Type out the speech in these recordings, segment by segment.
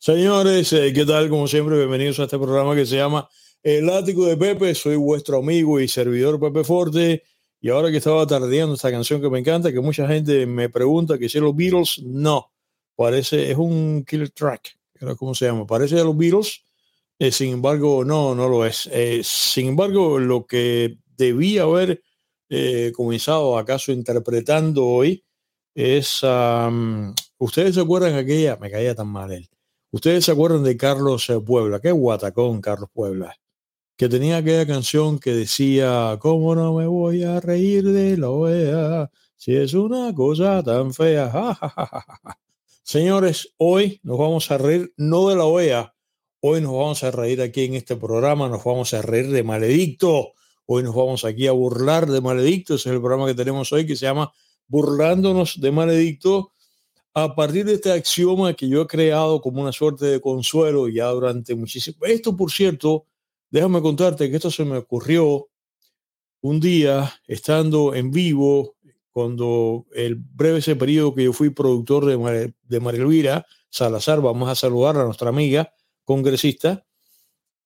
Señores, eh, ¿qué tal? Como siempre, bienvenidos a este programa que se llama El Ático de Pepe. Soy vuestro amigo y servidor Pepe Forte. Y ahora que estaba tardeando esta canción que me encanta, que mucha gente me pregunta que si los Beatles, no. Parece, es un killer track. ¿Cómo se llama? Parece de los Beatles. Eh, sin embargo, no, no lo es. Eh, sin embargo, lo que debía haber comenzado acaso interpretando hoy es, ustedes se acuerdan aquella, me caía tan mal él, ustedes se acuerdan de Carlos eh, Puebla, qué guatacón Carlos Puebla, que tenía aquella canción que decía, ¿cómo no me voy a reír de la OEA si es una cosa tan fea? Señores, hoy nos vamos a reír no de la OEA, hoy nos vamos a reír aquí en este programa, nos vamos a reír de Maledicto, hoy nos vamos aquí a burlar de Maledicto, ese es el programa que tenemos hoy que se llama burlándonos de Maledicto a partir de este axioma que yo he creado como una suerte de consuelo ya durante muchísimo. Esto, por cierto, déjame contarte que esto se me ocurrió un día estando en vivo cuando el breve ese periodo que yo fui productor de, de María Elvira Salazar, vamos a saludar a nuestra amiga congresista,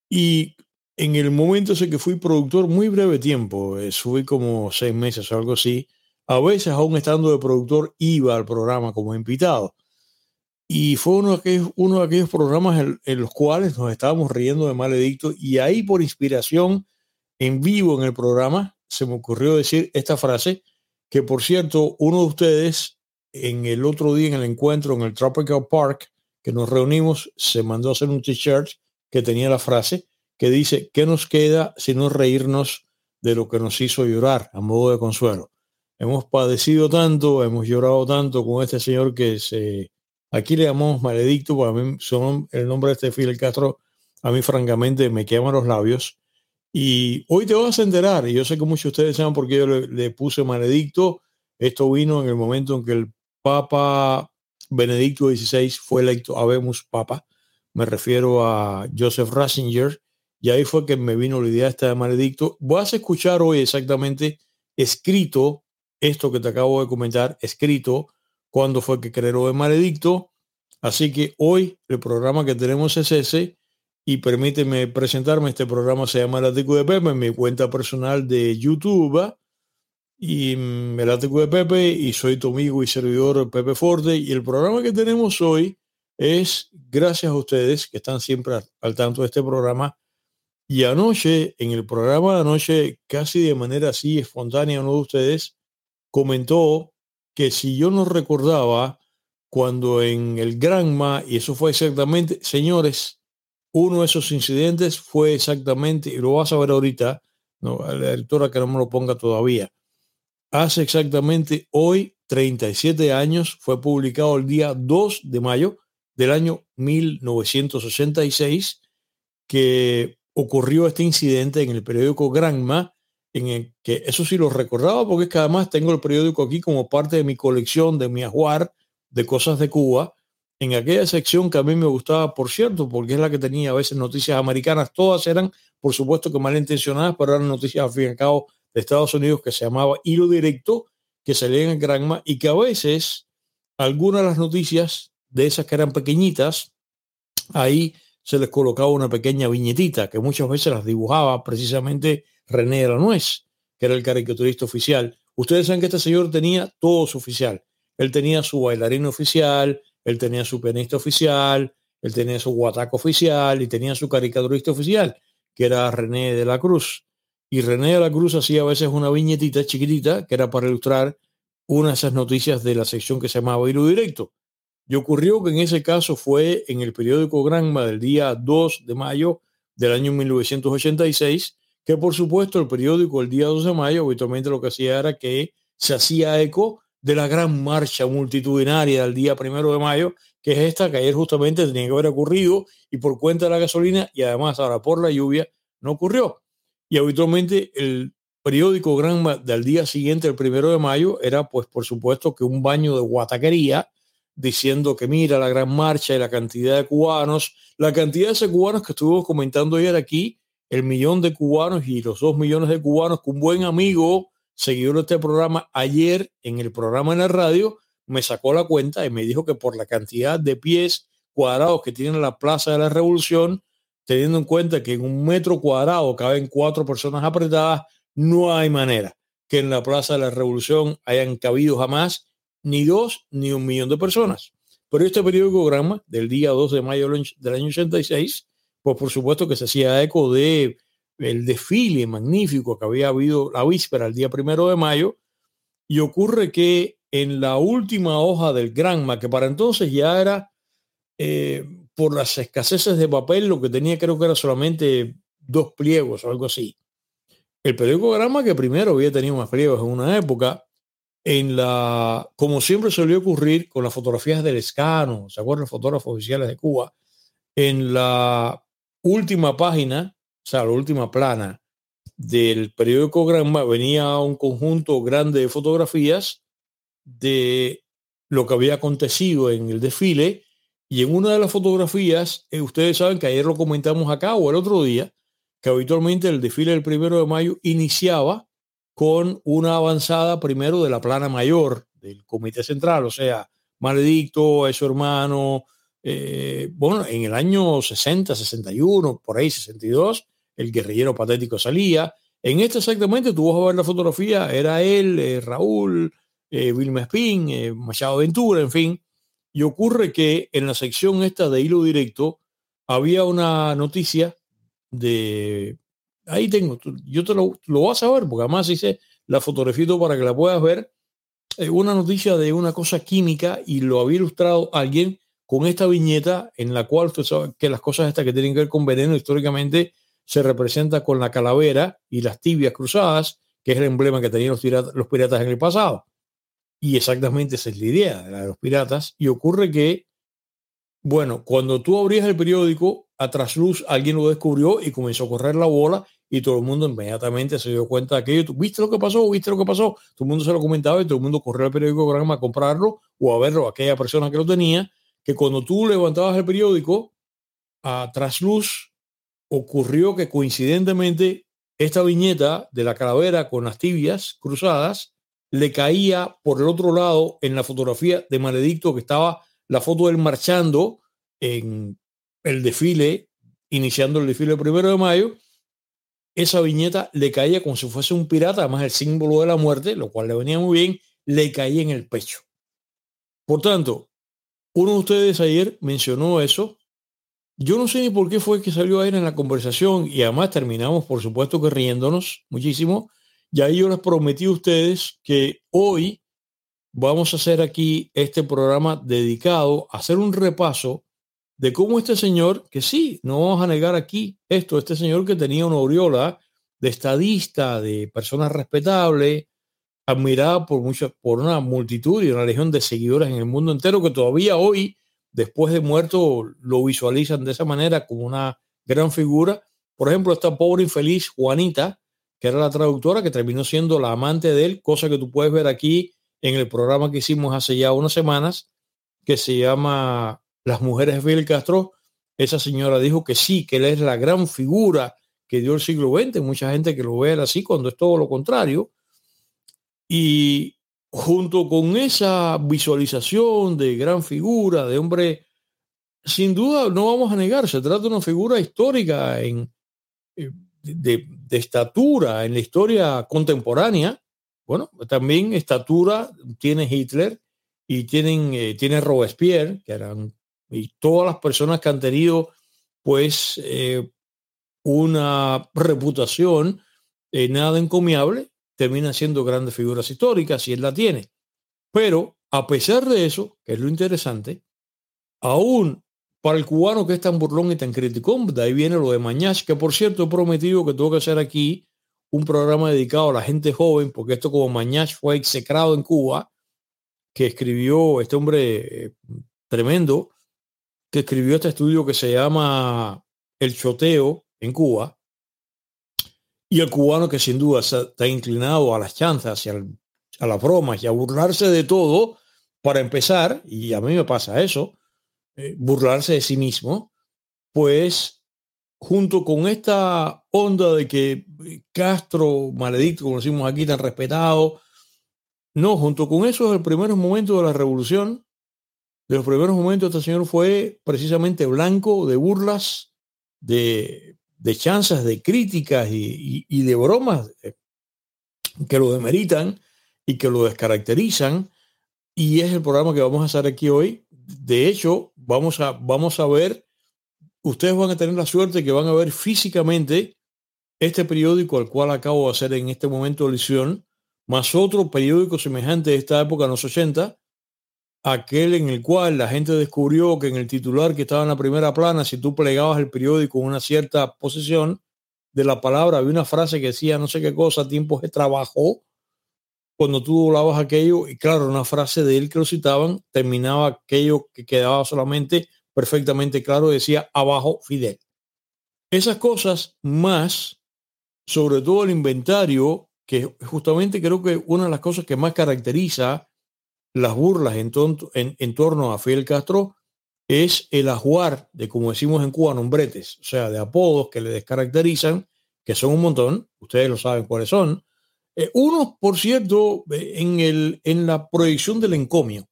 y en el momento ese que fui productor, muy breve tiempo, eh, subí como seis meses o algo así, a veces, aún estando de productor, iba al programa como invitado. Y fue uno de aquellos, uno de aquellos programas en, los cuales nos estábamos riendo de Maledicto y ahí por inspiración, en vivo en el programa, se me ocurrió decir esta frase, que por cierto, uno de ustedes en el otro día en el encuentro en el Tropical Park, que nos reunimos, se mandó a hacer un t-shirt que tenía la frase que dice, ¿qué nos queda sino reírnos de lo que nos hizo llorar a modo de consuelo? Hemos padecido tanto, hemos llorado tanto con este señor que se, aquí le llamamos maledicto, para mí son, el nombre de este Fidel Castro, a mí francamente me queman los labios. Y hoy te vas a enterar, y yo sé que muchos de ustedes saben por qué yo le, puse maledicto. Esto vino en el momento en que el Papa Benedicto XVI fue electo, habemos Papa, me refiero a Joseph Ratzinger, y ahí fue que me vino la idea esta de maledicto. Vas a escuchar hoy exactamente escrito esto que te acabo de comentar escrito cuando fue que creó el maledicto. Así que hoy el programa que tenemos es ese y permíteme presentarme. Este programa se llama El Ático de Pepe mi cuenta personal de YouTube y mm, El Ático de Pepe y soy tu amigo y servidor Pepe Forte y el programa que tenemos hoy es gracias a ustedes que están siempre al tanto de este programa. Y anoche, en el programa de anoche, casi de manera así espontánea, uno de ustedes comentó que si yo no recordaba cuando en el Granma, y eso fue exactamente, señores, uno de esos incidentes fue exactamente, y lo vas a ver ahorita, no, la directora que no me lo ponga todavía, hace exactamente hoy, 37 años, fue publicado el día 2 de mayo del año 1986, que ocurrió este incidente en el periódico Granma, en el que eso sí lo recordaba porque es que además tengo el periódico aquí como parte de mi colección, de mi ajuar de cosas de Cuba, en aquella sección que a mí me gustaba, por cierto, porque es la que tenía a veces noticias americanas, todas eran, por supuesto que malintencionadas, pero eran noticias al fin y al cabo de Estados Unidos que se llamaba Hilo Directo, que salía en el Granma y que a veces algunas de las noticias de esas que eran pequeñitas, ahí se les colocaba una pequeña viñetita que muchas veces las dibujaba precisamente René Nuez, que era el caricaturista oficial. Ustedes saben que este señor tenía todo su oficial. Él tenía su bailarín oficial, él tenía su pianista oficial, él tenía su guataco oficial y tenía su caricaturista oficial, que era René de la Cruz. Y René de la Cruz hacía a veces una viñetita chiquitita que era para ilustrar una de esas noticias de la sección que se llamaba Hilo Directo. Y ocurrió que en ese caso fue en el periódico Granma del día 2 de mayo del año 1986 que por supuesto el periódico el día 12 de mayo habitualmente lo que hacía era que se hacía eco de la gran marcha multitudinaria del día primero de mayo, que es esta que ayer justamente tenía que haber ocurrido y por cuenta de la gasolina y además ahora por la lluvia no ocurrió. Y habitualmente el periódico Granma del día siguiente, el primero de mayo, era pues por supuesto que un baño de guataquería diciendo que mira la gran marcha y la cantidad de cubanos, la cantidad de cubanos que estuvimos comentando ayer aquí, el millón de cubanos y los dos millones de cubanos que un buen amigo, seguidor de este programa, ayer en el programa en la radio, me sacó la cuenta y me dijo que por la cantidad de pies cuadrados que tiene la Plaza de la Revolución, teniendo en cuenta que en un metro cuadrado caben cuatro personas apretadas, no hay manera que en la Plaza de la Revolución hayan cabido jamás ni dos ni un millón de personas. Pero este periódico Gramma, del día 2 de mayo del año 86, pues por supuesto que se hacía eco de el desfile magnífico que había habido la víspera, el día primero de mayo, y ocurre que en la última hoja del Granma, que para entonces ya era eh, por las escaseces de papel, lo que tenía creo que era solamente dos pliegos o algo así. El periódico Granma, que primero había tenido más pliegos en una época, en la, como siempre solía ocurrir con las fotografías del escano, ¿se acuerdan? Los fotógrafos oficiales de Cuba. En la última página, o sea, la última plana del periódico Granma, venía un conjunto grande de fotografías de lo que había acontecido en el desfile. Y en una de las fotografías, eh, ustedes saben que ayer lo comentamos acá o el otro día, que habitualmente el desfile del primero de mayo iniciaba con una avanzada primero de la plana mayor del Comité Central, o sea, Maledicto, a su hermano, eh, bueno, en el año 60, 61, por ahí 62, el guerrillero patético salía. En este exactamente, tú vas a ver la fotografía, era él, eh, Raúl, eh, Vilma Espín, eh, Machado Ventura, en fin. Y ocurre que en la sección esta de hilo directo había una noticia de ahí tengo, yo te lo, lo vas a ver, porque además hice la fotografía para que la puedas ver, una noticia de una cosa química y lo había ilustrado alguien con esta viñeta en la cual usted sabe que las cosas estas que tienen que ver con veneno históricamente se representa con la calavera y las tibias cruzadas, que es el emblema que tenían los, los piratas en el pasado. Y exactamente esa es la idea de, los piratas. Y ocurre que, bueno, cuando tú abrías el periódico, a trasluz alguien lo descubrió y comenzó a correr la bola y todo el mundo inmediatamente se dio cuenta de aquello. ¿Viste lo que pasó? ¿Viste lo que pasó? Todo el mundo se lo comentaba y todo el mundo corrió al periódico a comprarlo o a verlo aquella persona que lo tenía, que cuando tú levantabas el periódico a trasluz, ocurrió que coincidentemente esta viñeta de la calavera con las tibias cruzadas le caía por el otro lado en la fotografía de Maledicto que estaba la foto del marchando en el desfile, iniciando el desfile el primero de mayo, esa viñeta le caía como si fuese un pirata, además el símbolo de la muerte, lo cual le venía muy bien, le caía en el pecho. Por tanto, uno de ustedes ayer mencionó eso. Yo no sé ni por qué fue que salió ayer en la conversación y además terminamos, por supuesto, que riéndonos muchísimo. Y ahí yo les prometí a ustedes que hoy vamos a hacer aquí este programa dedicado a hacer un repaso de cómo este señor, que sí, no vamos a negar aquí esto, este señor que tenía una aureola de estadista, de persona respetable, admirada por, muchas, por una multitud y una legión de seguidores en el mundo entero que todavía hoy, después de muerto, lo visualizan de esa manera como una gran figura. Por ejemplo, esta pobre infeliz Juanita, que era la traductora, que terminó siendo la amante de él, cosa que tú puedes ver aquí en el programa que hicimos hace ya unas semanas, que se llama las mujeres de Fidel Castro, esa señora dijo que sí, que él es la gran figura que dio el siglo XX, mucha gente que lo ve así cuando es todo lo contrario. Y junto con esa visualización de gran figura, de hombre, sin duda no vamos a negar, se trata de una figura histórica en, eh, de, estatura en la historia contemporánea. Bueno, también estatura tiene Hitler y tienen, eh, tiene Robespierre, que eran y todas las personas que han tenido pues eh, una reputación nada encomiable terminan siendo grandes figuras históricas y él la tiene. Pero a pesar de eso, que es lo interesante, aún para el cubano que es tan burlón y tan crítico, de ahí viene lo de Mañach, que por cierto he prometido que tengo que hacer aquí un programa dedicado a la gente joven, porque esto como Mañach fue execrado en Cuba, que escribió este hombre eh, tremendo, que escribió este estudio que se llama El Choteo en Cuba, y el cubano que sin duda está inclinado a las chanzas y a las bromas y a burlarse de todo, para empezar, y a mí me pasa eso, eh, burlarse de sí mismo, pues junto con esta onda de que Castro, maledicto, como decimos aquí, tan respetado, no, junto con eso, el primer momento de la revolución, de los primeros momentos este señor fue precisamente blanco de burlas, de, de chanzas, de críticas y, de bromas que lo demeritan y que lo descaracterizan. Y es el programa que vamos a hacer aquí hoy. De hecho, vamos a, vamos a ver, ustedes van a tener la suerte que van a ver físicamente este periódico al cual acabo de hacer en este momento alusión, más otro periódico semejante de esta época, en los 80, aquel en el cual la gente descubrió que en el titular que estaba en la primera plana, si tú plegabas el periódico en una cierta posición de la palabra, había una frase que decía no sé qué cosa, tiempos de trabajo, cuando tú hablabas aquello, y claro, una frase de él que lo citaban, terminaba aquello que quedaba solamente perfectamente claro, decía abajo Fidel. Esas cosas más, sobre todo el inventario, que justamente creo que una de las cosas que más caracteriza las burlas en, en, torno a Fidel Castro es el ajuar de, como decimos en Cuba, nombretes, o sea, de apodos que le descaracterizan, que son un montón, ustedes lo saben cuáles son. Eh, unos, por cierto, eh, en, la proyección del encomio,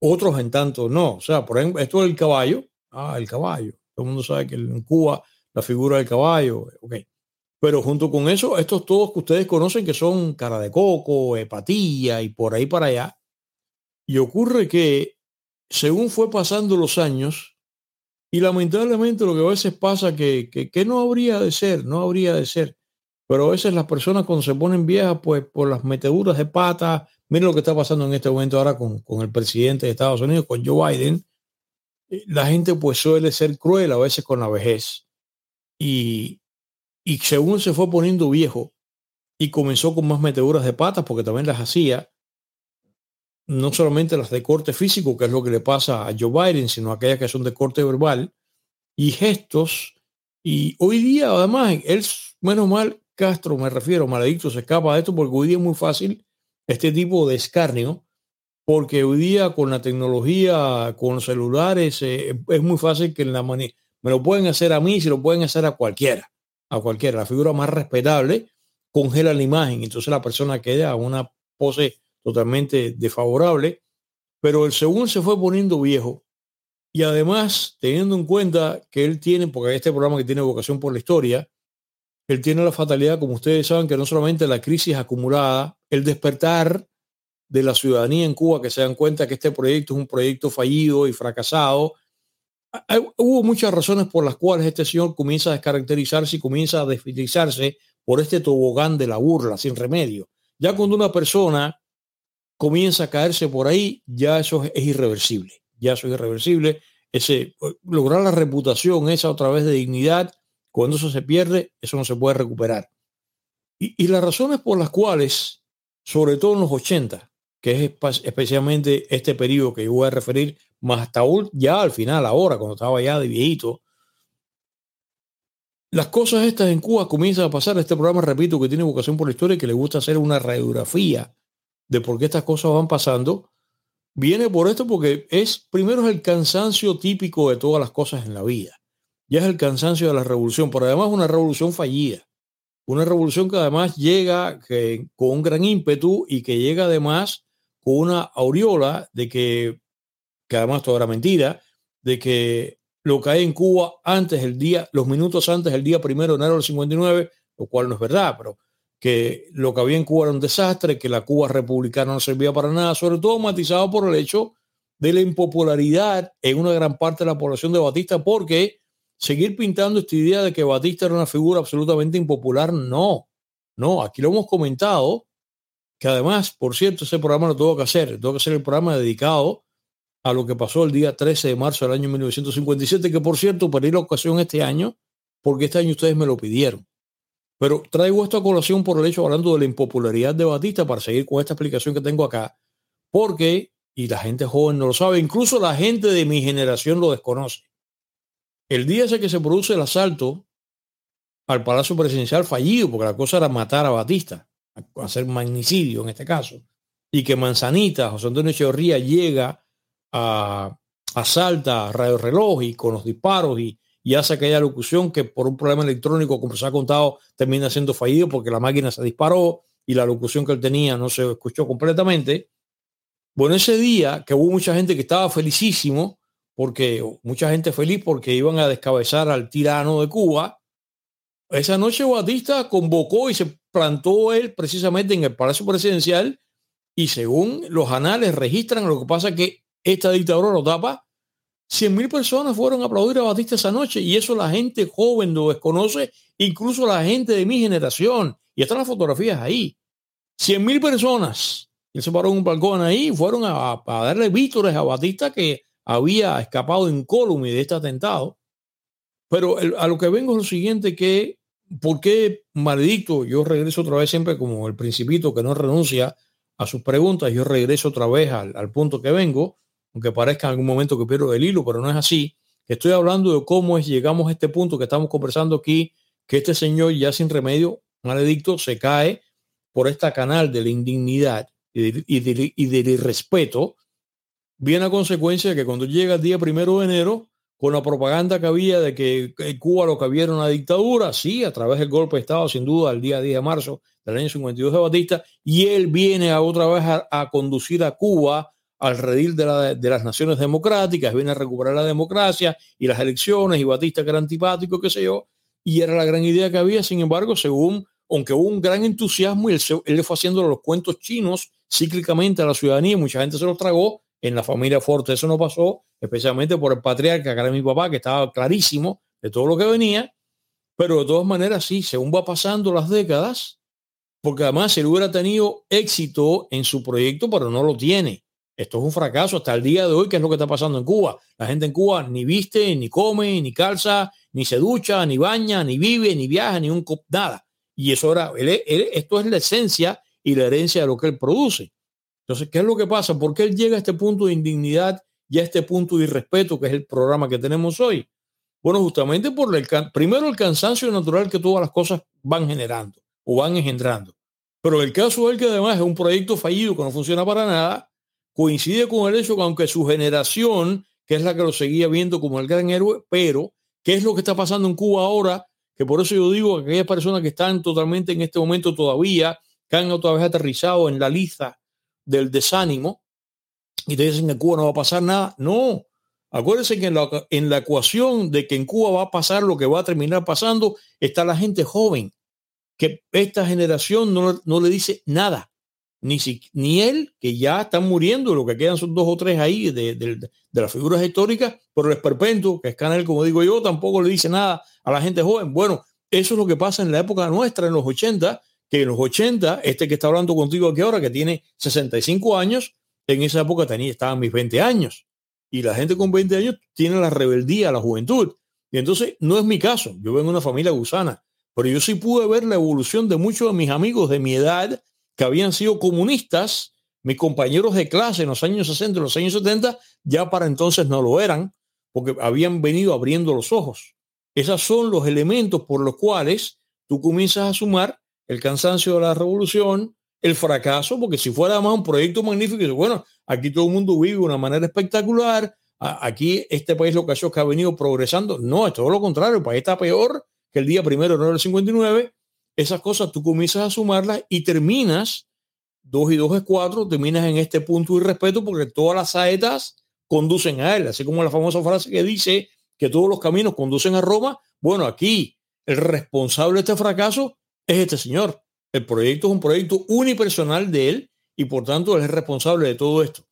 otros en tanto no. O sea, por ejemplo, esto del caballo, ah, el caballo. Todo el mundo sabe que en Cuba la figura del caballo, ok. Pero junto con eso, estos todos que ustedes conocen que son cara de coco, hepatilla y por ahí para allá, y ocurre que según fue pasando los años, y lamentablemente lo que a veces pasa que, que, no habría de ser, no habría de ser. Pero a veces las personas cuando se ponen viejas, pues por las meteduras de pata, miren lo que está pasando en este momento ahora con, con el presidente de Estados Unidos, con Joe Biden, eh, la gente pues suele ser cruel a veces con la vejez. Y, y según se fue poniendo viejo y comenzó con más meteduras de patas, porque también las hacía, no solamente las de corte físico, que es lo que le pasa a Joe Biden, sino aquellas que son de corte verbal y gestos. Y hoy día, además, él, menos mal, Castro, me refiero, maledicto, se escapa de esto porque hoy día es muy fácil este tipo de escarnio, porque hoy día con la tecnología, con celulares, eh, es muy fácil que en la me lo pueden hacer a mí, si lo pueden hacer a cualquiera, a cualquiera. La figura más respetable congela la imagen, entonces la persona queda a una pose totalmente desfavorable, pero el segundo se fue poniendo viejo y además teniendo en cuenta que él tiene, porque este programa que tiene vocación por la historia, él tiene la fatalidad, como ustedes saben, que no solamente la crisis acumulada, el despertar de la ciudadanía en Cuba, que se dan cuenta que este proyecto es un proyecto fallido y fracasado. Hubo muchas razones por las cuales este señor comienza a descaracterizarse y comienza a desfilizarse por este tobogán de la burla sin remedio. Ya cuando una persona comienza a caerse por ahí, ya eso es irreversible. Ya eso es irreversible. Ese, lograr la reputación esa otra vez de dignidad, cuando eso se pierde, eso no se puede recuperar. Y, las razones por las cuales, sobre todo en los 80, que es especialmente este periodo que yo voy a referir, más hasta ya al final, ahora, cuando estaba ya de viejito, las cosas estas en Cuba comienzan a pasar. Este programa, repito, que tiene vocación por la historia y que le gusta hacer una radiografía de por qué estas cosas van pasando, viene por esto porque es, primero es el cansancio típico de todas las cosas en la vida. Ya es el cansancio de la revolución, pero además una revolución fallida. Una revolución que además llega con un gran ímpetu y que llega además con una aureola de que, que además todo era mentira, de que lo que hay en Cuba antes del día, los minutos antes del día primero de enero del 59, lo cual no es verdad, pero que lo que había en Cuba era un desastre, que la Cuba republicana no servía para nada, sobre todo matizado por el hecho de la impopularidad en una gran parte de la población de Batista, porque seguir pintando esta idea de que Batista era una figura absolutamente impopular, no, no, aquí lo hemos comentado, que además, por cierto, ese programa lo tengo que hacer, tengo que hacer el programa dedicado a lo que pasó el día 13 de marzo del año 1957, que por cierto, perdí la ocasión este año, porque este año ustedes me lo pidieron. Pero traigo esta colación por el hecho hablando de la impopularidad de Batista para seguir con esta explicación que tengo acá, porque, y la gente joven no lo sabe, incluso la gente de mi generación lo desconoce. El día ese que se produce el asalto al Palacio Presidencial fallido, porque la cosa era matar a Batista, hacer magnicidio en este caso, y que Manzanita, José Antonio Echeverría, llega a asalta a Radio Reloj y con los disparos y y hace aquella locución que por un problema electrónico, como se ha contado, termina siendo fallido porque la máquina se disparó y la locución que él tenía no se escuchó completamente. Bueno, ese día que hubo mucha gente que estaba felicísimo, porque mucha gente feliz porque iban a descabezar al tirano de Cuba, esa noche Batista convocó y se plantó él precisamente en el Palacio Presidencial y según los anales registran, lo que pasa que esta dictadura lo tapa, 100 mil personas fueron a aplaudir a Batista esa noche y eso la gente joven lo desconoce, incluso la gente de mi generación. Y están las fotografías ahí. 100 mil personas. Y se paró en un balcón ahí y fueron a, darle vítores a Batista que había escapado incólume de este atentado. Pero a lo que vengo es lo siguiente, que ¿por qué maldito? Yo regreso otra vez siempre como el principito que no renuncia a sus preguntas. Yo regreso otra vez al punto que vengo, aunque parezca en algún momento que pierdo el hilo, pero no es así. Estoy hablando de cómo es, llegamos a este punto que estamos conversando aquí, que este señor ya sin remedio, maledicto, se cae por esta canal de la indignidad y, de, y, del irrespeto, viene a consecuencia de que cuando llega el día primero de enero, con la propaganda que había de que Cuba lo que había era una dictadura, sí, a través del golpe de Estado, sin duda, el día 10 de marzo del año 52 de Batista, y él viene a otra vez a, conducir a Cuba al redil de, las naciones democráticas, viene a recuperar la democracia y las elecciones, y Batista que era antipático, qué sé yo, y era la gran idea que había, sin embargo, según, aunque hubo un gran entusiasmo, y él, él le fue haciendo los cuentos chinos cíclicamente a la ciudadanía, mucha gente se los tragó, en la familia Forte eso no pasó, especialmente por el patriarca, que era mi papá, que estaba clarísimo de todo lo que venía, pero de todas maneras sí, según va pasando las décadas, porque además él hubiera tenido éxito en su proyecto, pero no lo tiene. Esto es un fracaso hasta el día de hoy, que es lo que está pasando en Cuba. La gente en Cuba ni viste, ni come, ni calza, ni se ducha, ni baña, ni vive, ni viaja, ni un nada. Y eso era, esto es la esencia y la herencia de lo que él produce. Entonces, ¿qué es lo que pasa? ¿Por qué él llega a este punto de indignidad y a este punto de irrespeto que es el programa que tenemos hoy? Bueno, justamente por el primero el cansancio natural que todas las cosas van generando o van engendrando. Pero el caso él, que además es un proyecto fallido que no funciona para nada, coincide con el hecho que aunque su generación, que es la que lo seguía viendo como el gran héroe, pero ¿qué es lo que está pasando en Cuba ahora? Que por eso yo digo que aquellas personas que están totalmente en este momento todavía, que han otra vez aterrizado en la lista del desánimo y te dicen que en Cuba no va a pasar nada. No, acuérdense que en la, en la ecuación de que en Cuba va a pasar lo que va a terminar pasando está la gente joven, que esta generación no, no le dice nada. Ni, si, ni él, que ya están muriendo, lo que quedan son dos o tres ahí de, de, las figuras históricas, pero el esperpento, que es Canel, como digo yo, tampoco le dice nada a la gente joven. Bueno, eso es lo que pasa en la época nuestra, en los 80, que en los 80, este que está hablando contigo aquí ahora, que tiene 65 años, en esa época tenía, estaban mis 20 años. Y la gente con 20 años tiene la rebeldía, la juventud. Y entonces no es mi caso. Yo vengo de una familia gusana, pero yo sí pude ver la evolución de muchos de mis amigos de mi edad que habían sido comunistas, mis compañeros de clase en los años 60 y los años 70, ya para entonces no lo eran, porque habían venido abriendo los ojos. Esos son los elementos por los cuales tú comienzas a sumar el cansancio de la revolución, el fracaso, porque si fuera más un proyecto magnífico, bueno, aquí todo el mundo vive de una manera espectacular, aquí este país lo que ha que ha venido progresando, no, es todo lo contrario, el país está peor que el día primero de enero del 59, esas cosas tú comienzas a sumarlas y terminas, dos y dos es cuatro, terminas en este punto de respeto porque todas las saetas conducen a él, así como la famosa frase que dice que todos los caminos conducen a Roma, bueno, aquí el responsable de este fracaso es este señor. El proyecto es un proyecto unipersonal de él y por tanto él es responsable de todo esto.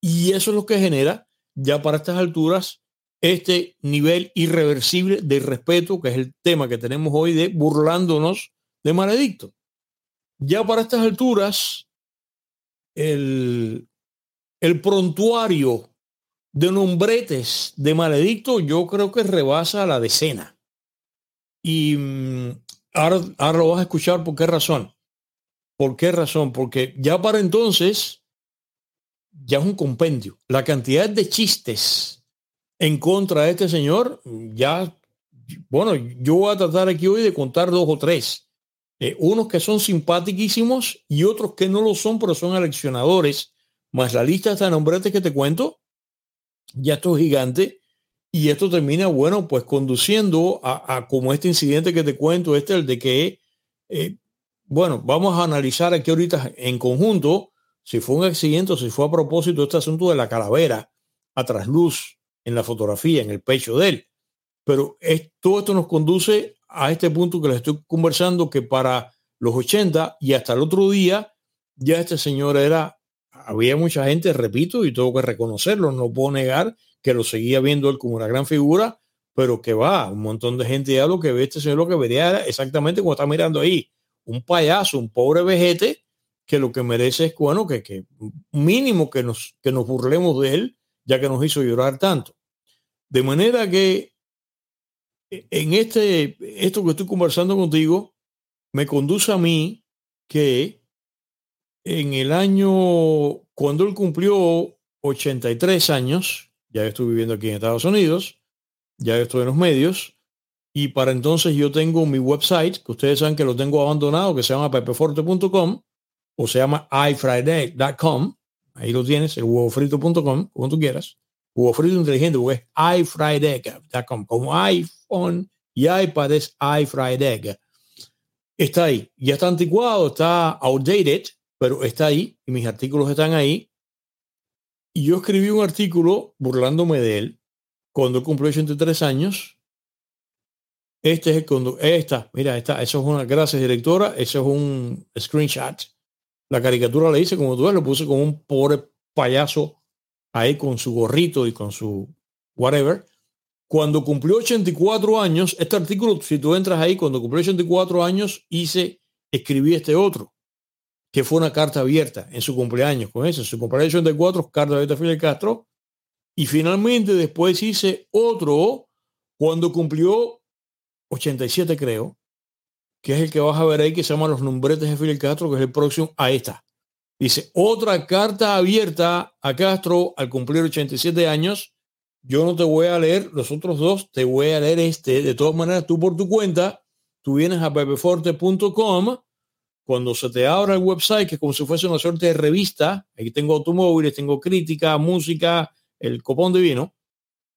Y eso es lo que genera ya para estas alturas este nivel irreversible de respeto, que es el tema que tenemos hoy de burlándonos de Maledicto. Ya para estas alturas, el, el prontuario de nombretes de Maledicto yo creo que rebasa la decena. Y mm, Ahora, lo vas a escuchar por qué razón. ¿Por qué razón? Porque ya para entonces ya es un compendio. La cantidad de chistes en contra de este señor, ya, bueno, yo voy a tratar aquí hoy de contar dos o tres. Eh, unos que son simpaticísimos y otros que no lo son, pero son aleccionadores. Más la lista de nombres que te cuento, ya esto es gigante. Y esto termina, bueno, pues conduciendo a, como este incidente que te cuento, este, el de que, eh, bueno, vamos a analizar aquí ahorita en conjunto si fue un accidente o si fue a propósito este asunto de la calavera a trasluz en la fotografía, en el pecho de él. Pero todo esto nos conduce a este punto que les estoy conversando, que para los 80 y hasta el otro día, ya este señor era, había mucha gente, repito, y tengo que reconocerlo, no puedo negar que lo seguía viendo él como una gran figura, pero que va, un montón de gente ya lo que ve este señor lo que vería exactamente como está mirando ahí, un payaso, un pobre vejete, que lo que merece es, bueno, que, que mínimo que nos, que nos burlemos de él, ya que nos hizo llorar tanto. De manera que en este, esto que estoy conversando contigo, me conduce a mí que en el año, cuando él cumplió 83 años, ya estoy viviendo aquí en Estados Unidos, ya estoy en los medios, y para entonces yo tengo mi website, que ustedes saben que lo tengo abandonado, que se llama pepeforte.com, o se llama ifriday.com, ahí lo tienes, el huevofrito.com, como tú quieras, huevo frito inteligente, porque es ifriday.com, como iPhone y iPad es ifriday. Está ahí, ya está anticuado, está outdated, pero está ahí y mis artículos están ahí. Y yo escribí un artículo burlándome de él cuando cumplió 83 años. Este es el cuando esta, mira, esta, eso es una, gracias directora, eso es un screenshot. La caricatura le hice como tú ves, lo puse como un pobre payaso ahí con su gorrito y con su whatever. Cuando cumplió 84 años, este artículo, si tú entras ahí, cuando cumplió 84 años, hice, escribí este otro, que fue una carta abierta en su cumpleaños, con eso, su cumpleaños 84, carta abierta a Fidel Castro. Y finalmente después hice otro cuando cumplió 87, creo, que es el que vas a ver ahí, que se llama Los Nombretes de Fidel Castro, que es el próximo. Ahí está. Dice, otra carta abierta a Castro al cumplir 87 años. Yo no te voy a leer los otros dos, te voy a leer este. De todas maneras, tú por tu cuenta, tú vienes a pepeforte.com. Cuando se te abra el website, que es como si fuese una suerte de revista, aquí tengo automóviles, tengo crítica, música, el copón de vino,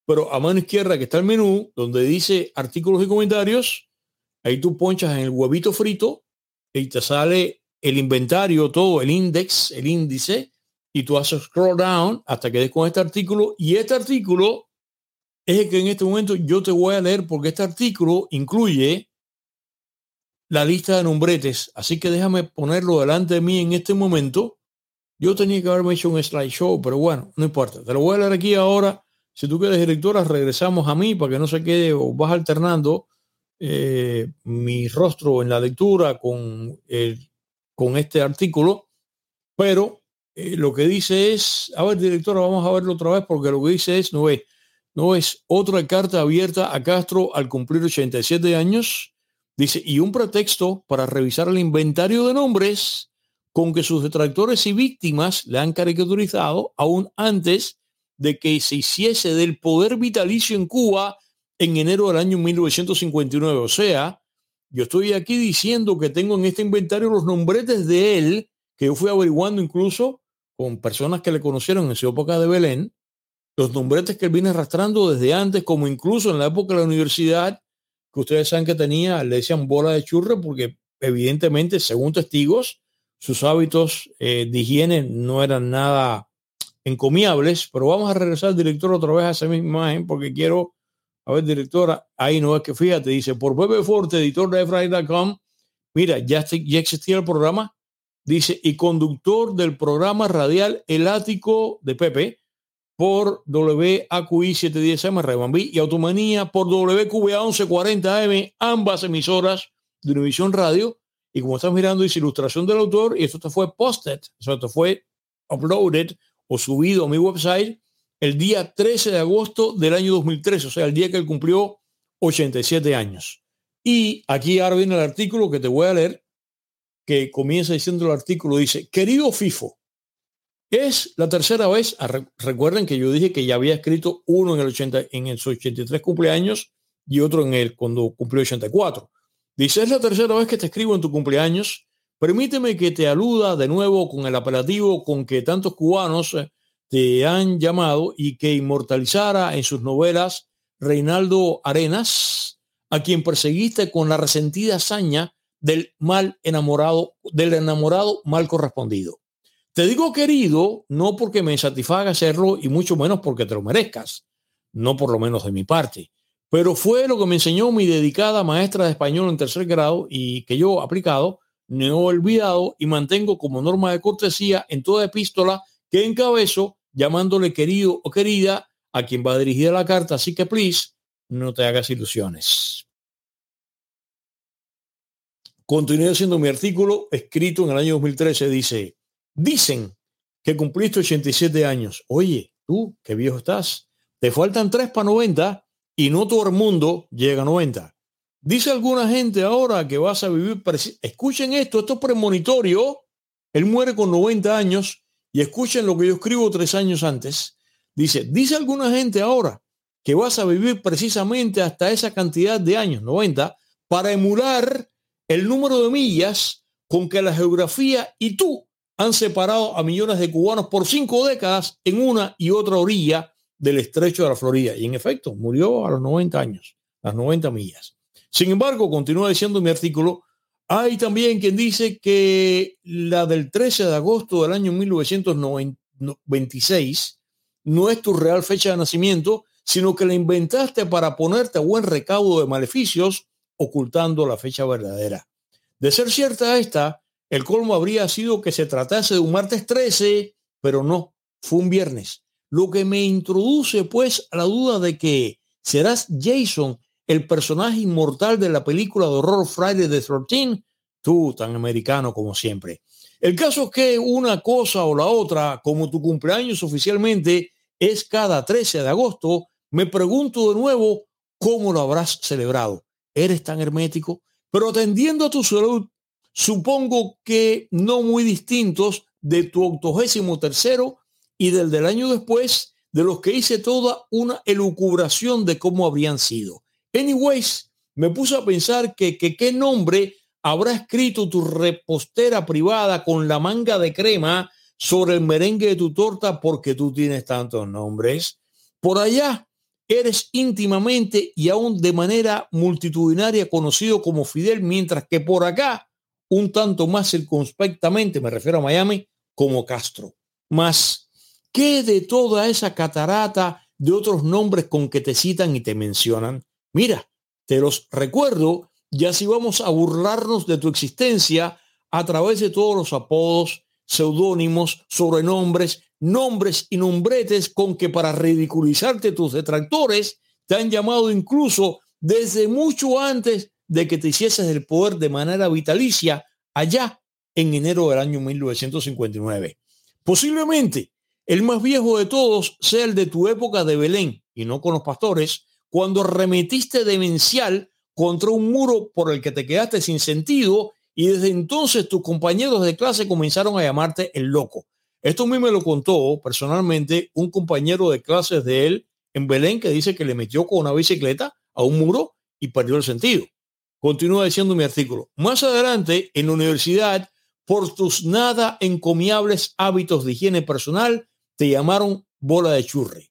pero a mano izquierda que está el menú, donde dice artículos y comentarios, ahí tú ponchas en el huevito frito y te sale el inventario, todo, el index, el índice, y tú haces scroll down hasta que des con este artículo. Y este artículo es el que en este momento yo te voy a leer porque este artículo incluye la lista de nombretes. Así que déjame ponerlo delante de mí en este momento. Yo tenía que haberme hecho un slideshow, pero bueno, no importa. Te lo voy a leer aquí ahora. Si tú quieres directora, regresamos a mí para que no se quede o vas alternando eh, mi rostro en la lectura con el con este artículo, pero eh, lo que dice es, a ver, directora, vamos a verlo otra vez porque lo que dice es, no es, no es otra carta abierta a Castro al cumplir 87 años, dice, y un pretexto para revisar el inventario de nombres con que sus detractores y víctimas le han caricaturizado aún antes de que se hiciese del poder vitalicio en Cuba en enero del año 1959. O sea, yo estoy aquí diciendo que tengo en este inventario los nombretes de él, que yo fui averiguando incluso con personas que le conocieron en su época de Belén, los nombretes que él viene arrastrando desde antes, como incluso en la época de la universidad, que ustedes saben que tenía, le decían bola de churre, porque evidentemente, según testigos, sus hábitos eh, de higiene no eran nada encomiables, pero vamos a regresar, director, otra vez a esa misma imagen, porque quiero a ver, directora, ahí no es que fíjate, dice, por Pepe Forte, editor de Friday.com, mira, ya, ya existía el programa, dice, y conductor del programa radial El Ático de Pepe por WAQI 710M Rebambí y Automanía por WQBA 1140M, ambas emisoras de Univisión Radio. Y como estás mirando, dice ilustración del autor, y esto fue posted, esto fue uploaded o subido a mi website el día 13 de agosto del año 2013, o sea, el día que él cumplió 87 años. Y aquí ahora viene el artículo que te voy a leer, que comienza diciendo el artículo, dice, querido FIFO, es la tercera vez, recuerden que yo dije que ya había escrito uno en el, 80, en el 83 cumpleaños y otro en el cuando cumplió 84. Dice, es la tercera vez que te escribo en tu cumpleaños. Permíteme que te aluda de nuevo con el apelativo con que tantos cubanos eh, te han llamado y que inmortalizara en sus novelas Reinaldo Arenas, a quien perseguiste con la resentida hazaña del mal enamorado, del enamorado mal correspondido. Te digo querido, no porque me satisfaga hacerlo y mucho menos porque te lo merezcas, no por lo menos de mi parte, pero fue lo que me enseñó mi dedicada maestra de español en tercer grado y que yo aplicado, no he olvidado y mantengo como norma de cortesía en toda epístola que encabezo llamándole querido o querida a quien va dirigida la carta, así que please, no te hagas ilusiones. Continué haciendo mi artículo escrito en el año 2013. Dice, dicen que cumpliste 87 años. Oye, tú, qué viejo estás. Te faltan 3 para 90 y no todo el mundo llega a 90. Dice alguna gente ahora que vas a vivir. Escuchen esto, esto es premonitorio. Él muere con 90 años y escuchen lo que yo escribo tres años antes. Dice, dice alguna gente ahora que vas a vivir precisamente hasta esa cantidad de años, 90, para emular el número de millas con que la geografía y tú han separado a millones de cubanos por cinco décadas en una y otra orilla del estrecho de la Florida. Y en efecto, murió a los 90 años, las 90 millas. Sin embargo, continúa diciendo mi artículo, hay también quien dice que la del 13 de agosto del año 1926 no es tu real fecha de nacimiento, sino que la inventaste para ponerte a buen recaudo de maleficios, ocultando la fecha verdadera. De ser cierta esta, el colmo habría sido que se tratase de un martes 13, pero no, fue un viernes. Lo que me introduce pues a la duda de que serás Jason el personaje inmortal de la película de horror Friday the 13, tú tan americano como siempre. El caso es que una cosa o la otra, como tu cumpleaños oficialmente es cada 13 de agosto, me pregunto de nuevo cómo lo habrás celebrado. ¿Eres tan hermético? Pero atendiendo a tu salud, supongo que no muy distintos de tu octogésimo tercero y del del año después, de los que hice toda una elucubración de cómo habrían sido. Anyways, me puse a pensar que, qué nombre habrá escrito tu repostera privada con la manga de crema sobre el merengue de tu torta porque tú tienes tantos nombres. Por allá eres íntimamente y aún de manera multitudinaria conocido como Fidel, mientras que por acá, un tanto más circunspectamente, me refiero a Miami, como Castro. Más, ¿qué de toda esa catarata de otros nombres con que te citan y te mencionan? Mira, te los recuerdo, ya si vamos a burlarnos de tu existencia a través de todos los apodos, seudónimos, sobrenombres, nombres y nombretes con que para ridiculizarte tus detractores te han llamado incluso desde mucho antes de que te hicieses el poder de manera vitalicia allá en enero del año 1959. Posiblemente el más viejo de todos sea el de tu época de Belén y no con los pastores, cuando remetiste demencial contra un muro por el que te quedaste sin sentido y desde entonces tus compañeros de clase comenzaron a llamarte el loco. Esto a mí me lo contó personalmente un compañero de clases de él en Belén que dice que le metió con una bicicleta a un muro y perdió el sentido. Continúa diciendo mi artículo. Más adelante, en la universidad, por tus nada encomiables hábitos de higiene personal, te llamaron bola de churri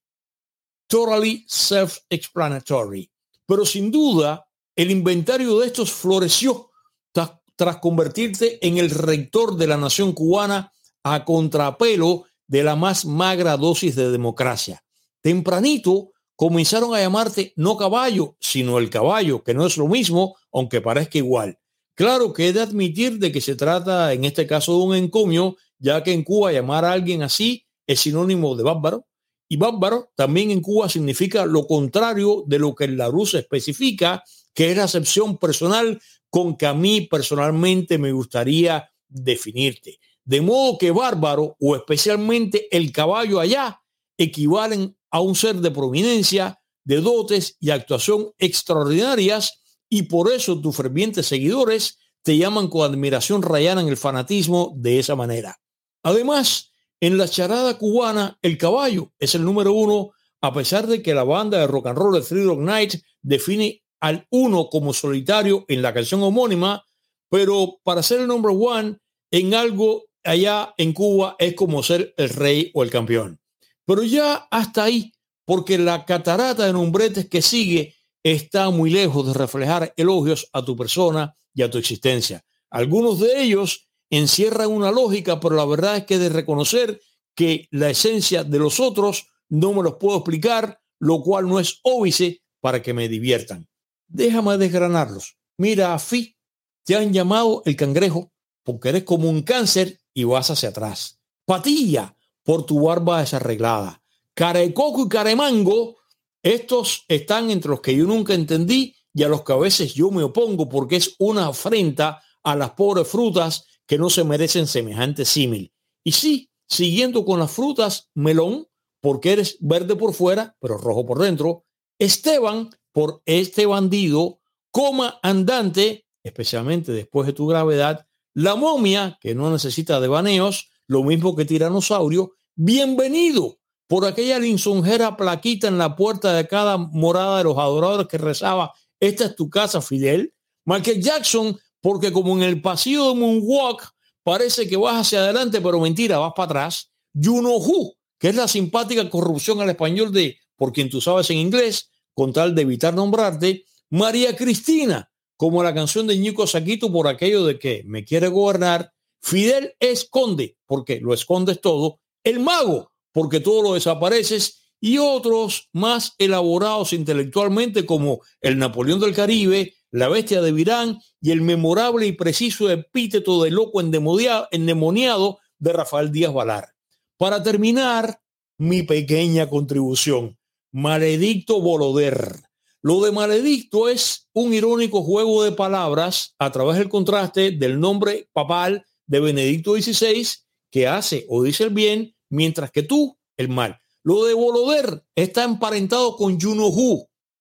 totally self-explanatory. Pero sin duda, el inventario de estos floreció tras, convertirte en el rector de la nación cubana a contrapelo de la más magra dosis de democracia. Tempranito comenzaron a llamarte no caballo, sino el caballo, que no es lo mismo, aunque parezca igual. Claro que he de admitir de que se trata en este caso de un encomio, ya que en Cuba llamar a alguien así es sinónimo de bárbaro, y bárbaro también en Cuba significa lo contrario de lo que la rusa especifica, que es la acepción personal con que a mí personalmente me gustaría definirte. De modo que bárbaro o especialmente el caballo allá equivalen a un ser de prominencia, de dotes y actuación extraordinarias y por eso tus fervientes seguidores te llaman con admiración rayana en el fanatismo de esa manera. Además, en la charada cubana, el caballo es el número uno, a pesar de que la banda de rock and roll de Three Dog Night define al uno como solitario en la canción homónima, pero para ser el number one en algo allá en Cuba es como ser el rey o el campeón. Pero ya hasta ahí, porque la catarata de nombretes que sigue está muy lejos de reflejar elogios a tu persona y a tu existencia. Algunos de ellos encierran una lógica, pero la verdad es que de reconocer que la esencia de los otros no me los puedo explicar, lo cual no es óbice para que me diviertan. Déjame desgranarlos. Mira, Fi, te han llamado el cangrejo porque eres como un cáncer y vas hacia atrás. Patilla, por tu barba desarreglada. Carecoco y caremango, estos están entre los que yo nunca entendí y a los que a veces yo me opongo porque es una afrenta a las pobres frutas que no se merecen semejante símil. Y sí, siguiendo con las frutas, melón, porque eres verde por fuera, pero rojo por dentro. Esteban, por este bandido, coma andante, especialmente después de tu gravedad. La momia, que no necesita de baneos, lo mismo que tiranosaurio. Bienvenido por aquella lisonjera plaquita en la puerta de cada morada de los adoradores que rezaba, esta es tu casa, Fidel. Michael Jackson, porque como en el pasillo de Moonwalk parece que vas hacia adelante, pero mentira, vas para atrás. You know who, que es la simpática corrupción al español de por quien tú sabes en inglés, con tal de evitar nombrarte, María Cristina, como la canción de Ñico Saquito por aquello de que me quiere gobernar, Fidel esconde, porque lo escondes todo, el mago, porque todo lo desapareces, y otros más elaborados intelectualmente como el Napoleón del Caribe, la bestia de Virán y el memorable y preciso epíteto de loco endemoniado de Rafael Díaz Valar. Para terminar, mi pequeña contribución. Maledicto Boloder. Lo de maledicto es un irónico juego de palabras a través del contraste del nombre papal de Benedicto XVI que hace o dice el bien, mientras que tú el mal. Lo de Boloder está emparentado con Juno.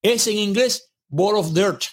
Es en inglés Ball of Dirt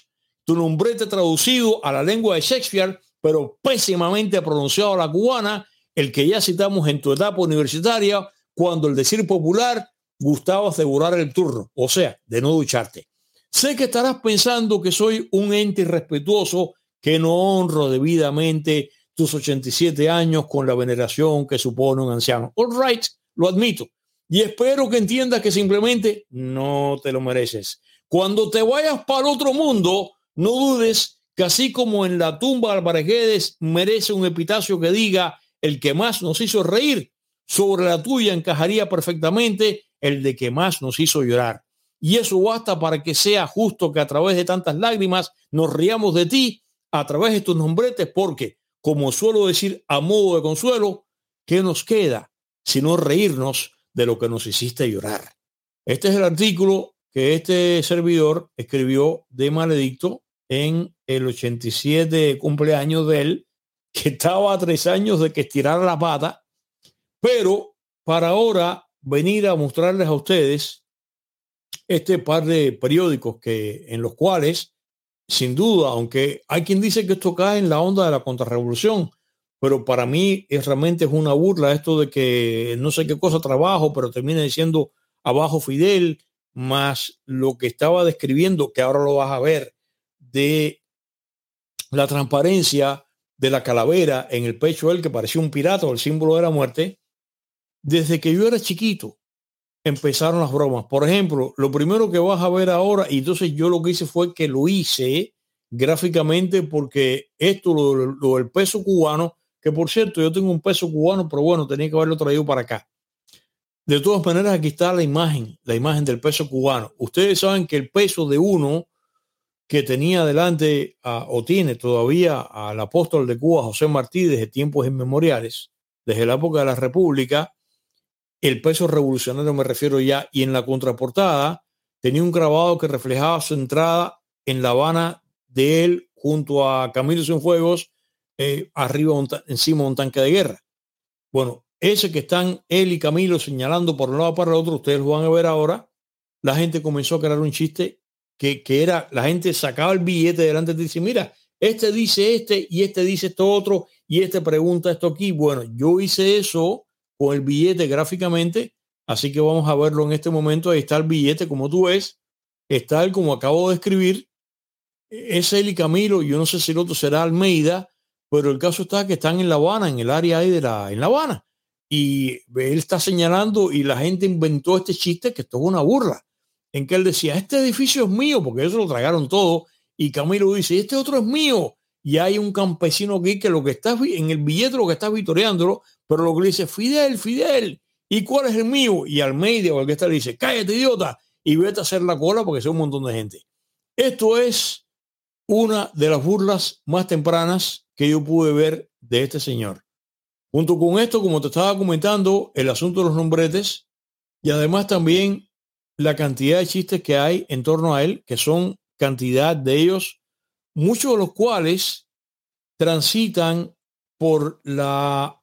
tu nombrete traducido a la lengua de Shakespeare, pero pésimamente pronunciado a la cubana, el que ya citamos en tu etapa universitaria, cuando el decir popular gustaba asegurar el turno, o sea, de no ducharte. Sé que estarás pensando que soy un ente irrespetuoso que no honro debidamente tus 87 años con la veneración que supone un anciano. All right, lo admito. Y espero que entiendas que simplemente no te lo mereces. Cuando te vayas para otro mundo, no dudes que así como en la tumba de Álvarez merece un epitafio que diga el que más nos hizo reír, sobre la tuya encajaría perfectamente el de que más nos hizo llorar. Y eso basta para que sea justo que a través de tantas lágrimas nos riamos de ti a través de tus nombretes, porque, como suelo decir a modo de consuelo, ¿qué nos queda sino reírnos de lo que nos hiciste llorar? Este es el artículo que este servidor escribió de Maledicto en el 87 cumpleaños de él, que estaba a tres años de que estirara la pata, pero para ahora venir a mostrarles a ustedes este par de periódicos que en los cuales, sin duda, aunque hay quien dice que esto cae en la onda de la contrarrevolución, pero para mí es realmente es una burla esto de que no sé qué cosa trabajo, pero termina diciendo abajo Fidel, más lo que estaba describiendo, que ahora lo vas a ver, de la transparencia de la calavera en el pecho de él, que parecía un pirata el símbolo de la muerte, desde que yo era chiquito empezaron las bromas. Por ejemplo, lo primero que vas a ver ahora, y entonces yo lo que hice fue que lo hice gráficamente porque esto, lo, lo del peso cubano, que por cierto yo tengo un peso cubano, pero bueno, tenía que haberlo traído para acá. De todas maneras, aquí está la imagen, la imagen del peso cubano. Ustedes saben que el peso de uno que tenía delante o tiene todavía al apóstol de Cuba, José Martí, desde tiempos inmemoriales, desde la época de la República, el peso revolucionario me refiero ya, y en la contraportada tenía un grabado que reflejaba su entrada en La Habana de él junto a Camilo Cienfuegos, eh, arriba encima de un tanque de guerra. Bueno, ese que están él y Camilo señalando por un lado para el otro, ustedes lo van a ver ahora, la gente comenzó a crear un chiste que, era, la gente sacaba el billete delante y dice, mira, este dice este y este dice esto otro y este pregunta esto aquí. Bueno, yo hice eso con el billete gráficamente, así que vamos a verlo en este momento. Ahí está el billete, como tú ves, está el como acabo de escribir. Es él y Camilo, yo no sé si el otro será Almeida, pero el caso está que están en La Habana, en el área ahí de la, en La Habana. Y él está señalando y la gente inventó este chiste que esto es una burla en que él decía, este edificio es mío, porque eso lo tragaron todo, y Camilo dice, este otro es mío, y hay un campesino aquí que lo que está en el billete lo que está vitoreándolo, pero lo que le dice, Fidel, Fidel, ¿y cuál es el mío? Y al medio, el que está le dice, cállate, idiota, y vete a hacer la cola porque es un montón de gente. Esto es una de las burlas más tempranas que yo pude ver de este señor. Junto con esto, como te estaba comentando, el asunto de los nombretes y además también la cantidad de chistes que hay en torno a él, que son cantidad de ellos muchos de los cuales transitan por la,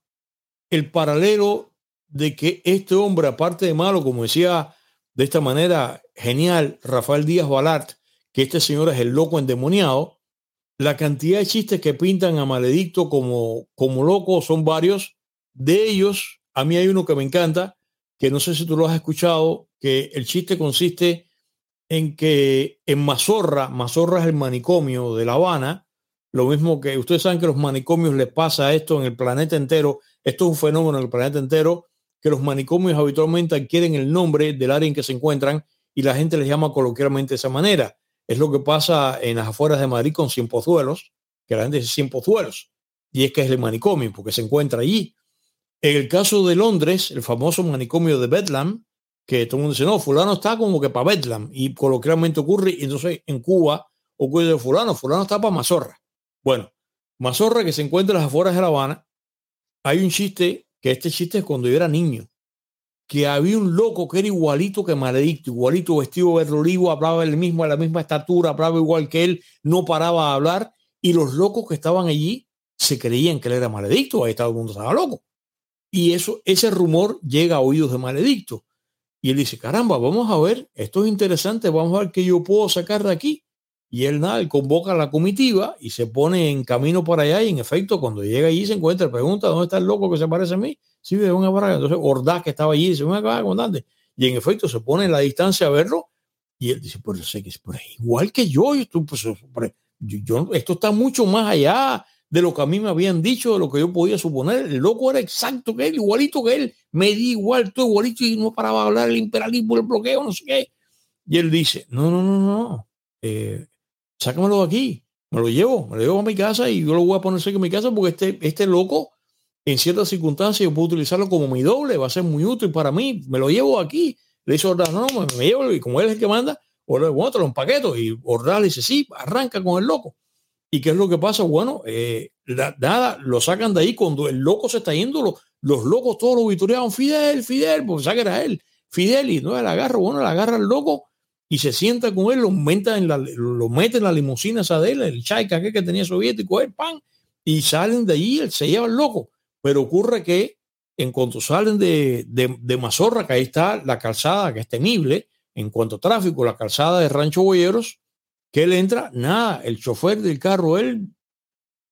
el paralelo de que este hombre, aparte de malo, como decía de esta manera genial Rafael Díaz Balart, que este señor es el loco endemoniado, la cantidad de chistes que pintan a Maledicto como, como loco son varios. De ellos, a mí hay uno que me encanta, que no sé si tú lo has escuchado, que el chiste consiste en que en Mazorra, Mazorra es el manicomio de La Habana, lo mismo que ustedes saben que los manicomios les pasa esto en el planeta entero, esto es un fenómeno en el planeta entero, que los manicomios habitualmente adquieren el nombre del área en que se encuentran y la gente les llama coloquialmente de esa manera. Es lo que pasa en las afueras de Madrid con Cienpozuelos, que la gente dice Cienpozuelos, y es que es el manicomio, porque se encuentra allí. En el caso de Londres, el famoso manicomio de Bedlam, que todo el mundo dice, no, fulano está como que para Bedlam y coloquialmente ocurre, y entonces en Cuba ocurre de fulano, fulano está para Mazorra. Bueno, Mazorra que se encuentra en las afueras de La Habana, hay un chiste, que este chiste es cuando yo era niño, que había un loco que era igualito que Maledicto, igualito vestido de olivo, hablaba el mismo, a la misma estatura, hablaba igual que él, no paraba de hablar, y los locos que estaban allí se creían que él era Maledicto, ahí todo el mundo estaba loco. Y eso, ese rumor llega a oídos de Maledicto. Y él dice, caramba, vamos a ver, esto es interesante, vamos a ver qué yo puedo sacar de aquí. Y él nada, convoca a la comitiva y se pone en camino para allá y en efecto cuando llega allí se encuentra, pregunta, ¿dónde está el loco que se parece a mí? Sí, de una barra. Entonces Ordaz que estaba allí dice, una comandante. Y en efecto se pone en la distancia a verlo y él dice, yo sé que es igual que yo, pues, yo, esto está mucho más allá de lo que a mí me habían dicho, de lo que yo podía suponer. El loco era exacto que él, igualito que él, me di igual, todo igualito y no paraba de hablar el imperialismo, el bloqueo, no sé qué. Y él dice, no, no, no, no, eh, sácamelo de aquí, me lo llevo, me lo llevo a mi casa y yo lo voy a poner cerca en mi casa porque este, este loco, en ciertas circunstancias, yo puedo utilizarlo como mi doble, va a ser muy útil para mí, me lo llevo aquí. Le dice Ordaz, no, me, me llevo, y como él es el que manda, bueno, te lo empaqueto. Y Ordaz le dice, sí, arranca con el loco. ¿Y qué es lo que pasa? Bueno, eh, nada, lo sacan de ahí cuando el loco se está yendo, los, locos todos lo vitoreaban, Fidel, Fidel, porque saca era él, Fidel, y no, la agarra, bueno, la agarra el loco y se sienta con él, lo, en la, lo mete en la limusina esa de él, el chaica que, que tenía soviético, el pan, y salen de allí, él se lleva el loco. Pero ocurre que en cuanto salen de, de, de Mazorra, que ahí está la calzada, que es temible, en cuanto a tráfico, la calzada de Rancho Boyeros, que él entra, nada, el chofer del carro, él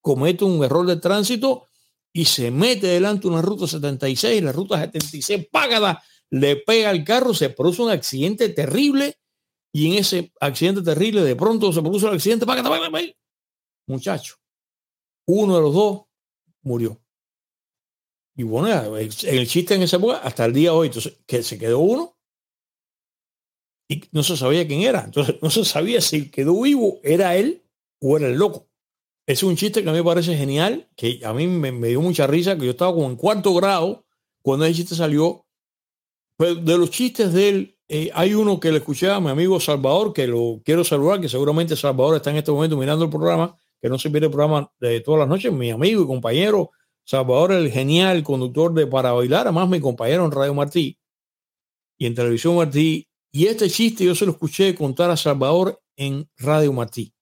comete un error de tránsito y se mete delante de una ruta 76, la ruta 76 págada, le pega al carro, se produce un accidente terrible y en ese accidente terrible de pronto se produce el accidente, págada, muchacho, uno de los dos murió. Y bueno, el, chiste en esa época, hasta el día de hoy, que se quedó uno y no se sabía quién era. Entonces no se sabía si quedó vivo, era él o era el loco. Es un chiste que a mí me parece genial, que a mí me, dio mucha risa, que yo estaba como en cuarto grado cuando ese chiste salió. Pero de los chistes de él, eh, hay uno que le escuché a mi amigo Salvador, que lo quiero saludar, que seguramente Salvador está en este momento mirando el programa, que no se pierde el programa de todas las noches, mi amigo y compañero Salvador, el genial conductor de Para Bailar, además mi compañero en Radio Martí y en Televisión Martí, y este chiste yo se lo escuché contar a Salvador en Radio Martí.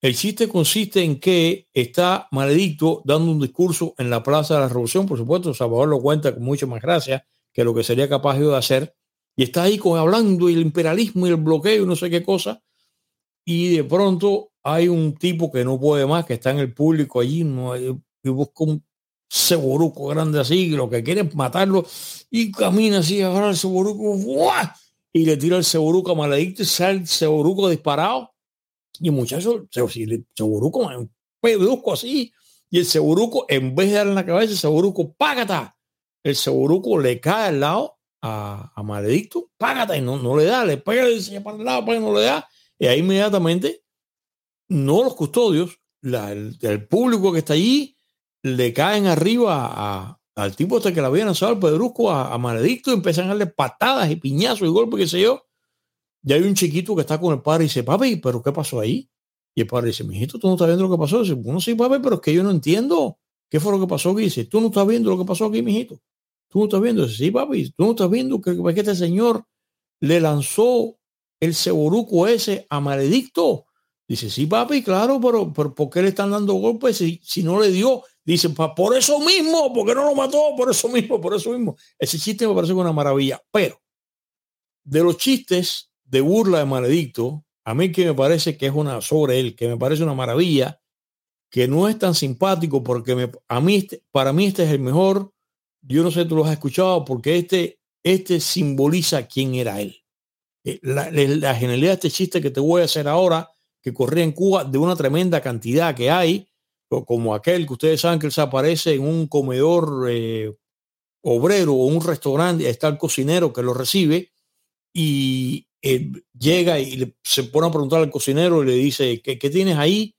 El chiste consiste en que está Maledicto dando un discurso en la Plaza de la Revolución, por supuesto, Salvador lo cuenta con mucha más gracia que lo que sería capaz de hacer, y está ahí hablando el imperialismo y el bloqueo y no sé qué cosa, y de pronto hay un tipo que no puede más, que está en el público allí, no, y busca un ceboruco grande así, lo que quiere es matarlo, y camina así, agarra el ceboruco, y le tira el seguruco maledicto y sale el seguruco disparado. Y el muchacho, el seguruco, un pedusco así. Y el seguruco, en vez de darle en la cabeza, el seguruco, págata. El seguruco le cae al lado a, a maledicto, págata, y no, no le da, le pega, le para el lado, para no le da. Y ahí inmediatamente, no los custodios, el, público que está allí le caen arriba al tipo hasta este que la habían lanzado al pedrusco a, a Maledicto y empiezan a darle patadas y piñazos y golpes, qué sé yo. Y hay un chiquito que está con el padre y dice, papi, ¿pero qué pasó ahí? Y el padre dice, mijito, tú no estás viendo lo que pasó. Dice, bueno, sí, papi, pero es que yo no entiendo. ¿Qué fue lo que pasó aquí? Dice, tú no estás viendo lo que pasó aquí, mijito. Tú no estás viendo. Dice, sí, papi, tú no estás viendo que, que este señor le lanzó el ceboruco ese a Maledicto. Dice, sí, papi, claro, pero, pero ¿por qué le están dando golpes si, si no le dio? Dice, por eso mismo, porque no lo mató, por eso mismo, por eso mismo. Ese chiste me parece una maravilla. Pero de los chistes de burla de Maledicto, a mí que me parece que es una sobre él, que me parece una maravilla, que no es tan simpático porque me, a mí, este, para mí este es el mejor. Yo no sé tú lo has escuchado porque este, este simboliza quién era él. Eh, la, la, genialidad de este chiste que te voy a hacer ahora, que corría en Cuba de una tremenda cantidad que hay, como aquel que ustedes saben que él se aparece en un comedor eh, obrero o un restaurante, está el cocinero que lo recibe y eh, llega y se pone a preguntar al cocinero y le dice, ¿qué, ¿qué, tienes ahí?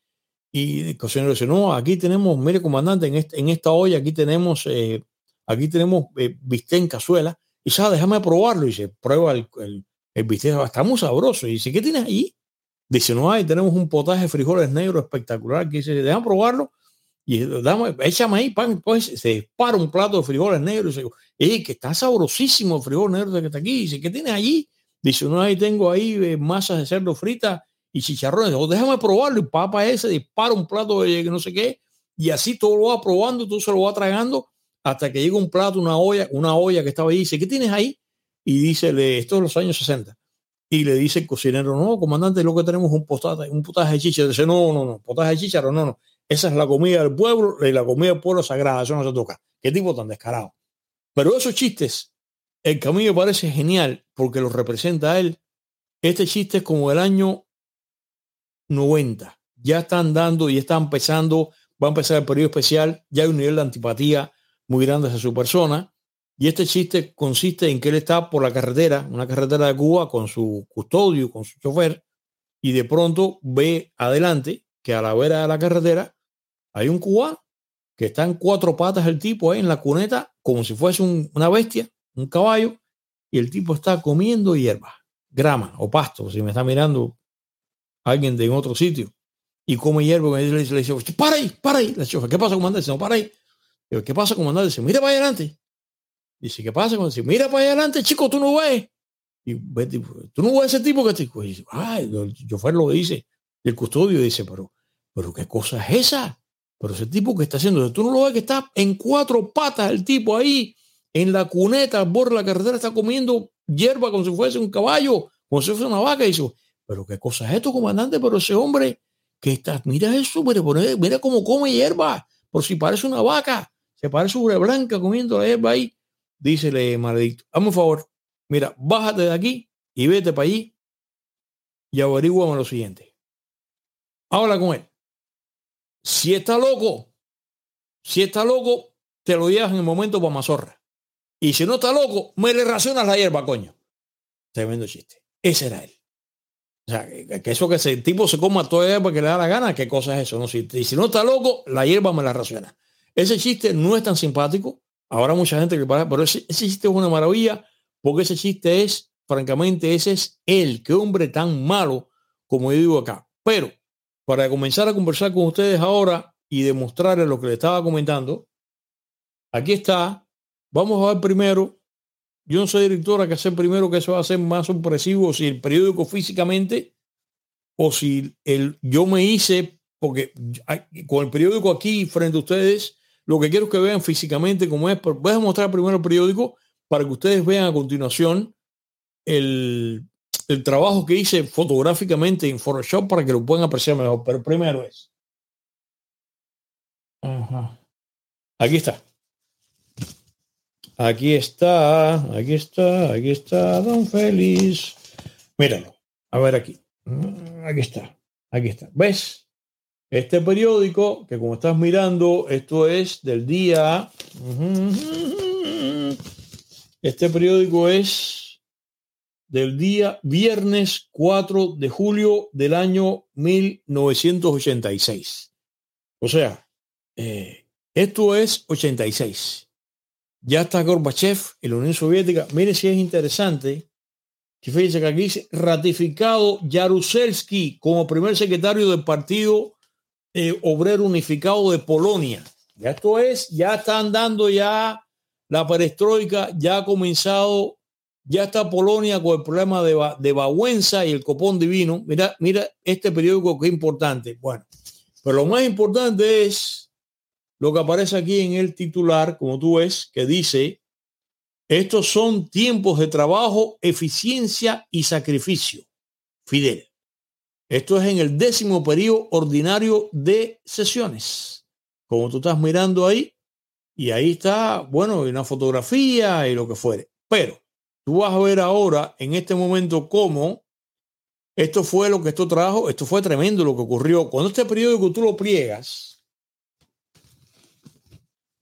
Y el cocinero dice, no, aquí tenemos, mire comandante, en, este, en esta olla aquí tenemos, eh, aquí tenemos bistec en cazuela. Y dice, ah, déjame probarlo. Y se prueba el, el, el bistec, está muy sabroso. Y dice, ¿qué tienes ahí? Dice, no hay, tenemos un potaje de frijoles negros espectacular. Que dice, déjame probarlo. Y dame, échame ahí, pan, pues se dispara un plato de frijoles negros. Y dice, que está sabrosísimo el frijol negro que está aquí. Dice, ¿qué tienes allí? Dice, no, ahí tengo ahí eh, masas de cerdo frita y chicharrones. O déjame probarlo. Y papa ese dispara un plato de no sé qué. Y así todo lo va probando, todo se lo va tragando hasta que llega un plato, una olla, una olla que estaba ahí. Dice, ¿qué tienes ahí? Y dice, esto es los años 60. Y le dice el cocinero, no, comandante, lo que tenemos es un potaje, un potaje de chicha. Dice, no, no, no, potaje de chicha, no, no. Esa es la comida del pueblo y la comida del pueblo sagrada, eso no se toca. Qué tipo tan descarado. Pero esos chistes el camino parece genial porque lo representa a él. Este chiste es como el año 90. Ya están dando y están empezando, va a empezar el periodo especial, ya hay un nivel de antipatía muy grande hacia su persona. Y este chiste consiste en que él está por la carretera, una carretera de Cuba, con su custodio, con su chofer, y de pronto ve adelante que a la vera de la carretera hay un cubano que está en cuatro patas el tipo ahí en la cuneta, como si fuese una bestia, un caballo y el tipo está comiendo hierba, grama o pasto, si me está mirando alguien de otro sitio y come hierba, le dice, le dice para ahí, para ahí, la chofa, ¿qué pasa, comandante? Dice, no, para ahí. ¿qué pasa, comandante? Dice, mira para adelante. Dice, ¿qué pasa? Dice, mira para allá adelante, chico, tú no ves. Y tú no ves ese tipo que te... dice, ay, el chofer lo dice, y el custodio dice, pero, pero ¿qué cosa es esa? Pero ese tipo que está haciendo, tú no lo ves que está en cuatro patas el tipo ahí, en la cuneta, por la carretera, está comiendo hierba como si fuese un caballo, como si fuese una vaca. Y dice, pero qué cosa es esto, comandante, pero ese hombre que está, mira eso, mira, mira cómo come hierba, por si parece una vaca, se parece una blanca comiendo la hierba ahí. Dícele, maledicto, hazme un favor, mira, bájate de aquí y vete para allí y averiguame lo siguiente. Habla con él. Si está loco, si está loco, te lo llevas en el momento para Mazorra. Y si no está loco, me le racionas la hierba, coño. Tremendo chiste. Ese era él. O sea, que eso que ese tipo se coma toda hierba que le da la gana, ¿qué cosa es eso? No, si, y si no está loco, la hierba me la raciona. Ese chiste no es tan simpático. Ahora mucha gente que para, pero ese, chiste es una maravilla porque ese chiste es, francamente, ese es él. Qué hombre tan malo como yo digo acá. Pero para comenzar a conversar con ustedes ahora y demostrarles lo que les estaba comentando, aquí está Vamos a ver primero. Yo no soy directora que hacer primero que eso va a ser más sorpresivo si el periódico físicamente o si el, yo me hice, porque con el periódico aquí frente a ustedes, lo que quiero es que vean físicamente cómo es. Voy a mostrar primero el periódico para que ustedes vean a continuación el, el trabajo que hice fotográficamente en Photoshop para que lo puedan apreciar mejor. Pero primero es. Ajá. Aquí está. Aquí está, aquí está, aquí está, don Félix. Míralo. A ver aquí. Aquí está, aquí está. ¿Ves? Este periódico, que como estás mirando, esto es del día... Este periódico es del día viernes 4 de julio del año 1986. O sea, eh, esto es 86. Ya está Gorbachev en la Unión Soviética. Mire si es interesante que fíjense que aquí dice ratificado Jaruzelski como primer secretario del Partido eh, Obrero Unificado de Polonia. Ya esto es, ya están dando ya la perestroika, ya ha comenzado, ya está Polonia con el problema de, de Bahuenza y el copón divino. Mira, mira este periódico que importante. Bueno, pero lo más importante es lo que aparece aquí en el titular, como tú ves, que dice estos son tiempos de trabajo, eficiencia y sacrificio. Fidel. Esto es en el décimo periodo ordinario de sesiones. Como tú estás mirando ahí, y ahí está, bueno, una fotografía y lo que fuere. Pero tú vas a ver ahora, en este momento, cómo esto fue lo que esto trajo. Esto fue tremendo lo que ocurrió. Cuando este periódico tú lo pliegas,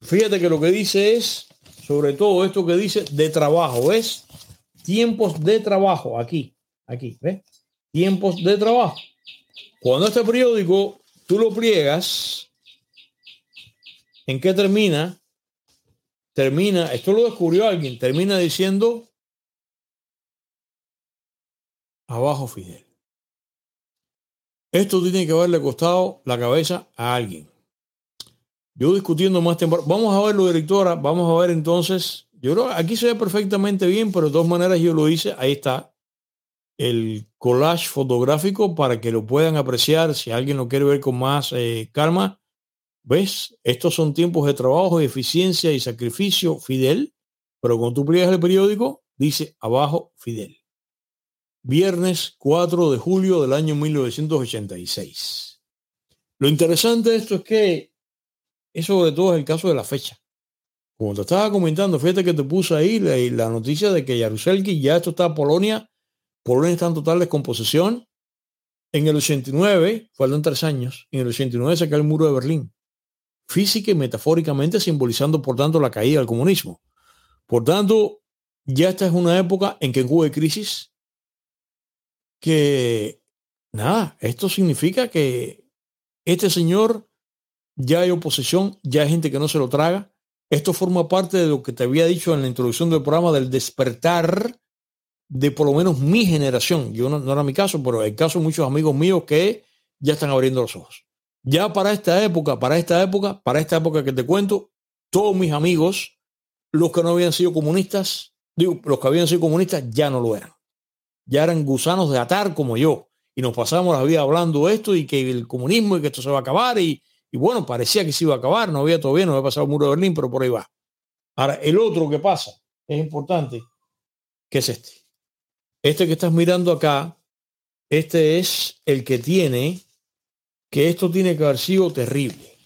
fíjate que lo que dice es sobre todo esto que dice de trabajo, ¿ves? Tiempos de trabajo, aquí, aquí, ¿ves? Tiempos de trabajo. Cuando este periódico tú lo pliegas, ¿en qué termina? Termina, esto lo descubrió alguien, termina diciendo abajo Fidel. Esto tiene que haberle costado la cabeza a alguien. Yo discutiendo más tiempo. Vamos a verlo, directora. Vamos a ver entonces. Yo creo aquí se ve perfectamente bien, pero de todas maneras yo lo hice. Ahí está el collage fotográfico para que lo puedan apreciar. Si alguien lo quiere ver con más eh, calma, ¿ves? Estos son tiempos de trabajo, eficiencia y sacrificio, Fidel. Pero cuando tú pliegas el periódico, dice abajo Fidel. Viernes 4 de julio del año 1986. Lo interesante de esto es que eso sobre todo es el caso de la fecha. Como te estaba comentando, fíjate que te puse ahí la, noticia de que Jaruzelski ya esto está Polonia. Polonia está en total descomposición. En el 89, faltan tres años, en el 89 se cae el muro de Berlín. Física y metafóricamente simbolizando, por tanto, la caída del comunismo. Por tanto, ya esta es una época en que hubo crisis que, nada, esto significa que este señor ya hay oposición, ya hay gente que no se lo traga. Esto forma parte de lo que te había dicho en la introducción del programa del despertar de por lo menos mi generación. Yo no, era mi caso, pero el caso de muchos amigos míos que ya están abriendo los ojos. Ya para esta época, para esta época, para esta época que te cuento, todos mis amigos, los que no habían sido comunistas, digo, los que habían sido comunistas ya no lo eran. Ya eran gusanos de atar como yo. Y nos pasamos la vida hablando esto y que el comunismo y que esto se va a acabar y, y bueno, parecía que se iba a acabar, no había todavía, no había pasado el muro de Berlín, pero por ahí va. Ahora, el otro que pasa, es importante, que es este. Este que estás mirando acá, este es el que tiene, que esto tiene que haber sido terrible.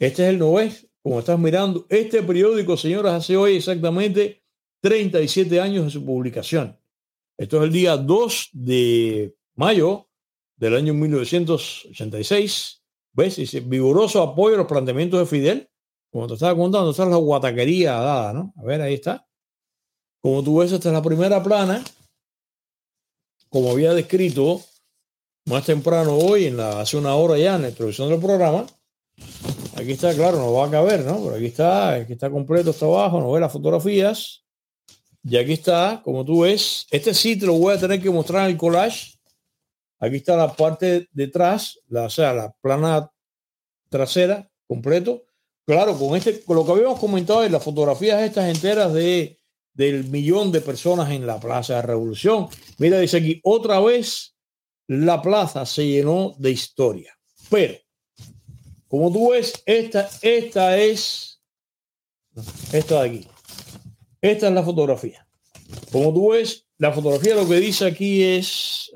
Este es el no como estás mirando, este periódico, señoras, hace hoy exactamente 37 años de su publicación. Esto es el día 2 de mayo del año 1986 ¿Ves? Dice, vigoroso apoyo a los planteamientos de Fidel. Como te estaba contando, está la guataquería dada, ¿no? A ver, ahí está. Como tú ves, esta es la primera plana. Como había descrito más temprano hoy, en la, hace una hora ya en la introducción del programa. Aquí está, claro, no va a caber, ¿no? Pero aquí está, aquí está completo, está abajo, no ve las fotografías. Y aquí está, como tú ves, este te lo voy a tener que mostrar en el collage Aquí está la parte detrás, la, o sea, la plana trasera completo. Claro, con este, con lo que habíamos comentado en las fotografías estas enteras de del millón de personas en la Plaza de Revolución. Mira, dice aquí, otra vez la plaza se llenó de historia. Pero, como tú ves, esta, esta es, esta de aquí. Esta es la fotografía. Como tú ves, la fotografía lo que dice aquí es,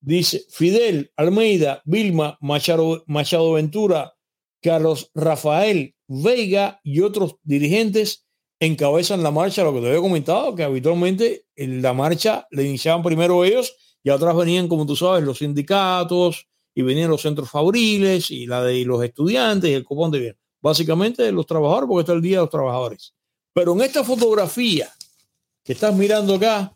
dice Fidel, Almeida, Vilma, Machado, Machado Ventura, Carlos Rafael Veiga y otros dirigentes encabezan la marcha, lo que te había comentado, que habitualmente en la marcha le iniciaban primero ellos y atrás venían, como tú sabes, los sindicatos y venían los centros fabriles y la de los estudiantes y el copón de bien. Básicamente los trabajadores, porque está el Día de los Trabajadores. Pero en esta fotografía que estás mirando acá,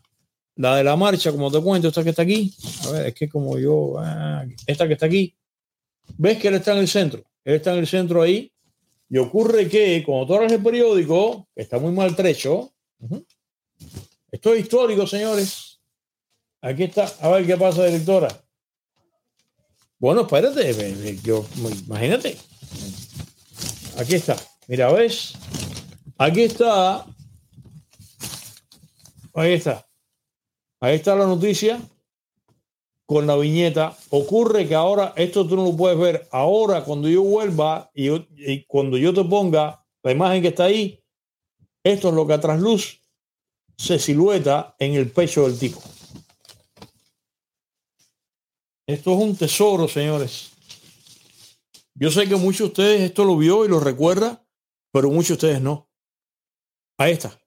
la de la marcha, como te cuento, esta que está aquí, a ver, es que como yo, ah, esta que está aquí, ves que él está en el centro. Él está en el centro ahí. Y ocurre que, como tú el periódico, está muy maltrecho, esto es histórico, señores. Aquí está. A ver qué pasa, directora. Bueno, espérate. Yo, imagínate. Aquí está. Mira, ¿ves? Aquí está. Ahí está. Ahí está la noticia con la viñeta. Ocurre que ahora, esto tú no lo puedes ver. Ahora, cuando yo vuelva y, cuando yo te ponga la imagen que está ahí, esto es lo que a trasluz se silueta en el pecho del tipo. Esto es un tesoro, señores. Yo sé que muchos de ustedes esto lo vio y lo recuerda, pero muchos de ustedes no. Ahí está.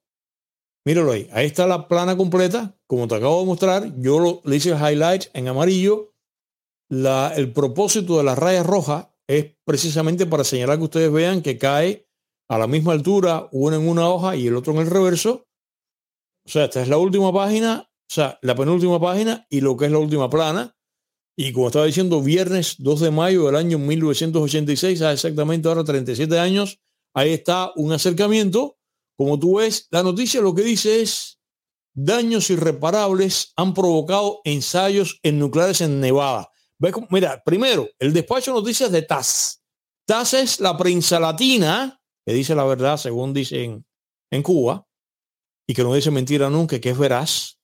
Míralo ahí. Ahí está la plana completa. Como te acabo de mostrar, yo lo, le hice highlight en amarillo. La, el propósito de las rayas rojas es precisamente para señalar que ustedes vean que cae a la misma altura, uno en una hoja y el otro en el reverso. O sea, esta es la última página, o sea, la penúltima página y lo que es la última plana. Y como estaba diciendo, viernes 2 de mayo del año 1986, a exactamente ahora 37 años, ahí está un acercamiento como tú ves, la noticia lo que dice es daños irreparables han provocado ensayos en nucleares en Nevada. Mira, primero, el despacho de noticias de TAS. TAS es la prensa latina, que dice la verdad, según dicen en Cuba, y que no dice mentira nunca, que es veraz.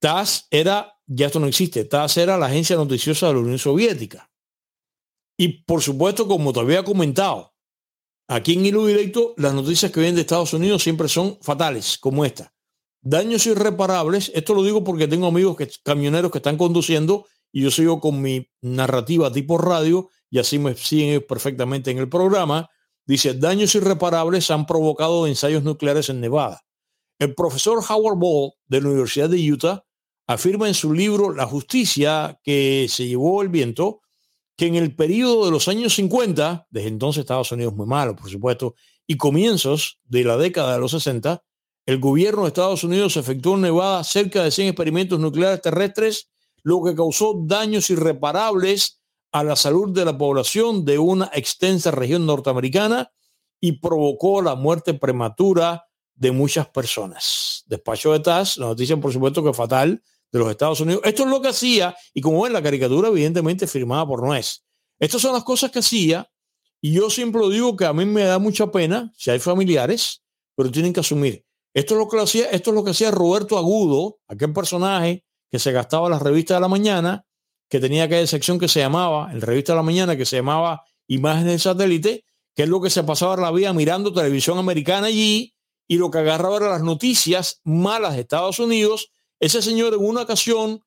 TAS era, ya esto no existe, TAS era la agencia noticiosa de la Unión Soviética. Y por supuesto, como te había comentado, Aquí en Hilo Directo, las noticias que vienen de Estados Unidos siempre son fatales, como esta. Daños irreparables, esto lo digo porque tengo amigos que, camioneros que están conduciendo y yo sigo con mi narrativa tipo radio y así me siguen perfectamente en el programa. Dice, daños irreparables han provocado ensayos nucleares en Nevada. El profesor Howard Ball de la Universidad de Utah afirma en su libro La justicia que se llevó el viento que en el periodo de los años 50, desde entonces Estados Unidos muy malo, por supuesto, y comienzos de la década de los 60, el gobierno de Estados Unidos efectuó en Nevada cerca de 100 experimentos nucleares terrestres, lo que causó daños irreparables a la salud de la población de una extensa región norteamericana y provocó la muerte prematura de muchas personas. Despacho de TAS, nos dicen por supuesto que fatal, de los Estados Unidos. Esto es lo que hacía, y como ven, la caricatura evidentemente firmada por Nuez. Estas son las cosas que hacía, y yo siempre digo que a mí me da mucha pena si hay familiares, pero tienen que asumir. Esto es lo que hacía, esto es lo que hacía Roberto Agudo, aquel personaje que se gastaba las revistas de la mañana, que tenía aquella sección que se llamaba, el revista de la mañana, que se llamaba Imágenes de satélite, que es lo que se pasaba la vida mirando televisión americana allí, y lo que agarraba era las noticias malas de Estados Unidos. Ese señor en una ocasión,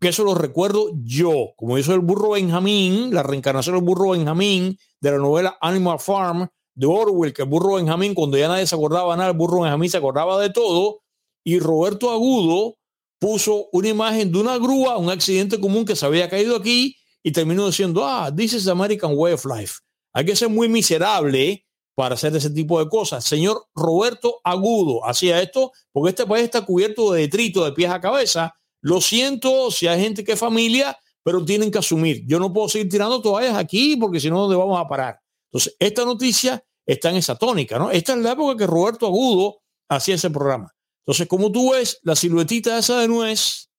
que eso lo recuerdo yo, como hizo el burro Benjamín, la reencarnación del burro Benjamín de la novela Animal Farm de Orwell, que el burro Benjamín, cuando ya nadie se acordaba nada, el burro Benjamín se acordaba de todo, y Roberto Agudo puso una imagen de una grúa, un accidente común que se había caído aquí, y terminó diciendo, ah, this is the American way of life. Hay que ser muy miserable para hacer ese tipo de cosas. Señor Roberto Agudo hacía esto porque este país está cubierto de detrito de pies a cabeza. Lo siento si hay gente que es familia, pero tienen que asumir. Yo no puedo seguir tirando toallas aquí porque si no, ¿dónde vamos a parar? Entonces, esta noticia está en esa tónica, ¿no? Esta es la época que Roberto Agudo hacía ese programa. Entonces, como tú ves, la siluetita esa de nuez,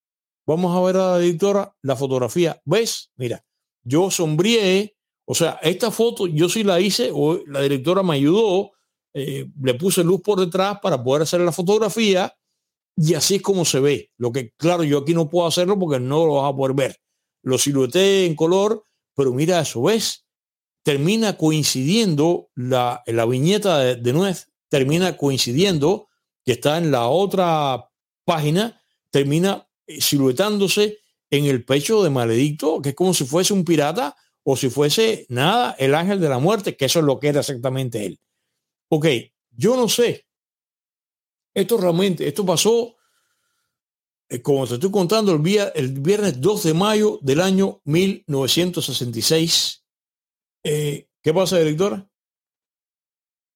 vamos a ver a la editora la fotografía. ¿Ves? Mira, yo sombríe o sea, esta foto yo sí la hice, o la directora me ayudó, eh, le puse luz por detrás para poder hacer la fotografía y así es como se ve. Lo que, claro, yo aquí no puedo hacerlo porque no lo vas a poder ver. Lo silueté en color, pero mira eso, ¿ves? Termina coincidiendo la, la viñeta de, Nuez, termina coincidiendo, que está en la otra página, termina eh, siluetándose en el pecho de Maledicto, que es como si fuese un pirata o si fuese nada, el ángel de la muerte, que eso es lo que era exactamente él. Ok, yo no sé. Esto realmente, esto pasó, eh, como te estoy contando, el, el, viernes 2 de mayo del año 1966. Eh, ¿Qué pasa, directora?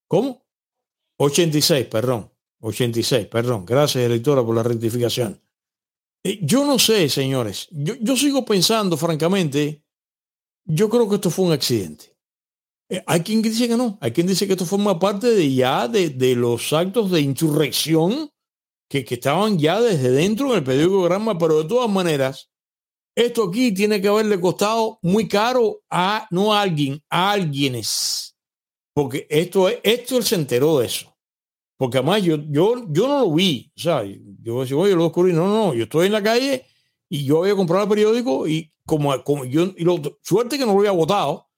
¿Cómo? 86, perdón. 86, perdón. Gracias, directora, por la rectificación. Eh, yo no sé, señores. Yo, sigo pensando, francamente, Yo creo que esto fue un accidente. Eh, hay quien dice que no, hay quien dice que esto forma parte de ya de, de los actos de insurrección que, que, estaban ya desde dentro en el periódico Granma, pero de todas maneras, esto aquí tiene que haberle costado muy caro a, no a alguien, a alguienes. Porque esto, esto él se enteró de eso. Porque además yo, yo, yo no lo vi. Sea, yo decía, oye, lo descubrí. No, no, yo estoy en la calle y yo había comprado el periódico y como, como yo, y lo, suerte que no lo había votado,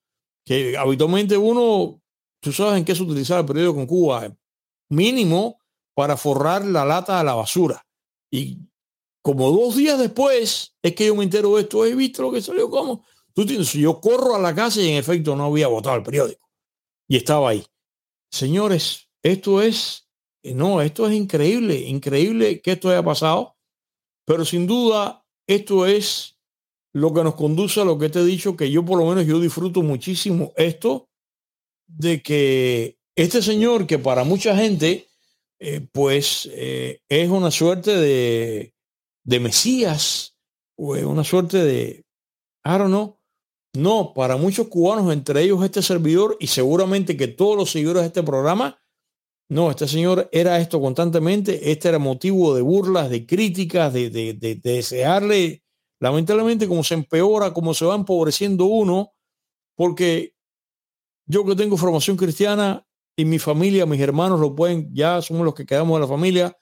que habitualmente uno, tú sabes en qué se utiliza el periódico en Cuba, mínimo para forrar la lata de la basura. Y como dos días después es que yo me entero de esto, he visto lo que salió como. Tú tienes, yo corro a la casa y en efecto no había votado el periódico. Y estaba ahí. Señores, esto es, no, esto es increíble, increíble que esto haya pasado, pero sin duda esto es lo que nos conduce a lo que te he dicho, que yo por lo menos yo disfruto muchísimo esto, de que este señor, que para mucha gente, eh, pues eh, es una suerte de, de Mesías o una suerte de, I don't know. No, para muchos cubanos, entre ellos este servidor y seguramente que todos los seguidores de este programa, no, este señor era esto constantemente, este era motivo de burlas, de críticas, de, de, de, de desearle, lamentablemente, como se empeora, como se va empobreciendo uno, porque yo que tengo formación cristiana y mi familia, mis hermanos lo pueden, ya somos los que quedamos de la familia,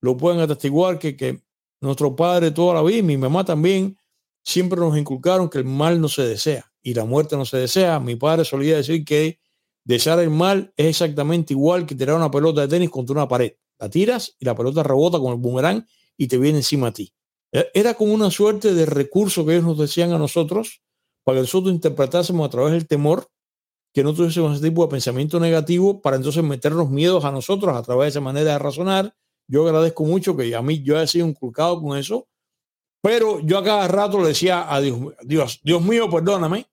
lo pueden atestiguar que, que nuestro padre toda la vida, y mi mamá también, siempre nos inculcaron que el mal no se desea y la muerte no se desea. Mi padre solía decir que desear el mal es exactamente igual que tirar una pelota de tenis contra una pared. La tiras y la pelota rebota con el boomerang y te viene encima a ti. E, era como una suerte de recurso que ellos nos decían a nosotros para que nosotros interpretásemos a través del temor que no tuviésemos ese tipo de pensamiento negativo para entonces meternos miedos a nosotros a través de esa manera de razonar yo agradezco mucho que a mí yo haya sido inculcado con eso, pero yo a cada rato le decía a Dios, Dios, Dios mío, perdóname,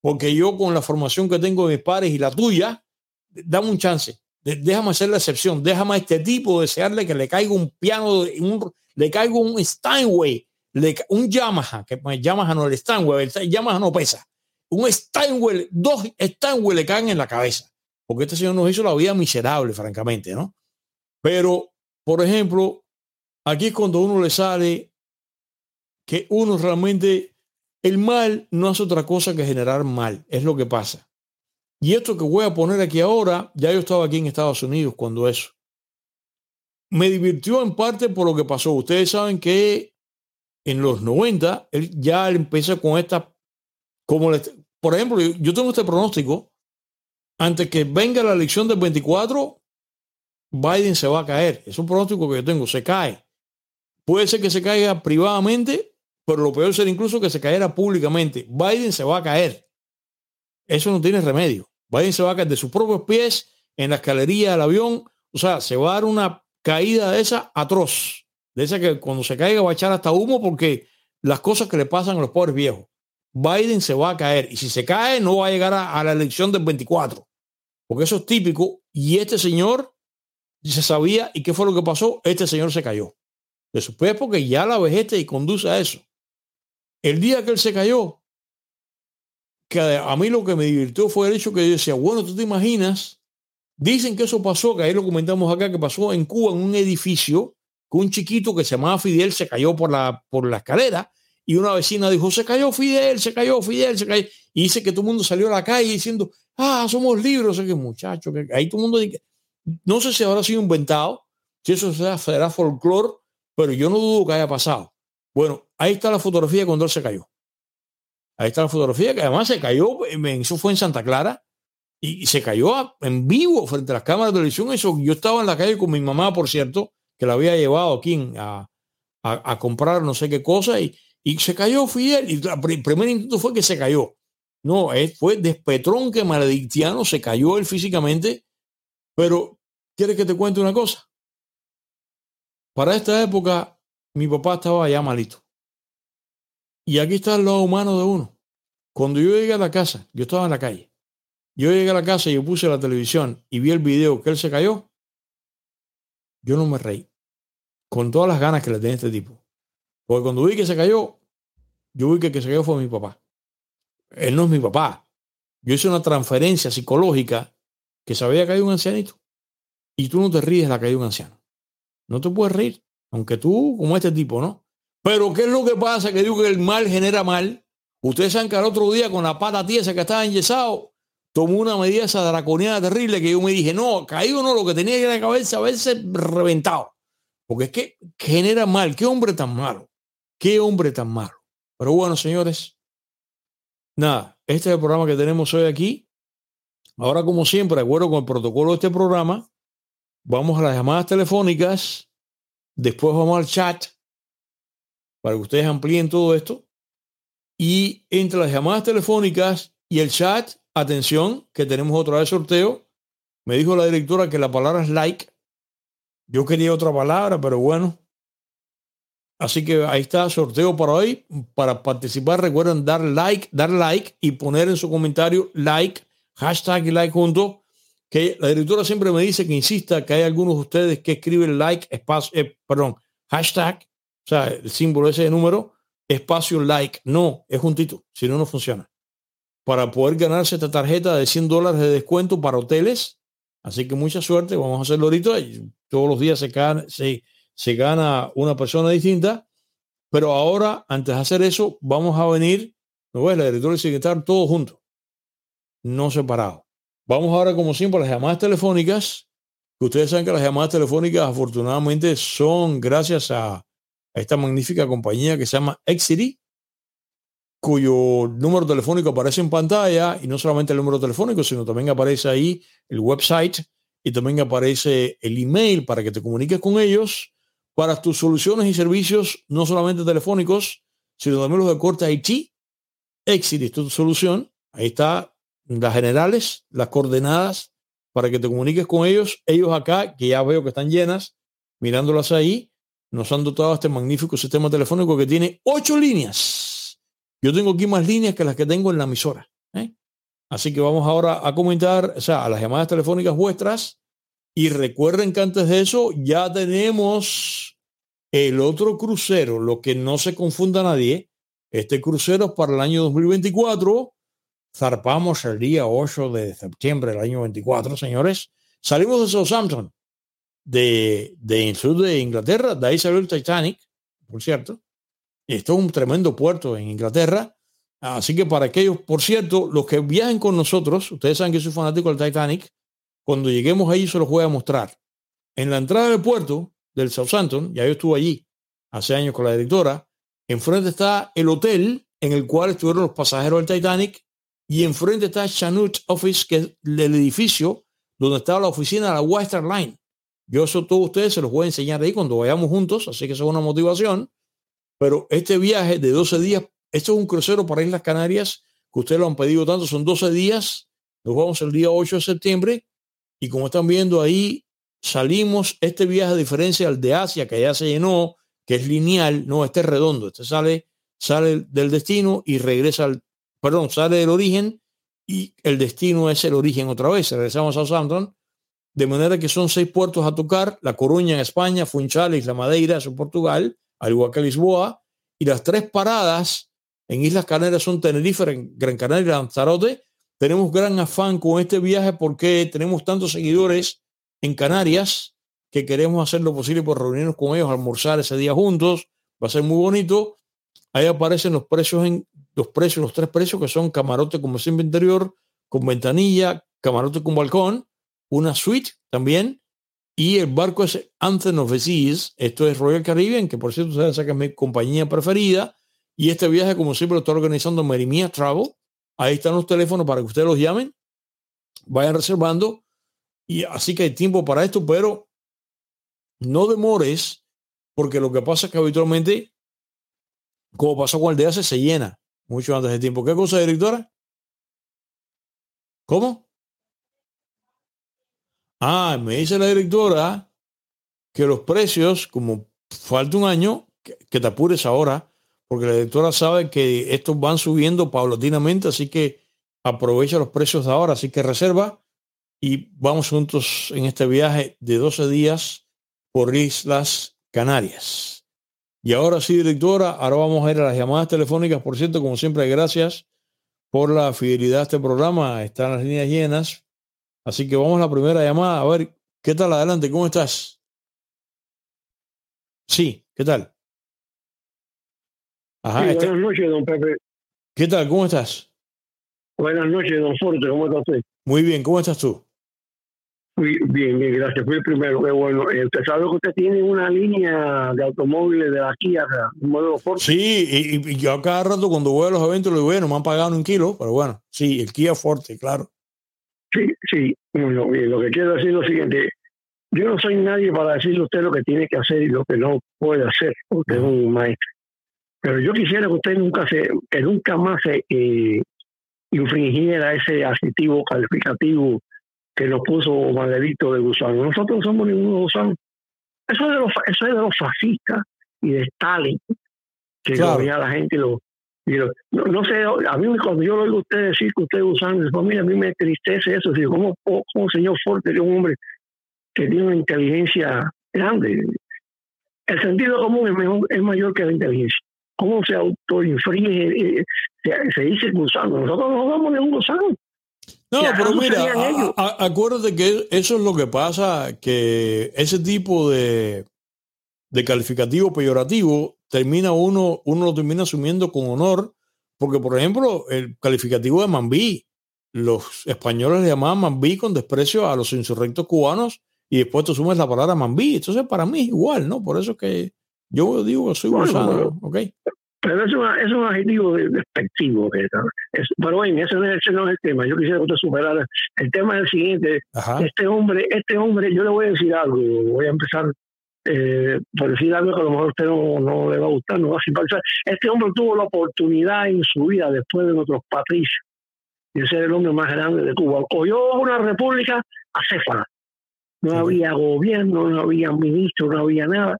porque yo con la formación que tengo de mis padres y la tuya, dame un chance, déjame hacer la excepción, déjame a este tipo desearle que le caiga un piano, un, le caiga un Steinway, un Yamaha, que pues, Yamaha no el Steinway, el Yamaha no pesa, un Steinway, dos Steinway le caen en la cabeza, porque este señor nos hizo la vida miserable, francamente, ¿no? Pero por ejemplo, aquí cuando uno le sale que uno realmente, el mal no hace otra cosa que generar mal, es lo que pasa. Y esto que voy a poner aquí ahora, ya yo estaba aquí en Estados Unidos cuando eso. Me divirtió en parte por lo que pasó. Ustedes saben que en los 90 él ya empezó con esta, como por ejemplo, yo tengo este pronóstico, antes que venga la elección del 24, Biden se va a caer. Es un pronóstico que yo tengo, se cae. Puede ser que se caiga privadamente, pero lo peor sería incluso que se cayera públicamente. Biden se va a caer. Eso no tiene remedio. Biden se va a caer de sus propios pies en la escalería del avión. O sea, se va a dar una caída de esa atroz. De esa que cuando se caiga va a echar hasta humo porque las cosas que le pasan a los pobres viejos. Biden se va a caer. Y si se cae, no va a llegar a, a la elección del 24. Porque eso es típico. Y este señor se sabía y qué fue lo que pasó. Este señor se cayó de su pie porque ya la vejete y conduce a eso. El día que él se cayó, que a mí lo que me divirtió fue el hecho que yo decía, bueno, tú te imaginas, dicen que eso pasó, que ahí lo comentamos acá, que pasó en Cuba en un edificio, que un chiquito que se llamaba Fidel se cayó por la, por la escalera y una vecina dijo, se cayó Fidel, se cayó Fidel, se cayó. Y dice que todo el mundo salió a la calle diciendo, ah, somos libres, o que muchacho, que ahí todo el mundo no sé si habrá sido inventado, si eso será folclore, pero yo no dudo que haya pasado. Bueno, ahí está la fotografía cuando él se cayó. Ahí está la fotografía que además se cayó, eso fue en Santa Clara, y se cayó en vivo frente a las cámaras de televisión. Eso, yo estaba en la calle con mi mamá, por cierto, que la había llevado aquí a, comprar no sé qué cosa, y, y se cayó Fidel. Y el primer intento fue que se cayó. No, fue despetrón que maledictiano, se cayó él físicamente, pero ¿Quieres que te cuente una cosa? Para esta época, mi papá estaba ya malito. Y aquí está el lado humano de uno. Cuando yo llegué a la casa, yo estaba en la calle. Yo llegué a la casa y yo puse la televisión y vi el video que él se cayó. Yo no me reí. Con todas las ganas que le tenía este tipo. Porque cuando vi que se cayó, yo vi que el que se cayó fue mi papá. él no es mi papá. Yo hice una transferencia psicológica que sabía que hay un ancianito. Y tú no te ríes la que hay un anciano. No te puedes reír, aunque tú, como este tipo, ¿no? Pero ¿qué es lo que pasa? Que digo que el mal genera mal. Ustedes saben que el otro día con la pata tiesa que estaba enyesado, tomó una medida esa draconiana terrible que yo me dije, no, caído no, lo que tenía a la cabeza haberse reventado. Porque es que genera mal. Qué hombre tan malo. Qué hombre tan malo. Pero bueno, señores, nada, este es el programa que tenemos hoy aquí. Ahora, como siempre, de acuerdo con el protocolo de este programa, vamos a las llamadas telefónicas, después vamos al chat para que ustedes amplíen todo esto. Y entre las llamadas telefónicas y el chat, atención, que tenemos otra vez sorteo. Me dijo la directora que la palabra es like. Yo quería otra palabra, pero bueno. Así que ahí está, sorteo para hoy. Para participar, recuerden dar like, dar like y poner en su comentario like, hashtag y like junto. Que la directora siempre me dice que insista que hay algunos de ustedes que escriben like, espacio, eh, perdón, hashtag, o sea, el símbolo ese de número, espacio like. No, es juntito, si no, no funciona. Para poder ganarse esta tarjeta de 100 dólares de descuento para hoteles. Así que mucha suerte, vamos a hacerlo ahorita. Todos los días se, se, se gana una persona distinta. Pero ahora, antes de hacer eso, vamos a venir, ¿no ves? La directora y el todos juntos, no separados. Vamos ahora, como siempre, a las llamadas telefónicas. ustedes saben que las llamadas telefónicas, afortunadamente, son gracias a, esta magnífica compañía que se llama Exity, cuyo número telefónico aparece en pantalla y no solamente el número telefónico, sino también aparece ahí el website y también aparece el email para que te comuniques con ellos para tus soluciones y servicios, no solamente telefónicos, sino también los de corte IT. Exit es tu solución. Ahí está las generales, las coordenadas para que te comuniques con ellos. Ellos acá, que ya veo que están llenas, mirándolas ahí, nos han dotado este magnífico sistema telefónico que tiene ocho líneas. Yo tengo aquí más líneas que las que tengo en la emisora. ¿eh? Así que vamos ahora a comentar, o sea, a las llamadas telefónicas vuestras. Y recuerden que antes de eso ya tenemos el otro crucero, lo que no se confunda nadie. Este crucero es para el año 2024. Zarpamos el día 8 de septiembre del año 24, señores. Salimos de Southampton, de, de sur de Inglaterra. De ahí salió el Titanic, por cierto. Esto es un tremendo puerto en Inglaterra. Así que para aquellos, por cierto, los que viajen con nosotros, ustedes saben que soy fanático del Titanic, cuando lleguemos ahí se los voy a mostrar. En la entrada del puerto del Southampton, ya yo estuve allí hace años con la directora, enfrente está el hotel en el cual estuvieron los pasajeros del Titanic y enfrente está Chanut Office, que es el edificio donde estaba la oficina de la Western Line. Yo eso todos ustedes se los voy a enseñar ahí cuando vayamos juntos, así que eso es una motivación. Pero este viaje de 12 días, esto es un crucero para Islas Canarias, que ustedes lo han pedido tanto, son 12 días. Nos vamos el día 8 de septiembre y como están viendo ahí, salimos este viaje a diferencia del de Asia, que ya se llenó, que es lineal, no, este es redondo, este sale, sale del destino y regresa al, perdón, sale del origen y el destino es el origen otra vez. Regresamos a Southampton de manera que son seis puertos a tocar, La Coruña en España, Funchal, Isla Madeira, en Portugal, al igual que Lisboa, y las tres paradas en Islas Canarias son Tenerife, Gran Canaria y Lanzarote. Tenemos gran afán con este viaje porque tenemos tantos seguidores en Canarias que queremos hacer lo posible por reunirnos con ellos, almorzar ese día juntos. Va a ser muy bonito. Ahí aparecen los precios en los precios, los tres precios que son camarote como siempre interior, con ventanilla, camarote con balcón una suite también. Y el barco es Anthem of the. Esto es Royal Caribbean, que por cierto ustedes saben mi compañía preferida. Y este viaje, como siempre, lo está organizando Merimia Travel. Ahí están los teléfonos para que ustedes los llamen. Vayan reservando. Y así que hay tiempo para esto, pero no demores, porque lo que pasa es que habitualmente, como pasó con el de hace, se llena mucho antes de tiempo. ¿Qué cosa, directora? ¿Cómo? Ah, me dice la directora que los precios, como falta un año, que, te apures ahora, porque la directora sabe que estos van subiendo paulatinamente, así que aprovecha los precios de ahora, así que reserva y vamos juntos en este viaje de 12 días por Islas Canarias. Y ahora sí, directora, ahora vamos a ir a las llamadas telefónicas. Por cierto, como siempre, gracias por la fidelidad a este programa. Están las líneas llenas. Así que vamos a la primera llamada. A ver, ¿qué tal? Adelante, ¿cómo estás? Sí, ¿qué tal? Ajá, este buenas noches, don Pepe. ¿Qué tal? ¿Cómo estás? Buenas noches, don Forte. ¿Cómo está usted? Muy bien, ¿cómo estás tú? Bien, bien, gracias. Fui el primero. Qué bueno. Eh, usted sabe que usted tiene una línea de automóviles de la Kia, un modelo Forte. Sí, y, yo cada rato cuando voy a los eventos le digo, bueno, me han pagado un kilo, pero bueno, sí, el Kia Forte, claro. Sí, sí. Bueno, bien, lo que quiero decir es lo siguiente. Yo no soy nadie para decirle a usted lo que tiene que hacer y lo que no puede hacer. Usted es un maestro. Pero yo quisiera que usted nunca se, que nunca más se eh, infringiera ese adjetivo calificativo que nos puso Margarito de Gusano. Nosotros no somos ninguno gusano. Eso es de los, eso es de los fascistas y de Stalin, que claro. lo la gente lo, no, sé, a mí cuando yo lo oigo a usted decir que usted es gusano, a mí, a mí me entristece eso. Digo, ¿cómo, cómo señor Forte es un hombre que tiene una inteligencia grande? El sentido común es, mejor, es mayor que la inteligencia. ¿Cómo se autoinfringe? Eh, se, se dice gusano. Nosotros no vamos de un gusano. No, pero mira, acuérdate que eso es lo que pasa, que ese tipo de, de calificativo peyorativo termina uno, uno lo termina asumiendo con honor, porque por ejemplo, el calificativo de Mambí, los españoles le llamaban Mambí con desprecio a los insurrectos cubanos y después tú sumas la palabra Mambí. Entonces para mí es igual, ¿no? Por eso que yo digo que soy gusano, ¿ok? Pero es, es un adjetivo despectivo. pero bueno, ese no, es, ese no es el tema. Yo quisiera que usted superara. El tema es el siguiente. Este hombre, este hombre, yo le voy a decir algo. Voy a empezar eh, por decir algo que a lo mejor a usted no, no le va a gustar, no va a simpatizar. Este hombre tuvo la oportunidad en su vida, después de nuestros patricios, de ser el hombre más grande de Cuba. Cogió una república acéfala. No había gobierno, no había ministro, no había nada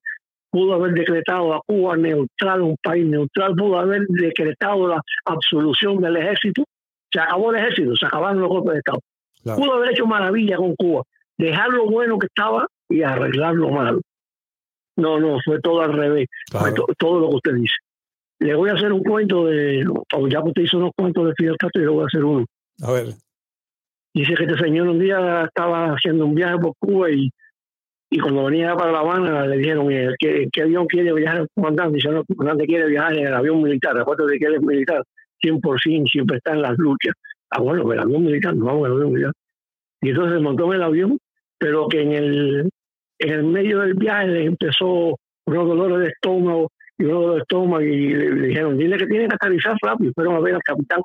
pudo haber decretado a Cuba neutral, un país neutral, pudo haber decretado la absolución del ejército, se acabó el ejército, se acabaron los golpes de Estado. Pudo haber hecho maravilla con Cuba, dejar lo bueno que estaba y arreglar lo malo. No, no, fue todo al revés, fue todo lo que usted dice. Le voy a hacer un cuento de, ya que usted hizo unos cuentos de Fidel Castro, yo le voy a hacer uno. A ver. Dice que este señor un día estaba haciendo un viaje por Cuba y y cuando venía para La Habana le dijeron, ¿qué, qué avión quiere viajar el comandante? Dice, no, el comandante quiere viajar en el avión militar. de que él es militar, 100% siempre está en las luchas. Ah, bueno, el avión militar, no vamos el avión militar. Y entonces se montó en el avión, pero que en el, en el medio del viaje le empezó unos dolores de estómago y unos dolores de estómago y le, dijeron, dile que tiene que aterrizar rápido. Fueron a ver al capitán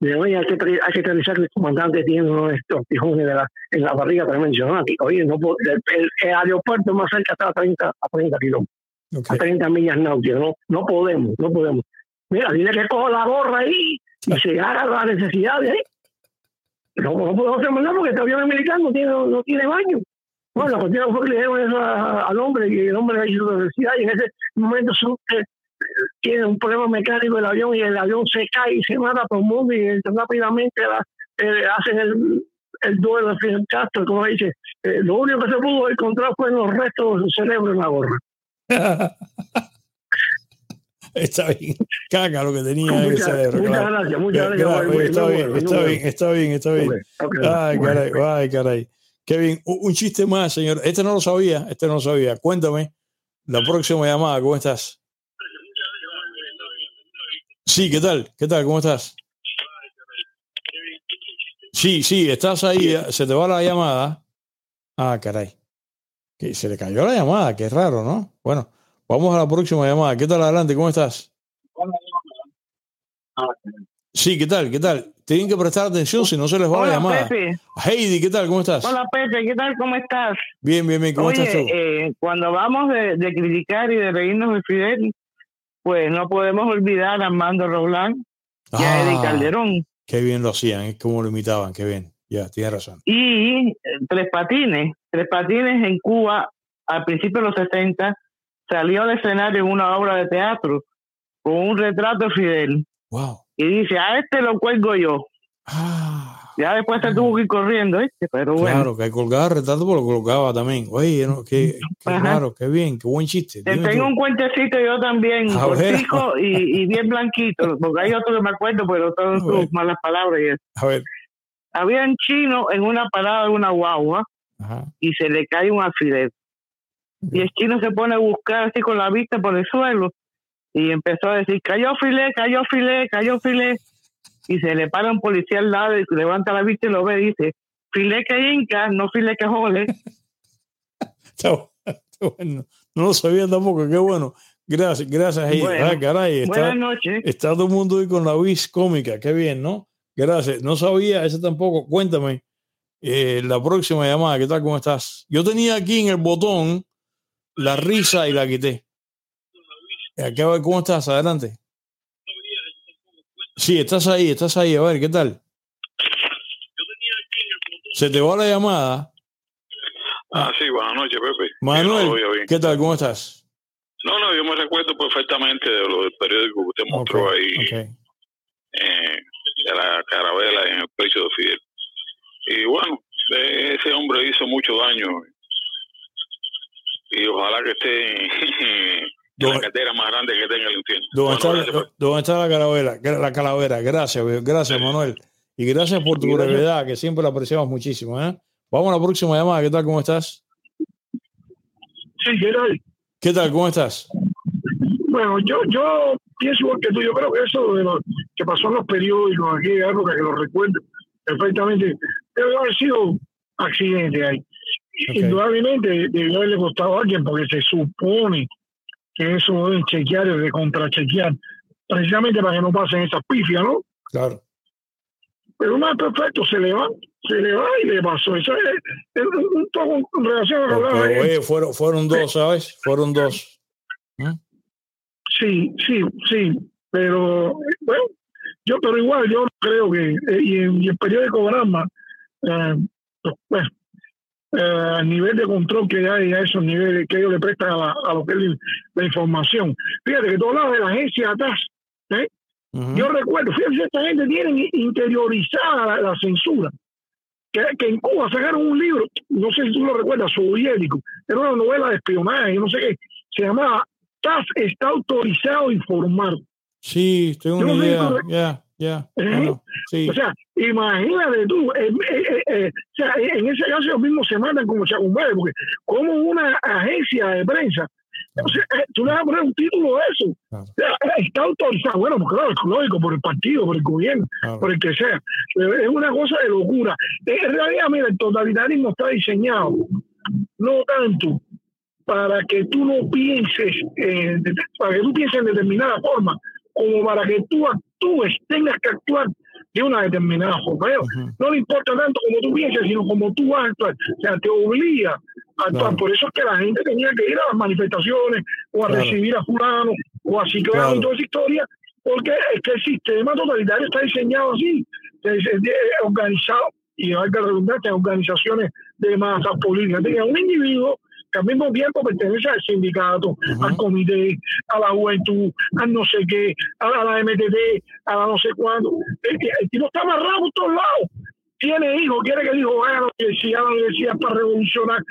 de oye, hay que, hay que realizar que el comandante tiene unos tijones de la, en la barriga para mencionar. Oye, no, el, el, aeropuerto más cerca está a 30, a 30 kilómetros, a 30 millas náuticas. No, no podemos, no podemos. Mira, dile que coja la gorra ahí y se haga la necesidad de ahí. No, no podemos hacer nada porque este avión militar no tiene, no tiene baño. Bueno, la cuestión fue que le dijeron eso al hombre y el hombre hizo la necesidad y en ese momento son, tiene un problema mecánico del avión y el avión se cae y se mata todo el mundo y rápidamente eh, hacen el, el duelo de Fidel Castro, como dice, eh, lo único que se pudo encontrar fue los restos de su cerebro en la gorra. está bien, caga lo que tenía en el cerebro. Muchas gracias, muchas gracias. está, bien, está, bien, está bien, está bien, ay, caray, ay, caray. Kevin, un chiste más, señor. Este no lo sabía, este no lo sabía. Cuéntame, la próxima llamada, ¿cómo estás? Sí, ¿qué tal? ¿Qué tal? ¿Cómo estás? Sí, sí, estás ahí, se te va la llamada. Ah, caray. Que se le cayó la llamada, qué raro, ¿no? Bueno, vamos a la próxima llamada. ¿Qué tal adelante? ¿Cómo estás? Sí, ¿qué tal? ¿Qué tal? Tienen que prestar atención si no se les va la llamada. Heidi, ¿qué tal? ¿Cómo estás? Hola, Pepe, ¿qué tal? ¿Cómo estás? Bien, bien, bien. ¿Cómo estás tú? Eh, cuando hablamos de, de, criticar y de reírnos de Fidel, pues no podemos olvidar a Armando Roland y a Eddie ah, Calderón. Qué bien lo hacían, es como lo imitaban, qué bien. Ya, tienes razón. Y eh, Tres Patines. Tres Patines en Cuba, al principio de los 60, salió al escenario en una obra de teatro con un retrato de Fidel. Wow. Y dice, a este lo cuelgo yo. Ah. Ya después se tuvo que ir corriendo, ¿eh? Pero bueno. Claro, que colgaba retrato, pero lo colocaba también. Oye, ¿no? qué, claro, qué bien, qué buen chiste. Te tengo un cuentecito yo también, cortico y, y, bien blanquito, porque hay otro que me acuerdo, pero todas sus malas palabras y eso. A ver. Había un chino en una parada de una guagua y se le cae un alfiler. Y el chino se pone a buscar así con la vista por el suelo y empezó a decir, cayó filé, cayó filé, cayó filé y se le para un policía al lado y levanta la vista y lo ve y dice, que inca, no que jole. bueno. No lo sabía tampoco, qué bueno. Gracias, gracias. Ahí. ah, caray, está, buenas noches. Está todo el mundo ahí con la vis cómica, qué bien, ¿no? Gracias. No sabía ese tampoco. Cuéntame, eh, la próxima llamada, ¿qué tal? ¿Cómo estás? Yo tenía aquí en el botón la risa y la quité. ¿Cómo estás? Adelante. Sí, estás ahí, estás ahí. A ver, ¿qué tal? Se te va la llamada. Ah, sí, buenas noches, Pepe. Manuel, ¿qué tal? ¿Cómo estás? No, no, yo me recuerdo perfectamente de lo del periódico que usted mostró ahí. Eh, de la carabela en el pecho de Fidel. Y bueno, ese hombre hizo mucho daño. Y ojalá que esté la cartera más grande que tenga el infierno. ¿Dónde, está, la calavera? La calavera. Gracias, gracias, Manuel. Y gracias por tu brevedad, que siempre la apreciamos muchísimo. ¿eh? Vamos a la próxima llamada. ¿Qué tal? ¿Cómo estás? Sí, ¿qué tal? ¿Qué tal? ¿Cómo estás? Bueno, yo, yo pienso igual que tú. Yo creo que eso de lo que pasó en los periódicos, aquí aquella época, que lo recuerdo perfectamente, debe haber sido accidente ahí. Indudablemente debió haberle costado a alguien porque se supone que eso deben chequear y de contrachequear, precisamente para que no pasen esas pifias, ¿no? Claro. Pero no perfecto, se le va, se le va y le pasó. Eso es, un poco en relación a lo que Oye, fueron, fueron dos, ¿sabes? Fueron dos. ¿Mm? Sí, sí, sí. Pero, bueno, yo, pero igual, yo creo que, eh, y, en, el periódico Granma, eh, pues, bueno, eh, nivel de control que hay a esos niveles que ellos le prestan a, lo que es la, información. Fíjate que todos lados de la agencia atrás, ¿eh? yo recuerdo, fíjate, esta gente tiene interiorizada la, censura. Que, que, en Cuba sacaron un libro, no sé si tú lo recuerdas, soviético, era una novela de espionaje, no sé qué, se llamaba TAS está autorizado a informar. Sí, tengo una idea, ya. ¿Eh? O sea, imagínate tú, eh, eh, o sea, en ese caso ellos mismos se mandan como chacumbales, porque como una agencia de prensa, o sea, tú le vas a poner un título de eso. O sea, está autorizado, bueno, pues claro, es lógico, por el partido, por el gobierno, por el que sea. Es una cosa de locura. En realidad, mira, el totalitarismo está diseñado no tanto para que tú no pienses, para que tú pienses en determinada forma, como para que tú actúes, tengas que actuar de una determinada forma. No le importa tanto como tú piensas, sino como tú actúas. O sea, te obliga a actuar. Por eso es que la gente tenía que ir a las manifestaciones o a recibir a fulano o a ciclano y toda esa historia, porque es que el sistema totalitario está diseñado así, organizado, y hay que redundancia, organizaciones de masas políticas. Tenía un individuo que al mismo tiempo pertenece al sindicato, al comité, a la juventud, a no sé qué, a la, MTT, a la no sé cuándo. El, tipo está amarrado por todos lados. Tiene hijos, quiere que el hijo vaya a la universidad, a la universidad para revolucionar.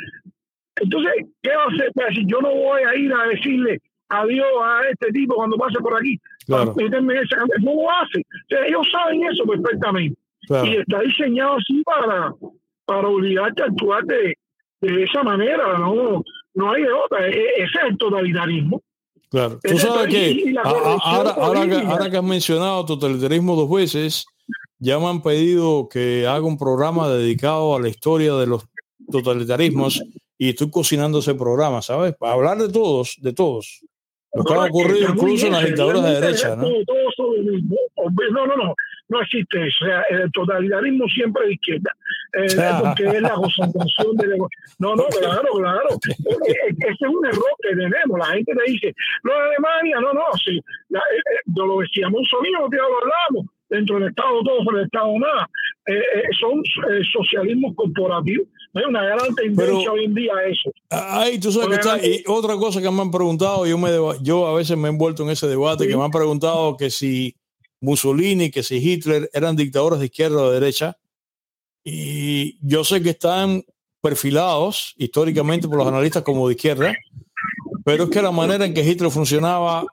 Entonces, ¿qué va a hacer? Pues, si yo no voy a ir a decirle adiós a este tipo cuando pase por aquí, claro. esa no lo hace. ellos saben eso perfectamente. Y está diseñado así para, para obligarte a actuar de, de esa manera, no, no hay otra, e, e, ese es el totalitarismo. Claro, tú sabes que ahora, ahora, que ahora que has mencionado totalitarismo dos veces, ya me han pedido que haga un programa dedicado a la historia de los totalitarismos y estoy cocinando ese programa, ¿sabes? Para hablar de todos, de todos. Lo que ha ocurrido incluso en las dictaduras de derecha, ¿no? No, no, no no existe eso. O sea, el totalitarismo siempre de izquierda. Eh, porque es la concentración de. No, no, claro, claro. Ese es un error que tenemos. La gente te dice, no, Alemania, no, no. Sí, la, eh, eh, lo decíamos sonido que lo hablamos. Dentro del Estado todo, por el Estado nada. son socialismos corporativos. Hay una gran tendencia hoy en día a eso. Ay, tú sabes que está. Y otra cosa que me han preguntado, yo, me, yo a veces me he envuelto en ese debate, que me han preguntado que si Mussolini, que si Hitler eran dictadores de izquierda o de derecha, y yo sé que están perfilados históricamente por los analistas como de izquierda, pero es que la manera en que Hitler funcionaba,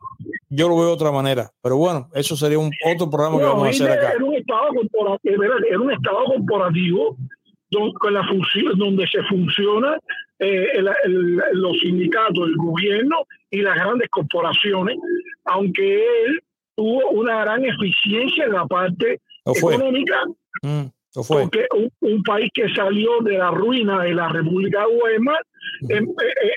yo lo veo de otra manera. Pero bueno, eso sería un otro programa que vamos a hacer acá. Era un estado corporativo, era un estado corporativo donde, la función, donde se funciona eh, los sindicatos, el gobierno y las grandes corporaciones, aunque él tuvo una gran eficiencia en la parte económica. Mm. Porque un, país que salió de la ruina de la República de Weimar, em, eh,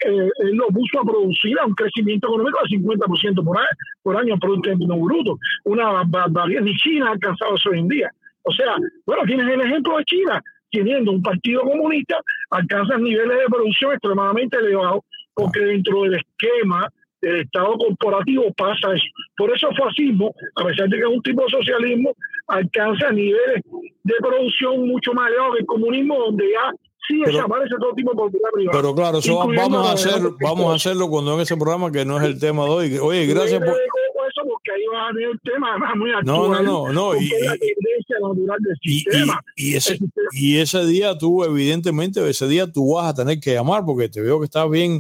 eh, eh, lo puso a producir a un crecimiento económico de 50% por año, por año Producto Interno Bruto. Una barbaridad. Ni China ha alcanzado eso hoy en día. O sea, bueno, tienes el ejemplo de China, teniendo un partido comunista, alcanza niveles de producción extremadamente elevados, porque dentro del esquema del Estado corporativo pasa eso. Por eso fascismo, a pesar de que es un tipo de socialismo, alcanza niveles de producción mucho más elevados que el comunismo, donde ya sí desaparece todo tipo de propiedad privada. Pero claro, eso vamos a hacer, vamos a hacerlo cuando en ese programa que no es el tema de hoy. Oye, gracias por porque ahí va a venir el tema muy actual. No, no, no, no. Y, y, ese, y ese día tú, evidentemente, ese día tú vas a tener que llamar porque te veo que estás bien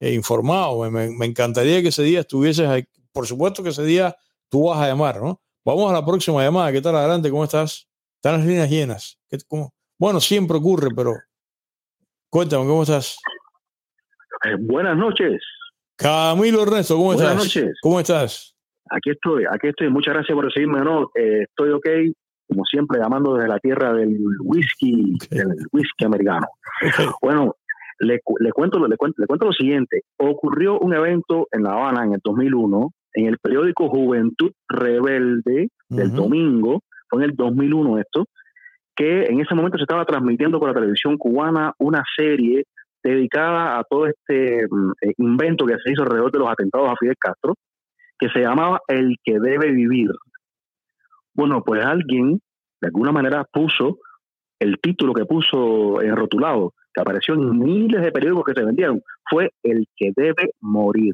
informado. Me, me, encantaría que ese día estuvieses ahí. Por supuesto que ese día tú vas a llamar, ¿no? Vamos a la próxima llamada. ¿Qué tal adelante? ¿Cómo estás? Están las líneas llenas. Bueno, siempre ocurre, pero cuéntame, ¿cómo estás? Eh, buenas noches. Camilo Ernesto, ¿cómo estás? Buenas noches. ¿Cómo estás? Aquí estoy, aquí estoy. Muchas gracias por recibirme. No, eh, estoy ok, como siempre, llamando desde la tierra del whisky, del whisky americano. Bueno, le, cuento, le, cuento, le cuento lo siguiente. Ocurrió un evento en La Habana en el 2001 en el periódico Juventud Rebelde del domingo, fue en el 2001 esto, que en ese momento se estaba transmitiendo por la televisión cubana una serie dedicada a todo este mm, eh, invento que se hizo alrededor de los atentados a Fidel Castro, que se llamaba El que debe vivir. Bueno, pues alguien de alguna manera puso el título que puso en rotulado, que apareció en miles de periódicos que se vendieron, fue El que debe morir.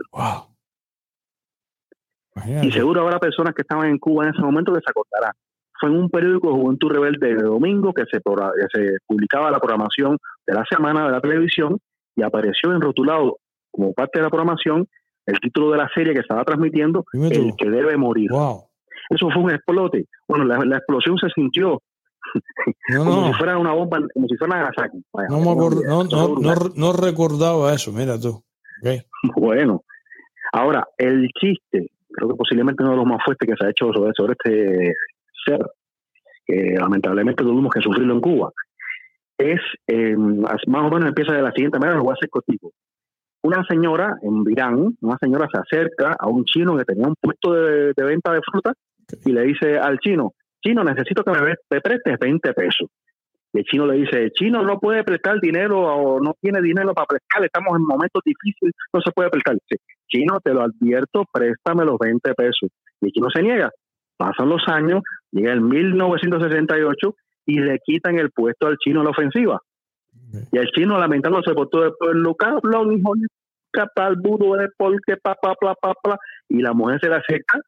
Y seguro habrá personas que estaban en Cuba en ese momento que se acordarán. Fue en un periódico Juventud Rebelde de domingo que se, se publicaba la programación de la semana de la televisión y apareció en rotulado como parte de la programación el título de la serie que estaba transmitiendo, El que debe morir. Eso fue un explote. Bueno, la, explosión se sintió como si fuera una bomba, como si fuera Nagasaki. no, recordaba eso, mira tú. Bueno, ahora, el chiste creo que posiblemente uno de los más fuertes que se ha hecho sobre, sobre este ser, que lamentablemente tuvimos que sufrirlo en Cuba, es eh, más o menos empieza de la siguiente manera, lo voy a hacer contigo. Una señora en Virán, una señora se acerca a un chino que tenía un puesto de, venta de fruta y le dice al chino, chino, necesito que me, me prestes 20 pesos. Y el chino le dice, chino no puede prestar dinero o no tiene dinero para prestar, estamos en momentos difíciles, no se puede prestar. chino, te lo advierto, préstame los 20 pesos. Y el chino se niega. Pasan los años, llega el 1968 y le quitan el puesto al chino en la ofensiva. Y el chino lamentándose por todo el pueblo, cabrón, hijo de catal, budo de porque pa, pa, pa, pa, pa, y la mujer se la acerca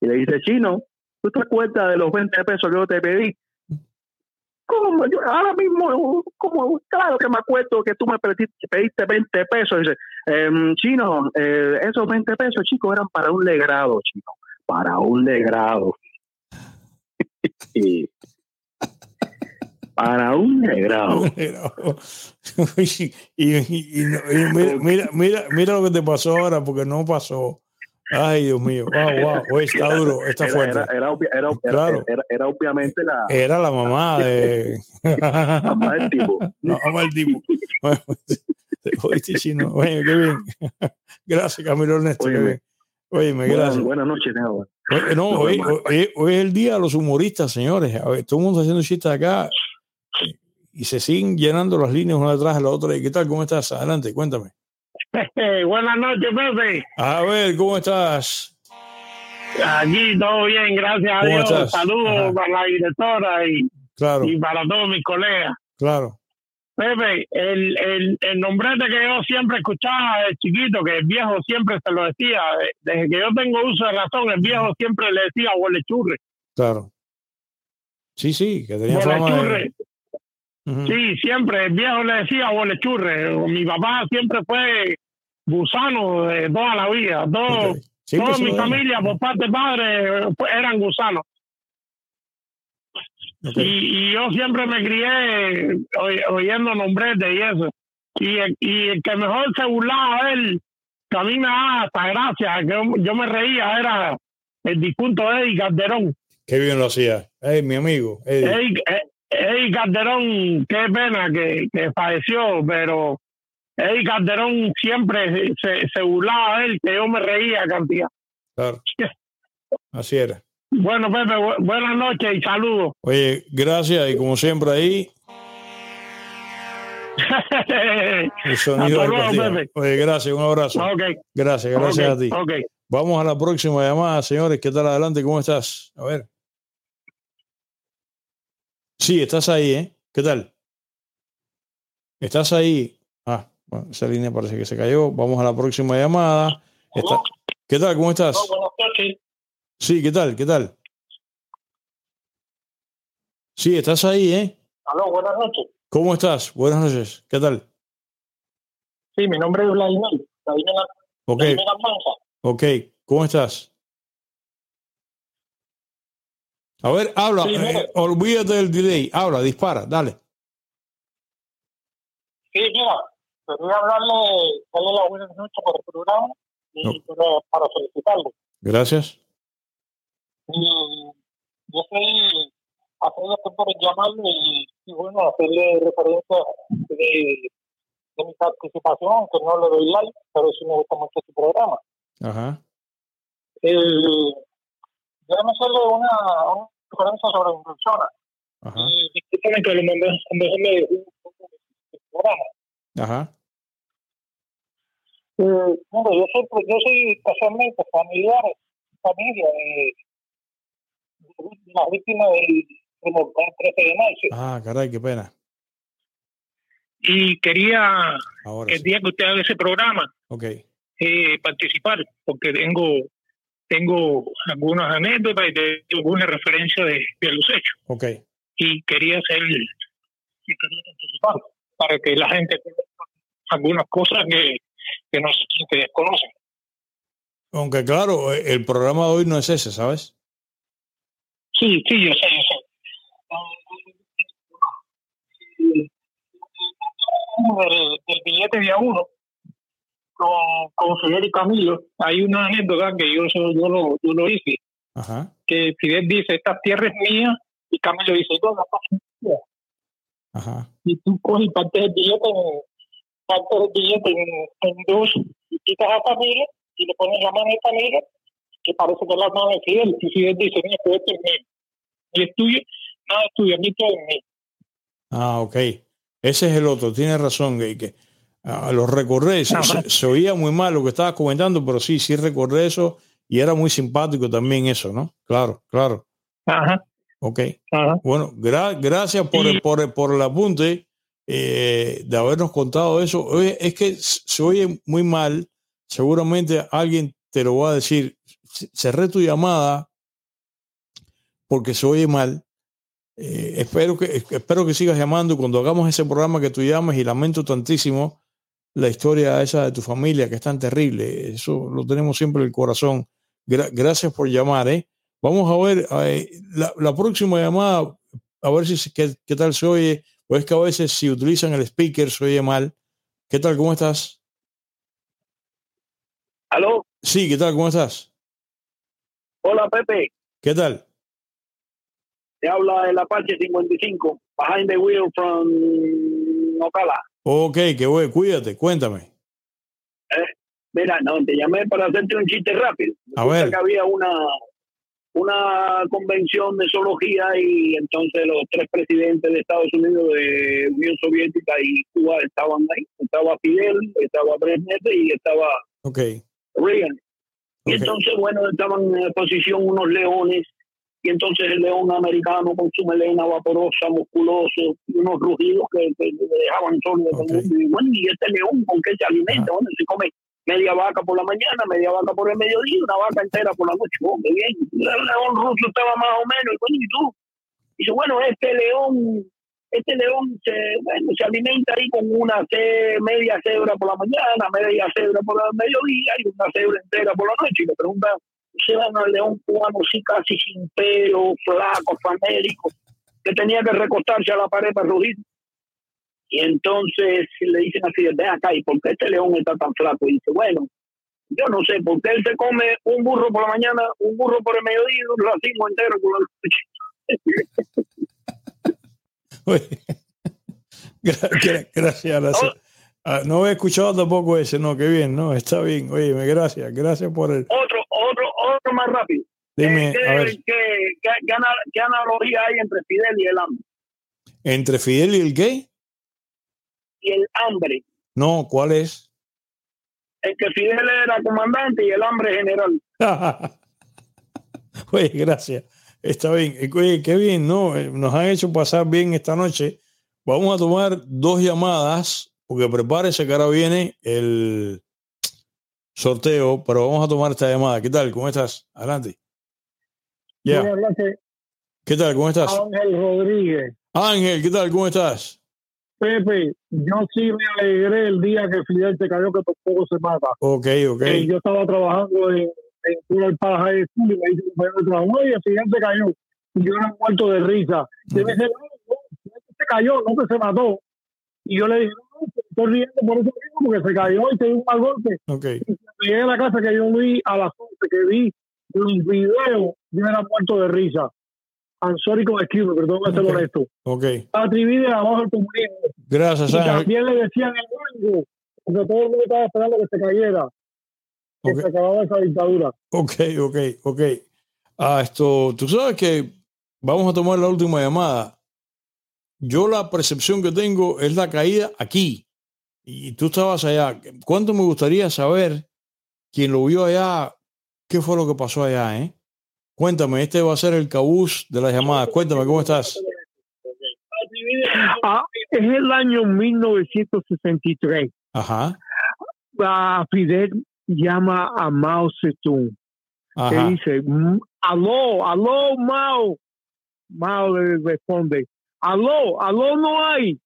y le dice, chino, ¿tú te acuerdas de los 20 pesos que yo te pedí? ¿Cómo? Ahora mismo, como claro que me acuerdo que tú me pediste, 20 pesos. Dice, em, chino, eh, esos 20 pesos, chicos, eran para un legrado, chino, para un legrado. para un legrado. y, mira, mira, mira, mira lo que te pasó ahora, porque no pasó. Ay, Dios mío. Wow, wow. está duro, está fuerte. Era, era, claro. era, obviamente la. Era la mamá de. mamá del tipo. La mamá del tipo. Oíste chino. Oye, qué bien. Gracias, Camilo Ernesto. Oye, Óyeme, gracias. Buenas noches, no, hoy, hoy, hoy, es el día de los humoristas, señores. A ver, todo el mundo haciendo chistes acá y se siguen llenando las líneas una detrás de la otra. ¿Y qué tal? ¿Cómo estás? Adelante, cuéntame. Buenas noches, Pepe. A ver, ¿cómo estás? Aquí todo bien, gracias a Dios. Saludos para la directora y, y para todos mis colegas. Claro. Pepe, el, el, el nombrete que yo siempre escuchaba de chiquito, que el viejo siempre se lo decía, desde que yo tengo uso de razón, el viejo siempre le decía huele churre. Claro. Sí, sí, que tenía fama de, Sí, siempre, el viejo le decía bolechurre. Mi papá siempre fue gusano de toda la vida. Todo, toda mi familia, por parte de padre, eran gusanos. Y, yo siempre me crié oyendo nombres de eso. Y, y el que mejor se burlaba él, que a mí me daba hasta gracia, que yo, me reía, era el difunto Eddie Calderón. Qué bien lo hacía. Hey, mi amigo. Eddie. Eddie, Calderón, qué pena que, que falleció, pero Eddie Calderón siempre se, se burlaba de él, que yo me reía cantidad. Claro. Así era. Bueno, Pepe, buenas noches y saludos. Oye, gracias y como siempre ahí. El sonido Oye, gracias, un abrazo. Gracias, gracias a ti. Vamos a la próxima llamada, señores. ¿Qué tal adelante? ¿Cómo estás? A ver. Sí, estás ahí, ¿eh? ¿Qué tal? ¿Estás ahí? Ah, bueno, esa línea parece que se cayó. Vamos a la próxima llamada. ¿Qué tal? ¿Cómo estás? Sí, ¿qué tal? ¿Qué tal? Sí, estás ahí, ¿eh? Aló, buenas noches. ¿Cómo estás? Buenas noches. ¿Qué tal? Sí, mi nombre es Vladimir. Vladimir, ok. Ok, ¿cómo estás? A ver, habla, eh, olvídate del delay, habla, dispara, dale. Sí, mira, quería hablarle, darle la buenas noches por el programa y para, felicitarle. Gracias. Y yo estoy haciendo por llamarle y, y, bueno, hacerle referencia de, de mi participación, que no le doy like, pero sí me gusta mucho su programa. Ajá. Eh, déjame hacerle una, una referencia sobre instrucciones. Ajá. Y discúlpame que lo mandé un programa. Ajá. Eh, bueno, yo soy, yo soy especialmente familiar, familia de, de la víctima del, del 13 de marzo. Ah, caray, qué pena. Y quería, Ahora el día que usted haga ese programa, okay. eh, participar, porque tengo tengo algunas anécdotas y tengo alguna referencia de, de los hechos. Ok. Y quería hacer para que la gente algunas cosas que, que no que desconocen. Aunque claro, el programa de hoy no es ese, ¿sabes? Sí, sí, yo sé, yo sé. Del, del billete de a uno, con, con Fidel y Camilo, hay una anécdota que yo, yo, lo, yo lo hice. Ajá. Que Fidel dice, esta tierra es mía, y Camilo dice, yo la paso Ajá. Y tú coges parte del billete, parte del billete en, dos, y quitas a Camilo, y le pones la mano de Camilo, que parece que es la mano de Fidel, y Fidel dice, mira, pues esto es mío. Y es tuyo, nada es tuyo, a mí todo es mío. Ah, ok. Ese es el otro, tienes razón, que, que a los recordé, se, oía muy mal lo que estabas comentando, pero sí, sí recordé eso y era muy simpático también eso, ¿no? Claro, claro. Ajá. Ok. Bueno, gracias por, el, por, el, por el apunte eh, de habernos contado eso. es que se oye muy mal, seguramente alguien te lo va a decir. Cerré tu llamada porque se oye mal. Eh, espero, que, espero que sigas llamando cuando hagamos ese programa que tú llames y lamento tantísimo la historia esa de tu familia, que es tan terrible. Eso lo tenemos siempre en el corazón. gracias por llamar. ¿eh? Vamos a ver eh, la, próxima llamada, a ver si qué, qué, tal se oye. O es que a veces si utilizan el speaker se oye mal. ¿Qué tal? ¿Cómo estás? ¿Aló? Sí, ¿qué tal? ¿Cómo estás? Hola, Pepe. ¿Qué tal? Te habla el Apache 55, behind the wheel from Ocala. Ok, qué bueno, cuídate, cuéntame. Eh, mira, no, te llamé para hacerte un chiste rápido. A ver. Que había una, una convención de zoología y entonces los tres presidentes de Estados Unidos, de Unión Soviética y Cuba estaban ahí. Estaba Fidel, estaba Brezhnev y estaba okay. Reagan. Y entonces, bueno, estaban en posición unos leones y entonces el león americano con su melena vaporosa, musculoso, y unos rugidos que, le dejaban solo. Y bueno, y este león con qué se alimenta, bueno, se come media vaca por la mañana, media vaca por el mediodía, una vaca entera por la noche. Oh, qué bien. El león ruso estaba más o menos, y bueno, ¿y tú? Dice, bueno, este león este león se, bueno, se alimenta ahí con una media cebra por la mañana, media cebra por el mediodía y una cebra entera por la noche. Y le pregunta, se van al león cubano sí casi sin pelo, flaco, famélico, que tenía que recostarse a la pared para rugir. Y entonces le dicen así, ven acá, ¿y por qué este león está tan flaco? Y dice, bueno, yo no sé, porque él se come un burro por la mañana, un burro por el mediodía y un racimo entero por la noche. gracias, gracias. Ah, no he escuchado tampoco ese, no, qué bien, no, está bien. Oye, gracias, gracias por el. Otro, otro, otro más rápido. Dime, ¿Qué, a ver. ¿qué, qué, analogía hay entre Fidel y el hambre? ¿Entre Fidel y el qué? Y el hambre. No, ¿cuál es? El que Fidel era comandante y el hambre general. Oye, gracias. Está bien. Oye, qué bien, ¿no? Eh, nos han hecho pasar bien esta noche. Vamos a tomar dos llamadas, porque prepárese que ahora viene el sorteo, pero vamos a tomar esta llamada. ¿Qué tal? ¿Cómo estás? Adelante. Ya. ¿Qué tal? ¿Cómo estás? Ángel Rodríguez. Ángel, ¿qué tal? ¿Cómo estás? Pepe, yo sí me alegré el día que Fidel se cayó, que poco se mata. Ok, ok. Eh, yo estaba trabajando en, en el Paja de School y me dice un trabajo, oye, Fidel se cayó. Y yo era muerto de risa. Y me dice, no, no, se cayó, no que se mató. Y yo le dije, no, estoy riendo por eso mismo, porque se cayó y se dio un mal golpe. Okay. Y llegué a la casa que yo vi a las 11, que vi un video, yo era muerto de risa. I'm sorry con excuse, perdón, okay. ser honesto. Ok. Atribuye abajo el comunismo. Gracias, Ángel. también le decían el banco, porque todo el mundo estaba esperando que se cayera. Que Okay. se acababa esa dictadura. Ok, ok, ok. Ah, esto, tú sabes que vamos a tomar la última llamada. Yo la percepción que tengo es la caída aquí. Y tú estabas allá. ¿Cuánto me gustaría saber quién lo vio allá? ¿Qué fue lo que pasó allá, eh? Cuéntame, este va a ser el cabuz de las llamadas. Cuéntame, ¿cómo estás? Ah, es el año 1963. Ajá, Ah, Fidel llama a Mao Zedong. Ajá. dice, "Mm, aló, aló, Mao. Mao le responde, aló, aló no hay.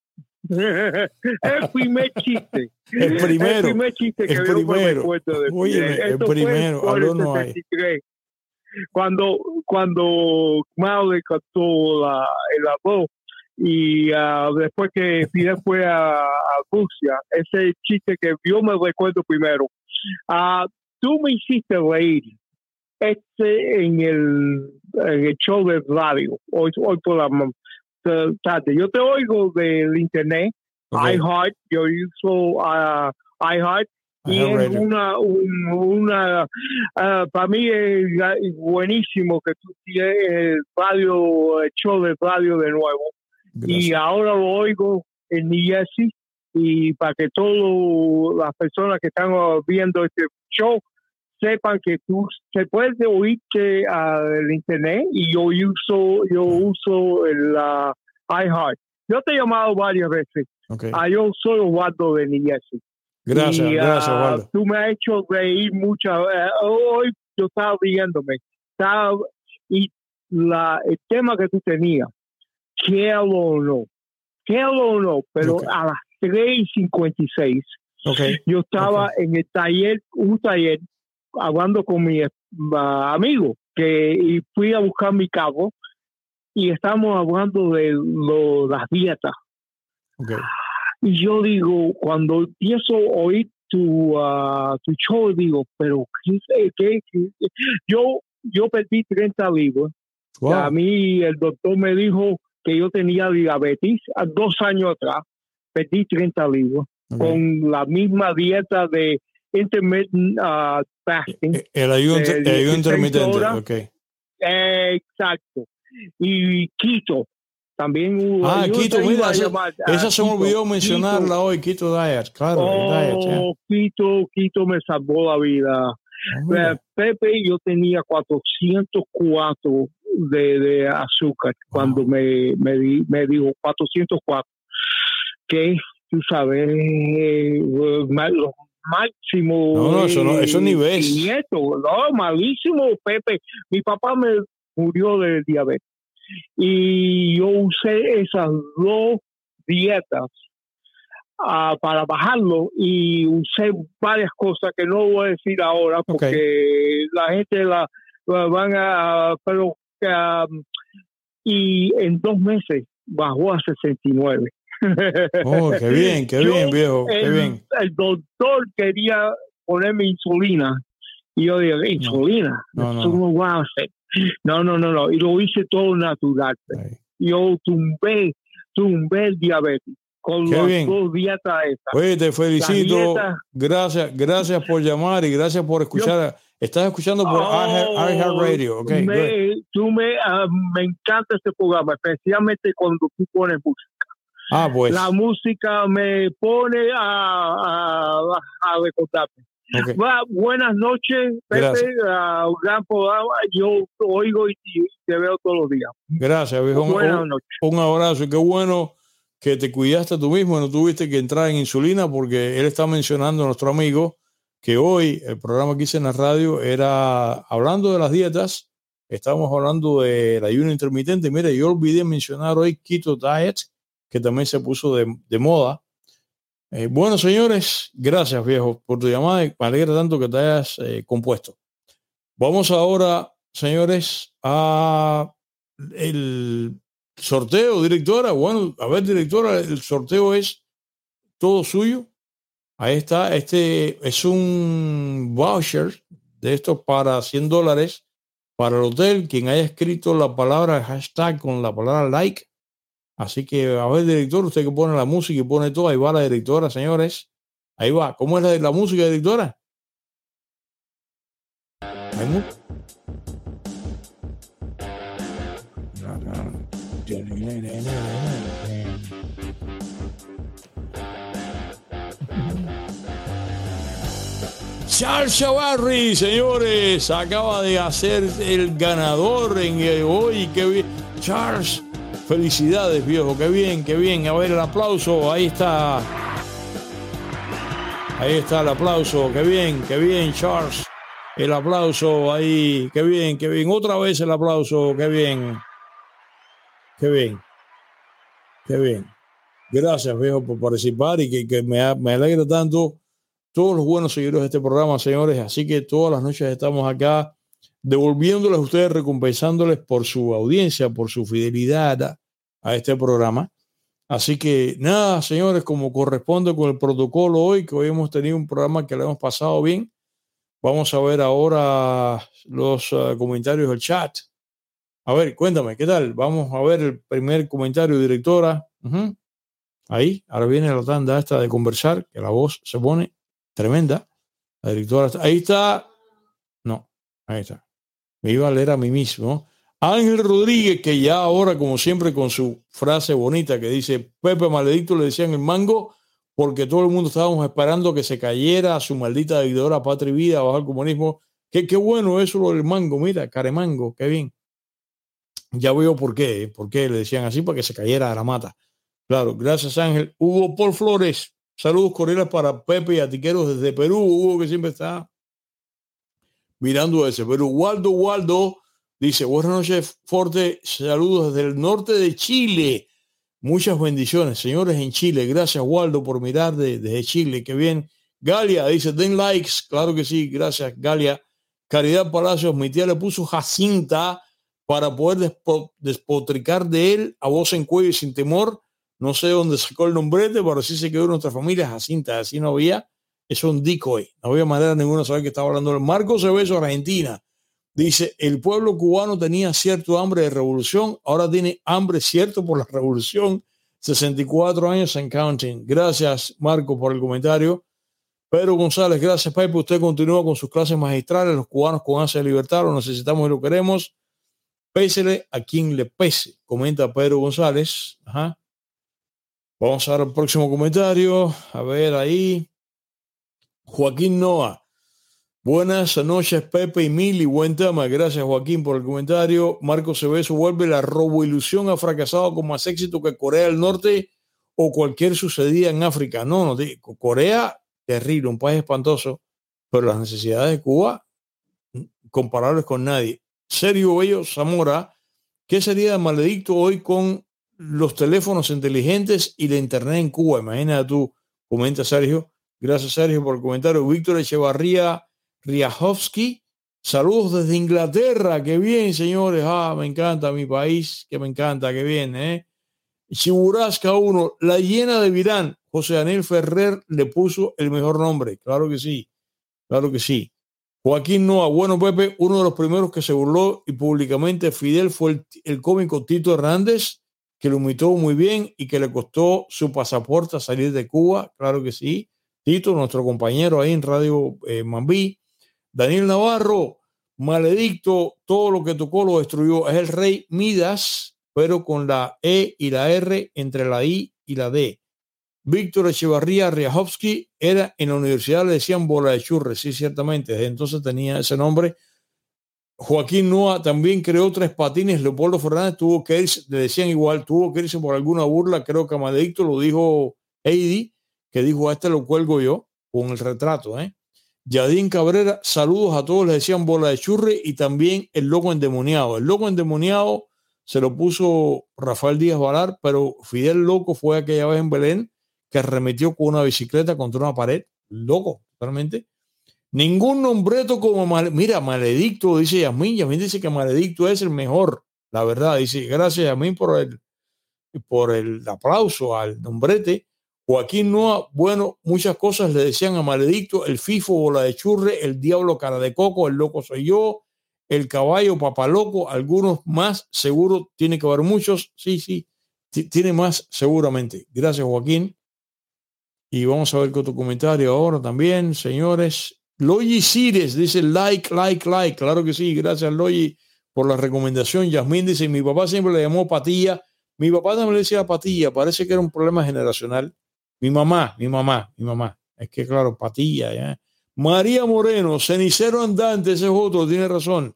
El primer chiste. El primero, El primer chiste que el primero. de el primero, por el aló no hay. 63. Cuando, cuando Mao le cantó la, el arroz y ah, después que Fidel fue a, a Rusia, ese chiste que yo me recuerdo primero. Ah, tú me hiciste reír este en el, en el show de radio hoy, hoy por la tarde. Yo te oigo del internet, iHeart, yo uso ah, iHeart y es una, un- una ah, para mí es buenísimo que tú tienes el radio, el show de radio de nuevo. Y ahora lo oigo en New Jersey y para que todas las personas que están viendo este show sepan que tú se puede oírte al internet y yo uso yo uso el ah, iHeart. Yo te he llamado varias veces. Ok. Ah, yo soy Osvaldo de Jersey. Gracias, Y, gracias, ah, Osvaldo. Tú me has hecho reír mucho. Eh, hoy yo estaba riéndome. Estaba, y la, el tema que tú tenías, quiero o no, quiero o no, pero a las 3.56 Ok, yo estaba en el taller, un taller, hablando con mi ah, amigo, que y fui a buscar mi cabo y estamos hablando de lo, las dietas. Y yo digo, cuando empiezo a oír tu, ah, tu show, digo, pero ¿qué, qué, qué? Yo, yo perdí 30 libras. Wow. A mí el doctor me dijo que yo tenía diabetes dos años atrás. Perdí 30 libras Ok. con la misma dieta de intermittent ah, fasting. Eh, El ayuno, el ayuno 16 intermitente. horas. Ok. Eh, exacto. Y keto. También hubo- Ah, iba mira, esa- ah, Esa se me olvidó mencionarla hoy, Keto Diet. Claro, el diet. Oh, Quito, Quito me salvó la vida. Ah. Eh, Pepe, yo tenía 404 de, de azúcar cuando me, me, di- me dijo 404. Que tú sabes, eh, ma- lo máximo. No, no, eso no- eso ni ves. 500. No, malísimo, Pepe. Mi papá me murió de diabetes. Y yo usé esas dos dietas uh, para bajarlo y usé varias cosas que no voy a decir ahora porque la gente la, van a... Pero, um, y en dos meses bajó a 69. Oh, qué bien, qué bien, viejo, qué el, bien. El doctor quería ponerme insulina y yo digo, insulina, no, no, no. no, no, no, no, y lo hice todo natural. Yo tumbé, tumbé el diabetes con Qué bien. dos dietas esas. Oye, te felicito. dieta- Gracias, gracias por llamar y gracias por escuchar. Estás escuchando por Oh, iHeartRadio. Ok, good. me, tú me, me encanta este programa, especialmente cuando tú pones música. Ah, pues. La música me pone a, a, a recordarme. ok. Va, buenas noches, Pepe. Un gran programa. Yo te oigo y, y te veo todos los días. Gracias, viejo. Buenas un- noches. un abrazo. y Qué bueno que te cuidaste tú mismo no tuviste que entrar en insulina porque él está mencionando, nuestro amigo, que hoy el programa que hice en la radio era hablando de las dietas. Estábamos hablando del ayuno intermitente. Mire, yo olvidé mencionar hoy Keto Diet, que también se puso de, moda. Eh, bueno, señores, gracias, viejo, por tu llamada. Me alegra tanto que te hayas eh, compuesto. Vamos ahora, señores, a el sorteo, directora. Bueno, a ver, directora, el sorteo es todo suyo. Ahí está. Este es un voucher de estos para 100 dólares para el hotel. Quien haya escrito la palabra hashtag con la palabra like. Así que, a ver, director, usted que pone la música y pone todo. Ahí va la directora, señores. Ahí va. ¿Cómo es la, la música, directora? Hay Charles Chavarri, señores, acaba de hacer el ganador en el hoy. Bien. Charles, felicidades, viejo. Qué bien, qué bien. A ver el aplauso. Ahí está. Ahí está el aplauso. Qué bien, qué bien, Charles. El aplauso ahí. Qué bien, qué bien. Otra vez el aplauso. Qué bien. Qué bien. Qué bien. Gracias, viejo, por participar y que, me, me alegra tanto todos los buenos seguidores de este programa, señores. Así que todas las noches estamos acá devolviéndoles a ustedes, recompensándoles por su audiencia, por su fidelidad a, a este programa. Así que nada, señores, como corresponde con el protocolo hoy, que hoy hemos tenido un programa que le hemos pasado bien. Vamos a ver ahora los eh, comentarios del chat. A ver, cuéntame, ¿qué tal? Vamos a ver el primer comentario, directora. Ahí, ahora viene la tanda esta de conversar, que la voz se pone tremenda. La directora, está- ahí está. No, ahí está. Me iba a leer a mí mismo. Ángel Rodríguez, que ya ahora, como siempre, con su frase bonita que dice, Pepe Maledicto le decían el mango, porque todo el mundo estábamos esperando que se cayera su maldita dictadura patria y vida bajo el comunismo. Qué, qué bueno eso lo del mango, mira, caremango, qué bien. Ya veo por qué, por qué le decían así, para que se cayera de la mata. Claro, gracias Ángel. Hugo Paul Flores, saludos cordiales para Pepe y Atiqueros desde Perú. Hugo que siempre está mirando desde Perú. Waldo Waldo dice, buenas noches Forte, saludos desde el norte de Chile. Muchas bendiciones, señores en Chile. Gracias Waldo por mirar de- desde Chile, qué bien. Galia dice, den likes, claro que sí, gracias Galia. Caridad Palacios, mi tía le puso Jacinta para poder despo- despotricar de él a voz en cuello y sin temor. No sé dónde sacó el nombrete, pero así se quedó nuestra familia Jacinta, así no había. Es un decoy. No había manera de saber que estaba hablando. Marcos Cebeso, Argentina. Dice, el pueblo cubano tenía cierto hambre de revolución, ahora tiene hambre cierto por la revolución. 64 años en counting. Gracias, Marco, por el comentario. Pedro González, gracias, Pepe. Usted continúa con sus clases magistrales. Los cubanos con ansia de libertad lo necesitamos y lo queremos. Pésele a quien le pese, comenta Pedro González. Ajá. Vamos a ver el próximo comentario. A ver ahí. Joaquín Noa. Buenas noches, Pepe y Mili. Buen tema. Gracias, Joaquín, por el comentario. Marco Cebeso vuelve. La roboilusión ha fracasado con más éxito que Corea del Norte o cualquier sucedida en África. No, no. Corea, terrible, un país espantoso, pero las necesidades de Cuba, comparables con nadie. Sergio Bello Zamora ¿Qué sería de maledicto hoy con los teléfonos inteligentes y la internet en Cuba? Imagina tú, comenta Sergio. Gracias, Sergio, por el comentario. Víctor Echevarría Riajowski. Saludos desde Inglaterra. Qué bien, señores. Ah, me encanta mi país. Que me encanta. Qué bien, ¿eh? Chiburasca 1. La llena de Virán. José Daniel Ferrer le puso el mejor nombre. Claro que sí. Claro que sí. Joaquín Noa, bueno Pepe, uno de los primeros que se burló y públicamente Fidel fue el, cómico Tito Hernández, que lo imitó muy bien y que le costó su pasaporte a salir de Cuba, claro que sí. Tito, nuestro compañero ahí en Radio eh. Daniel Navarro, maledicto, todo lo que tocó lo destruyó. Es el rey Midas, pero con la E y la R entre la I y la D. Víctor Echevarría Riajowski era en la universidad, le decían bola de churre, sí, ciertamente, desde entonces tenía ese nombre. Joaquín Noa también creó tres patines, Leopoldo Fernández tuvo que irse, le decían igual, tuvo que irse por alguna burla, creo que Amadicto lo dijo Heidi, que dijo, a este lo cuelgo yo, con el retrato, ¿eh? Yadín Cabrera, saludos a todos, le decían bola de churre y también el loco endemoniado. El loco endemoniado se lo puso Rafael Díaz Valar, pero Fidel Loco fue aquella vez en Belén que arremetió con una bicicleta contra una pared, loco, totalmente. Ningún nombreto como, mira, maledicto, dice Yasmín, Yasmín dice que maledicto es el mejor, la verdad, dice, gracias Yasmín por el, por el aplauso al nombrete. Joaquín Noa, bueno, muchas cosas le decían a maledicto, el FIFO, bola de churre, el diablo cara de coco, el loco soy yo, el caballo papaloco, algunos más, seguro, tiene que haber muchos, sí, sí, tiene más seguramente. Gracias Joaquín. Y vamos a ver con tu comentario ahora también, señores. Loyi Cires dice like, like, like. Claro que sí. Gracias, Loyi, por la recomendación. Yasmín dice: Mi papá siempre le llamó patilla. Mi papá también le decía patilla. Parece que era un problema generacional. Mi mamá, mi mamá, mi mamá. Es que, claro, patilla. ¿ya? María Moreno, cenicero andante. Ese es otro, tiene razón.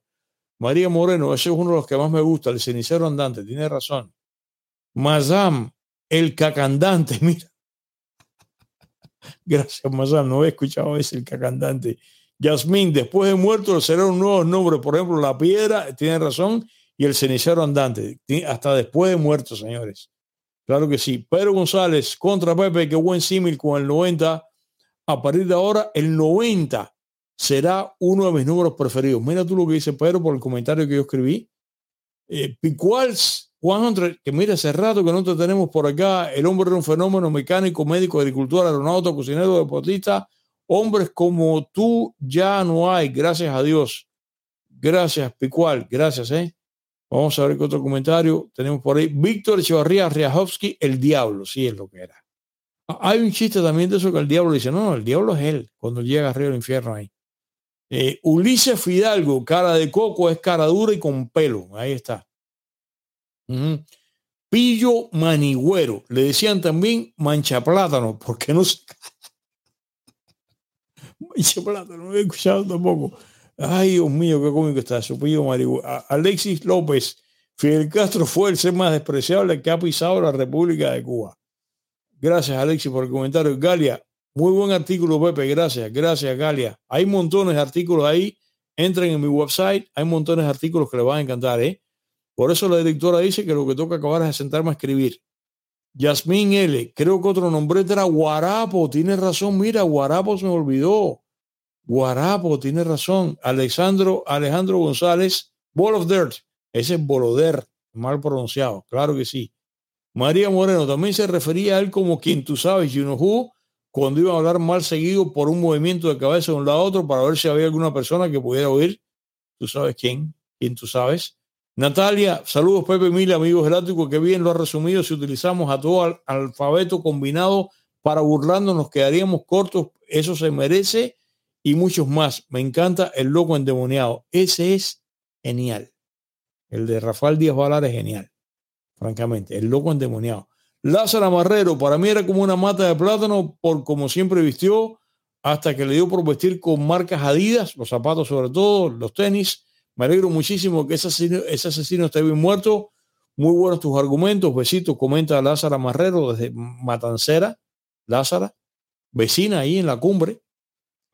María Moreno, ese es uno de los que más me gusta, el cenicero andante. Tiene razón. Mazam, el cacandante. Mira. Gracias, Mazán. No he escuchado ese el cantante. Yasmín, después de muerto será un nuevo nombre. Por ejemplo, La Piedra, tiene razón, y el cenicero andante. Hasta después de muerto, señores. Claro que sí. Pedro González contra Pepe, qué buen símil con el 90. A partir de ahora, el 90 será uno de mis números preferidos. Mira tú lo que dice Pedro por el comentario que yo escribí. Eh, Picuals 100, que mira, hace rato que no te tenemos por acá. El hombre era un fenómeno mecánico, médico, agricultor, aeronauta, cocinero, deportista. Hombres como tú ya no hay, gracias a Dios. Gracias, Picual, gracias, ¿eh? Vamos a ver qué otro comentario tenemos por ahí. Víctor Echevarría Riajowski, el diablo, sí es lo que era. Ah, hay un chiste también de eso que el diablo dice, no, no, el diablo es él, cuando llega arriba del infierno ahí. Eh, Ulises Fidalgo, cara de coco, es cara dura y con pelo. Ahí está. Pillo manigüero. Le decían también mancha plátano, porque no se... mancha plátano, no he escuchado tampoco. Ay, Dios mío, qué cómico está eso. Pillo manigüero. Alexis López. Fidel Castro fue el ser más despreciable que ha pisado la República de Cuba. Gracias, Alexis, por el comentario. Galia, muy buen artículo, Pepe. Gracias, gracias, Galia. Hay montones de artículos ahí. Entren en mi website. Hay montones de artículos que les van a encantar, ¿eh? Por eso la directora dice que lo que toca acabar es sentarme a escribir. Yasmín L. Creo que otro nombre era Guarapo. Tiene razón. Mira, Guarapo se me olvidó. Guarapo, tiene razón. Alexandro, Alejandro González, Ball of Dirt. Ese es Boloder, mal pronunciado. Claro que sí. María Moreno también se refería a él como quien tú sabes, you know cuando iba a hablar mal seguido por un movimiento de cabeza de un lado a otro para ver si había alguna persona que pudiera oír. Tú sabes quién, quién tú sabes. Natalia, saludos Pepe Mil, amigos eláctricos, que bien lo ha resumido. Si utilizamos a todo al alfabeto combinado para burlarnos, nos quedaríamos cortos. Eso se merece y muchos más. Me encanta el loco endemoniado. Ese es genial. El de Rafael Díaz Valar es genial, francamente. El loco endemoniado. Lázaro Marrero, para mí era como una mata de plátano por como siempre vistió, hasta que le dio por vestir con marcas Adidas, los zapatos sobre todo, los tenis me alegro muchísimo que ese asesino, ese esté bien muerto. Muy buenos tus argumentos. Besitos, comenta Lázara Marrero desde Matancera. Lázara, vecina ahí en la cumbre.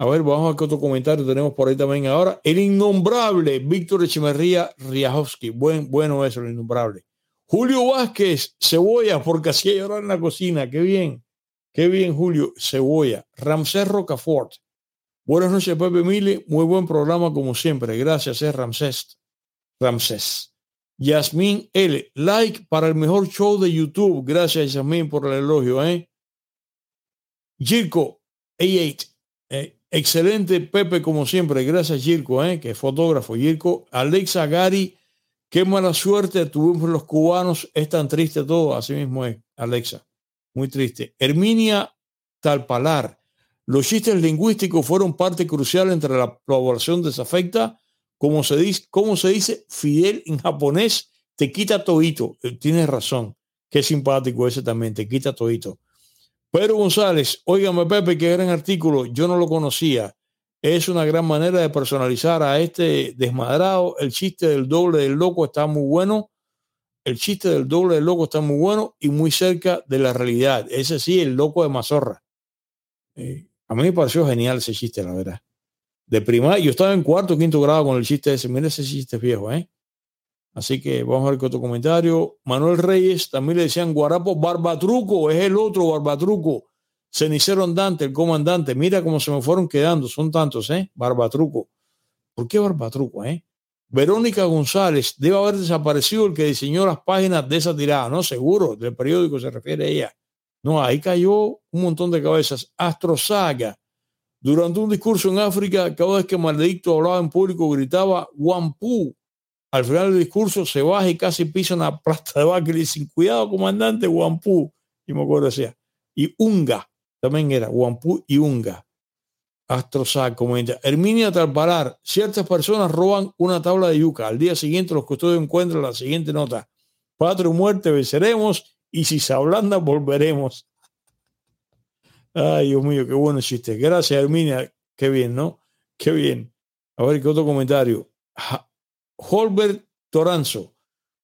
A ver, vamos a ver otro comentario tenemos por ahí también ahora. El innombrable Víctor Echemerría Riajowski. Buen, bueno eso, el innombrable. Julio Vázquez, Cebolla, porque así hay ahora en la cocina. Qué bien. Qué bien, Julio. Cebolla. Ramsés Rocafort. Buenas noches, Pepe Mili. Muy buen programa como siempre. Gracias, eh, Ramsés. Ramsés. Yasmín L. Like para el mejor show de YouTube. Gracias, Yasmín, por el elogio. ¿eh? Girko A8. Eh, excelente, Pepe, como siempre. Gracias, Girko, ¿eh? que es fotógrafo. Girko. Alexa Gary. Qué mala suerte tuvimos los cubanos. Es tan triste todo. Así mismo es, Alexa. Muy triste. Herminia Talpalar. Los chistes lingüísticos fueron parte crucial entre la población desafecta. Como se dice, como se dice Fidel en japonés, te quita todito. Eh, tienes razón. Qué simpático ese también, te quita todito. Pedro González, óigame Pepe, qué gran artículo, yo no lo conocía. Es una gran manera de personalizar a este desmadrado. El chiste del doble del loco está muy bueno. El chiste del doble del loco está muy bueno y muy cerca de la realidad. Ese sí, el loco de Mazorra. A mí me pareció genial ese chiste, la verdad. De primaria, yo estaba en cuarto quinto grado con el chiste ese. Mira ese chiste viejo, ¿eh? Así que vamos a ver qué otro comentario. Manuel Reyes también le decían Guarapo Barbatruco, es el otro Barbatruco. Cenicero Andante, el comandante. Mira cómo se me fueron quedando, son tantos, ¿eh? Barbatruco. ¿Por qué Barbatruco, eh? Verónica González, debe haber desaparecido el que diseñó las páginas de esa tirada, ¿no? Seguro, del periódico se refiere a ella. No, ahí cayó un montón de cabezas. Astro Saga. Durante un discurso en África, cada vez que Maledicto hablaba en público, gritaba Wampu. Al final del discurso se baja y casi pisa una plasta de vaca y dice, cuidado, comandante, Wampu. Y me acuerdo decía. Y Unga, también era Wampu y Unga. Astro Saga comenta. Herminia Talpalar, ciertas personas roban una tabla de yuca. Al día siguiente los custodios encuentran la siguiente nota. Patria o muerte venceremos y si se ablanda, volveremos. Ay, Dios mío, qué bueno chiste. Gracias, Herminia. Qué bien, ¿no? Qué bien. A ver, ¿qué otro comentario? Holbert Toranzo.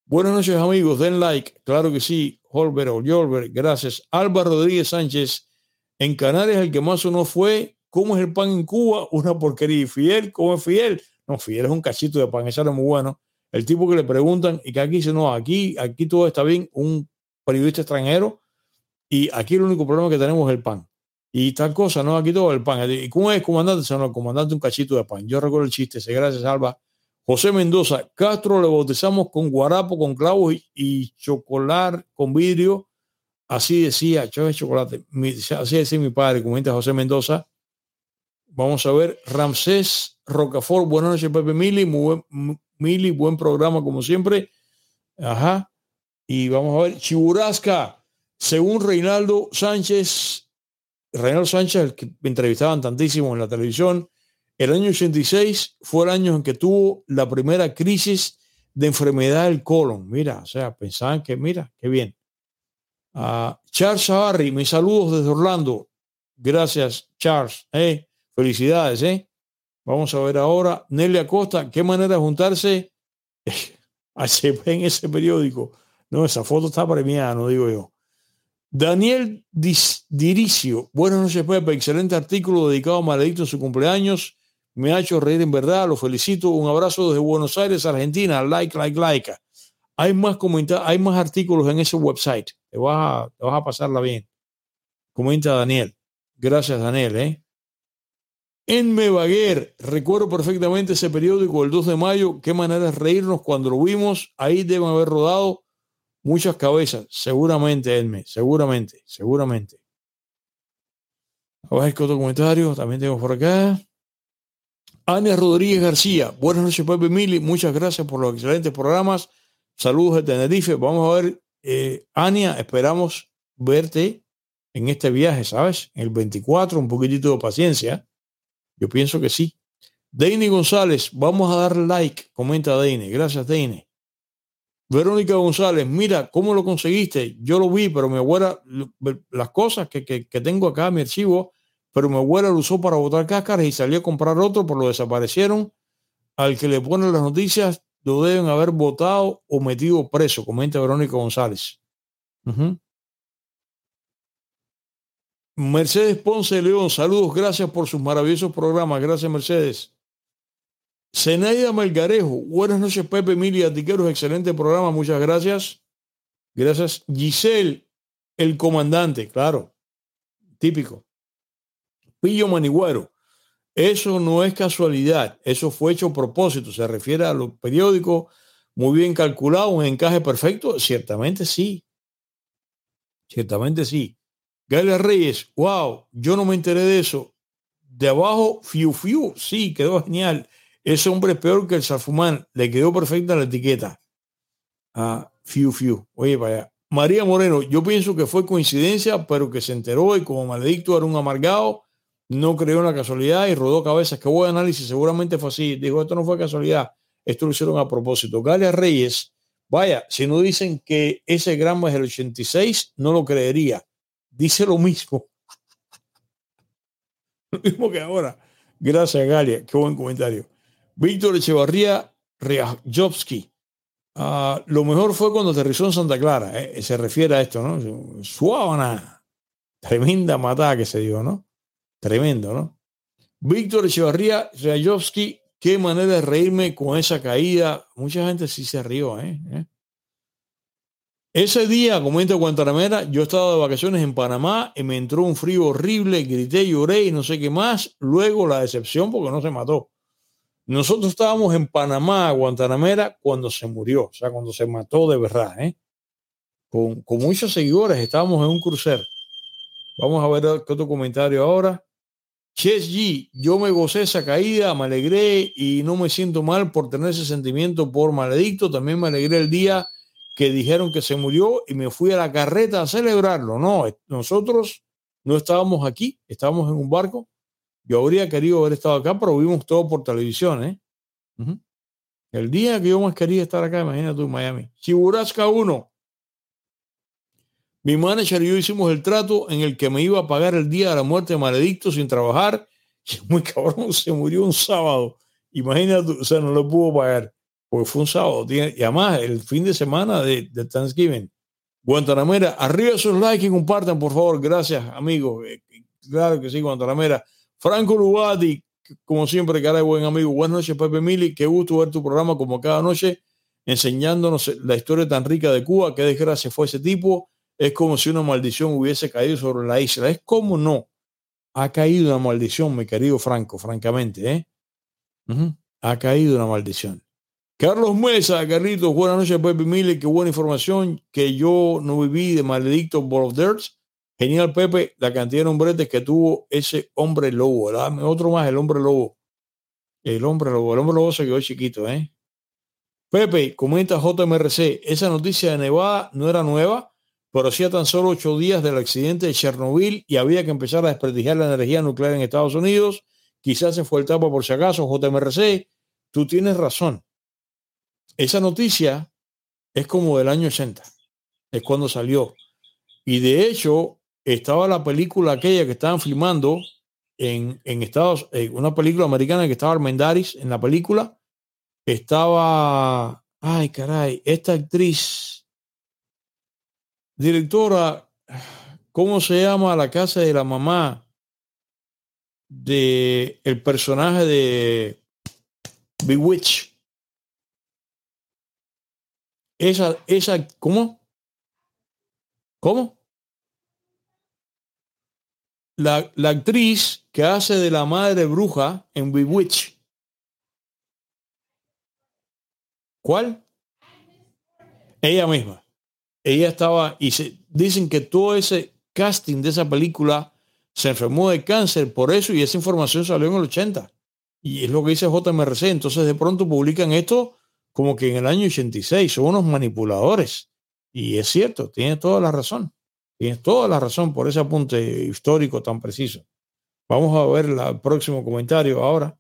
Buenas noches, amigos. Den like. Claro que sí. Holbert o Holbert. Gracias. Álvaro Rodríguez Sánchez. En Canarias, el que más o no fue. ¿Cómo es el pan en Cuba? Una porquería. ¿Y Fiel? ¿Cómo es Fiel? No, Fiel es un cachito de pan. Eso era muy bueno. El tipo que le preguntan y que aquí dice, no, aquí, aquí todo está bien. Un periodista extranjero y aquí el único problema que tenemos es el pan. Y tal cosa, no, aquí todo el pan. ¿Y cómo es comandante? no, el comandante un cachito de pan. Yo recuerdo el chiste, se gracias, Alba. José Mendoza, Castro le bautizamos con guarapo, con clavos y, chocolate con vidrio. Así decía, chocolate. así decía mi padre, comenta José Mendoza. Vamos a ver, Ramsés Rocafort, buenas noches, Pepe Mili, muy buen, Mili, buen programa como siempre. Ajá. Y vamos a ver, Chiburasca, según Reinaldo Sánchez, Reinaldo Sánchez, el que entrevistaban tantísimo en la televisión, el año 86 fue el año en que tuvo la primera crisis de enfermedad del colon. Mira, o sea, pensaban que, mira, qué bien. Uh, Charles Harry, mis saludos desde Orlando. Gracias, Charles. Eh, felicidades, ¿eh? Vamos a ver ahora. Nelly Acosta, qué manera de juntarse en ese periódico. No, esa foto está premiada, no digo yo. Daniel Diricio, buenas noches, Pepe. Excelente artículo dedicado a Maledicto en su cumpleaños. Me ha hecho reír en verdad, lo felicito. Un abrazo desde Buenos Aires, Argentina. Like, like, like. Hay más comentarios, hay más artículos en ese website. Te vas a, pasarla bien. Comenta Daniel. Gracias, Daniel. ¿eh? En recuerdo perfectamente ese periódico el 2 de mayo. Qué manera de reírnos cuando lo vimos. Ahí deben haber rodado muchas cabezas, seguramente, Edme, seguramente, seguramente. A ver qué otro comentario también tengo por acá. Ania Rodríguez García, buenas noches, Pepe Mili, muchas gracias por los excelentes programas. Saludos de Tenerife. Vamos a ver, eh, Ania, esperamos verte en este viaje, ¿sabes? El 24, un poquitito de paciencia. Yo pienso que sí. Deine González, vamos a dar like, comenta Deine. Gracias, Deine. Verónica González, mira, ¿cómo lo conseguiste? Yo lo vi, pero mi abuela, las cosas que, tengo acá, mi archivo, pero mi abuela lo usó para botar cáscaras y salió a comprar otro, por lo desaparecieron. Al que le ponen las noticias, lo deben haber votado o metido preso, comenta Verónica González. Mercedes Ponce León, saludos, gracias por sus maravillosos programas. Gracias, Mercedes. Zenaida Melgarejo, buenas noches, Pepe, Emilia, Tiqueros, excelente programa, muchas gracias. Gracias. Giselle, el comandante, claro, típico. Pillo Manigüero, eso no es casualidad, eso fue hecho a propósito, se refiere a los periódicos muy bien calculados, un encaje perfecto, ciertamente sí, ciertamente sí. Galia Reyes, wow, yo no me enteré de eso. De abajo, fiu fiu, sí, quedó genial. Ese hombre es peor que el Safumán, le quedó perfecta la etiqueta. Ah, fiu fiu, oye, vaya. María Moreno, yo pienso que fue coincidencia, pero que se enteró y como maledicto era un amargado, no creyó en la casualidad y rodó cabezas. Qué buen análisis, seguramente fue así. Dijo, esto no fue casualidad, esto lo hicieron a propósito. Galia Reyes, vaya, si no dicen que ese gramo es el 86, no lo creería dice lo mismo. Lo mismo que ahora. Gracias, Galia. Qué buen comentario. Víctor Echevarría Riajovsky. Ah, lo mejor fue cuando aterrizó en Santa Clara. Eh, se refiere a esto, ¿no? Suávana. Tremenda matada que se dio, ¿no? Tremendo, ¿no? Víctor Echevarría Riajovsky. Qué manera de reírme con esa caída. Mucha gente sí se rió, ¿eh? ¿Eh? Ese día, comenta Guantanamera, yo estaba de vacaciones en Panamá y me entró un frío horrible, grité, lloré y no sé qué más. Luego la decepción porque no se mató. Nosotros estábamos en Panamá, Guantanamera, cuando se murió, o sea, cuando se mató de verdad, ¿eh? Con, con muchos seguidores, estábamos en un crucero. Vamos a ver qué otro comentario ahora. Ches G, yo me gocé esa caída, me alegré y no me siento mal por tener ese sentimiento por maledicto. También me alegré el día que dijeron que se murió y me fui a la carreta a celebrarlo. No, nosotros no estábamos aquí, estábamos en un barco. Yo habría querido haber estado acá, pero vimos todo por televisión. ¿eh? El día que yo más quería estar acá, imagínate tú en Miami. Chiburasca 1. Mi manager y yo hicimos el trato en el que me iba a pagar el día de la muerte Maledicto sin trabajar. Y muy cabrón, se murió un sábado. Imagínate, o sea, no lo pudo pagar pues fue un sábado. y además, el fin de semana de, Thanksgiving. Guantanamera, arriba esos likes y compartan, por favor. Gracias, amigos. Eh, claro que sí, Guantanamera. Franco Lugati, como siempre, cara de buen amigo. Buenas noches, Pepe Mili. Qué gusto ver tu programa como cada noche, enseñándonos la historia tan rica de Cuba. Qué desgracia fue ese tipo. Es como si una maldición hubiese caído sobre la isla. Es como no. Ha caído una maldición, mi querido Franco, francamente. ¿eh? Ha caído una maldición. Carlos Mesa, Carlitos, buenas noches, Pepe Mille, qué buena información que yo no viví de maledicto Ball. Genial, Pepe, la cantidad de nombretes que tuvo ese hombre lobo. Dame otro más, el hombre lobo. El hombre lobo, el hombre lobo se quedó chiquito, ¿eh? Pepe, comenta JMRC, esa noticia de Nevada no era nueva, pero hacía tan solo ocho días del accidente de Chernobyl y había que empezar a desprestigiar la energía nuclear en Estados Unidos. Quizás se fue el tapa por si acaso, JMRC. Tú tienes razón. Esa noticia es como del año 80, es cuando salió. Y de hecho, estaba la película aquella que estaban filmando en, en Estados eh, una película americana que estaba Armendaris en la película. Estaba, ay caray, esta actriz, directora, ¿cómo se llama la casa de la mamá de el personaje de Bewitch? esa, esa, ¿cómo? ¿Cómo? La, la actriz que hace de la madre bruja en Bewitch. ¿Cuál? Ella misma. Ella estaba, y se, dicen que todo ese casting de esa película se enfermó de cáncer por eso y esa información salió en el 80. Y es lo que dice JMRC. Entonces de pronto publican esto como que en el año 86 son unos manipuladores. Y es cierto, tiene toda la razón. Tiene toda la razón por ese apunte histórico tan preciso. Vamos a ver el próximo comentario ahora.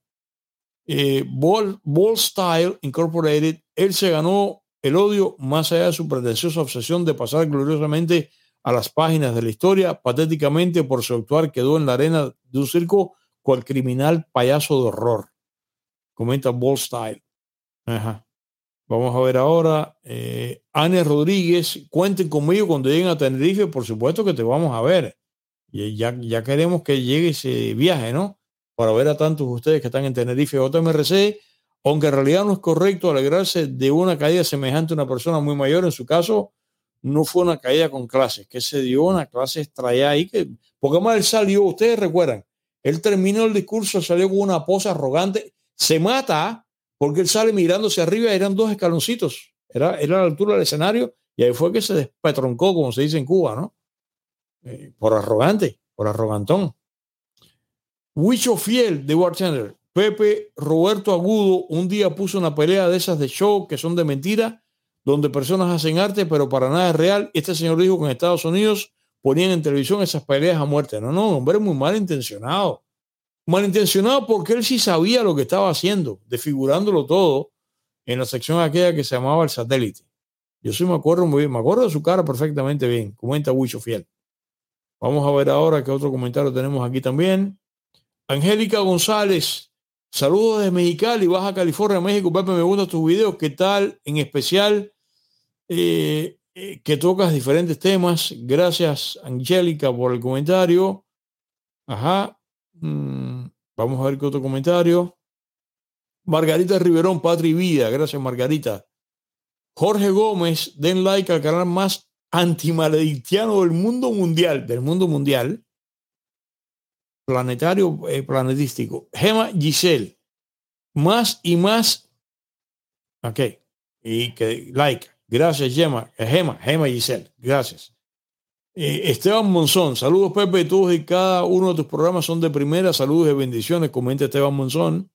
Eh, Ball, Ball Style Incorporated, él se ganó el odio más allá de su pretenciosa obsesión de pasar gloriosamente a las páginas de la historia, patéticamente por su actuar quedó en la arena de un circo cual criminal payaso de horror. Comenta Ball Style. Ajá. Vamos a ver ahora. Eh, Rodríguez, cuenten conmigo cuando lleguen a Tenerife. Por supuesto que te vamos a ver. Y ya, ya queremos que llegue ese viaje, ¿no? Para ver a tantos ustedes que están en Tenerife JMRC, aunque en realidad no es correcto alegrarse de una caída semejante a una persona muy mayor. En su caso, no fue una caída con clases, que se dio una clase extraída ahí, que, porque más él salió, ustedes recuerdan, él terminó el discurso, salió con una pose arrogante, se mata porque él sale mirándose arriba, eran dos escaloncitos, era, era la altura del escenario y ahí fue que se despetroncó, como se dice en Cuba, ¿no? Eh, por arrogante, por arrogantón. Huicho Fiel de Bartender, Pepe Roberto Agudo un día puso una pelea de esas de show que son de mentira, donde personas hacen arte, pero para nada es real. Este señor dijo que en Estados Unidos ponían en televisión esas peleas a muerte. No, no, hombre, muy mal intencionado. Malintencionado porque él sí sabía lo que estaba haciendo, desfigurándolo todo en la sección aquella que se llamaba el satélite. Yo sí me acuerdo muy bien, me acuerdo de su cara perfectamente bien, comenta Huicho Fiel. Vamos a ver ahora qué otro comentario tenemos aquí también. Angélica González, saludos de Mexicali, Baja California, México. Pepe, me gustan tus videos. ¿Qué tal? En especial, eh, eh, que tocas diferentes temas. Gracias, Angélica, por el comentario. Ajá. Mm, vamos a ver qué otro comentario. Margarita Riverón, Patria y Vida. Gracias, Margarita. Jorge Gómez, den like al canal más antimaledictiano del mundo mundial, del mundo mundial, planetario, eh, planetístico. Gema Giselle, más y más. Ok, y que like. Gracias, Gema. Gema, Gema Giselle. Gracias. Eh, Esteban Monzón, saludos Pepe, todos y cada uno de tus programas son de primera, saludos y bendiciones, comenta Esteban Monzón.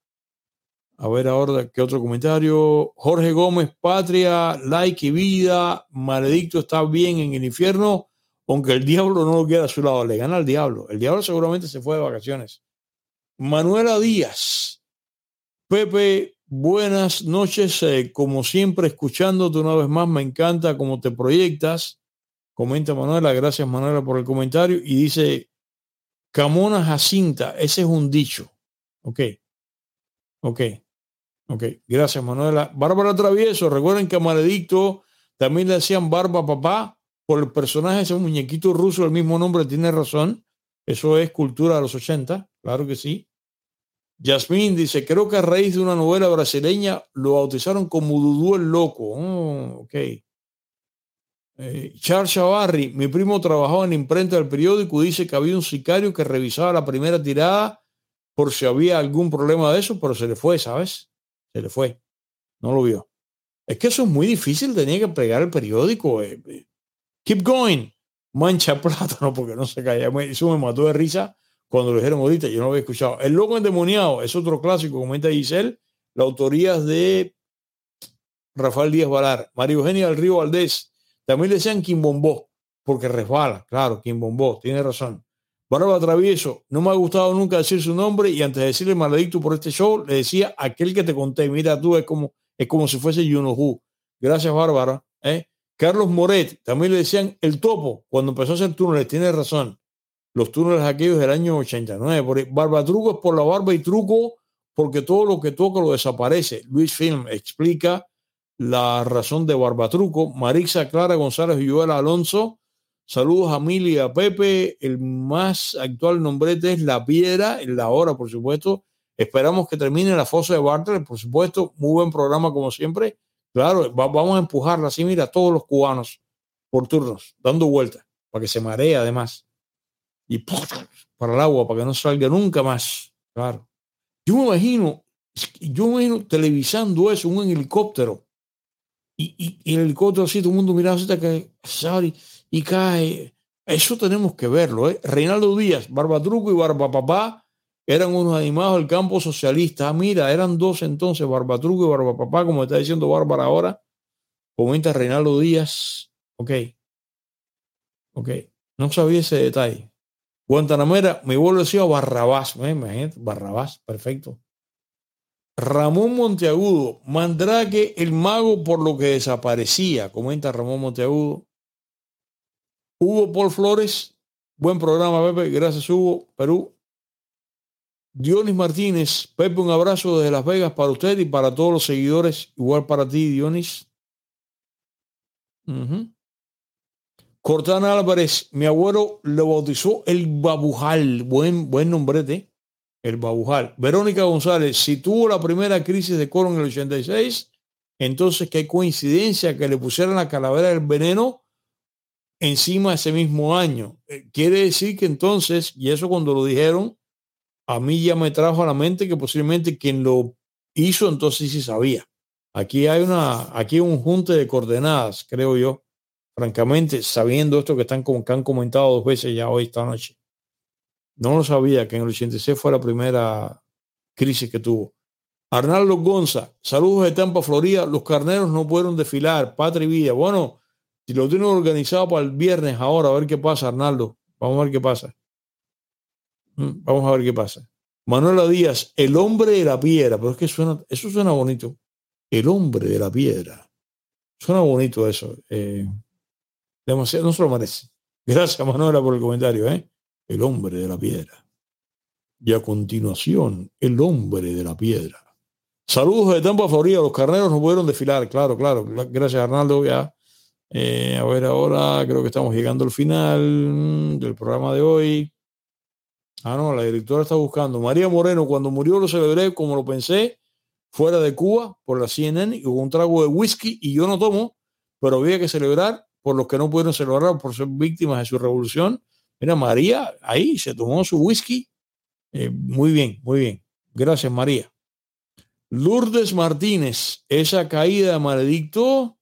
A ver ahora qué otro comentario. Jorge Gómez, Patria, like y vida, maledicto está bien en el infierno, aunque el diablo no lo quiera a su lado, le gana al diablo. El diablo seguramente se fue de vacaciones. Manuela Díaz, Pepe, buenas noches, eh, como siempre escuchándote una vez más, me encanta cómo te proyectas Comenta Manuela, gracias Manuela por el comentario. Y dice, Camona Jacinta, ese es un dicho. Ok. Ok. Ok. Gracias Manuela. Bárbara Travieso, recuerden que a Maledicto también le decían Barba Papá por el personaje, ese muñequito ruso, el mismo nombre, tiene razón. Eso es cultura de los 80, claro que sí. Yasmín dice, creo que a raíz de una novela brasileña lo bautizaron como Dudú el Loco. Oh, ok. Eh, Charles Chavarri, mi primo trabajaba en la imprenta del periódico dice que había un sicario que revisaba la primera tirada por si había algún problema de eso, pero se le fue, ¿sabes? Se le fue. No lo vio. Es que eso es muy difícil, tenía que pegar el periódico. Eh, eh. Keep going. Mancha plátano, porque no se caía. Eso me mató de risa cuando lo dijeron ahorita, yo no había escuchado. El loco endemoniado es otro clásico, comenta Giselle. La autoría es de Rafael Díaz Valar. María Eugenia del Río Valdés también le decían Quimbombó, porque resbala, claro, Quimbombó, tiene razón. Barba Travieso, no me ha gustado nunca decir su nombre y antes de decirle maledicto por este show, le decía aquel que te conté, mira tú, es como, es como si fuese Yunohu. Gracias, Bárbara. ¿eh? Carlos Moret, también le decían el topo cuando empezó a hacer túneles, tiene razón. Los túneles aquellos del año 89. Barba Truco es por la barba y truco porque todo lo que toca lo desaparece. Luis Film explica la razón de Barbatruco, Marisa Clara González Joel Alonso. Saludos a Mili y a Pepe. El más actual nombrete es La Piedra, en la hora, por supuesto. Esperamos que termine la fosa de Bartlett, por supuesto. Muy buen programa, como siempre. Claro, vamos a empujarla así, mira, todos los cubanos por turnos, dando vueltas, para que se maree además. Y para el agua, para que no salga nunca más. Claro. Yo me imagino, yo me imagino televisando eso, un helicóptero y, el helicóptero así, todo el mundo mirando que y cae. Eso tenemos que verlo. ¿eh? Reinaldo Díaz, Barbadruco y Barbapapá eran unos animados del campo socialista. Ah, mira, eran dos entonces, Barbadruco y Barbapapá, como está diciendo Bárbara ahora. Comenta Reinaldo Díaz. Ok. Ok. No sabía ese detalle. Guantanamera, mi vuelo decía Barrabás. ¿eh? Barrabás, perfecto. Ramón Monteagudo, Mandrake el mago por lo que desaparecía, comenta Ramón Monteagudo. Hugo Paul Flores, buen programa, Pepe, gracias Hugo, Perú. Dionis Martínez, Pepe, un abrazo desde Las Vegas para usted y para todos los seguidores, igual para ti, Dionis. Cortana Álvarez, mi abuelo lo bautizó el Babujal, buen, buen nombrete, el Babujal. Verónica González, si tuvo la primera crisis de coro en el 86, entonces qué coincidencia que le pusieran la calavera del veneno encima ese mismo año. Eh, quiere decir que entonces, y eso cuando lo dijeron, a mí ya me trajo a la mente que posiblemente quien lo hizo entonces sí sabía. Aquí hay una, aquí un junte de coordenadas, creo yo francamente, sabiendo esto que, están, que han comentado dos veces ya hoy esta noche. No lo sabía que en el 86 fue la primera crisis que tuvo. Arnaldo Gonza, saludos de Tampa, Florida. Los carneros no pudieron desfilar, patria y vida. Bueno, si lo tienen organizado para el viernes ahora, a ver qué pasa, Arnaldo. Vamos a ver qué pasa. Mm, vamos a ver qué pasa. Manuela Díaz, el hombre de la piedra, pero es que suena, eso suena bonito. El hombre de la piedra. Suena bonito eso. Eh, Demasiado, no se lo merece. Gracias, Manuela, por el comentario. ¿eh? El hombre de la piedra. Y a continuación, el hombre de la piedra. Saludos de Tampa, Florida. Los carneros no pudieron desfilar. Claro, claro. Gracias, Arnaldo. Ya. Eh, a ver, ahora creo que estamos llegando al final del programa de hoy. Ah, no, la directora está buscando. María Moreno, cuando murió lo celebré como lo pensé, fuera de Cuba, por la CNN, y con un trago de whisky, y yo no tomo, pero había que celebrar por los que no pudieron celebrar por ser víctimas de su revolución. Mira, María ahí se tomó su whisky. Eh, muy bien, muy bien. Gracias, María. Lourdes Martínez, esa caída de maledicto,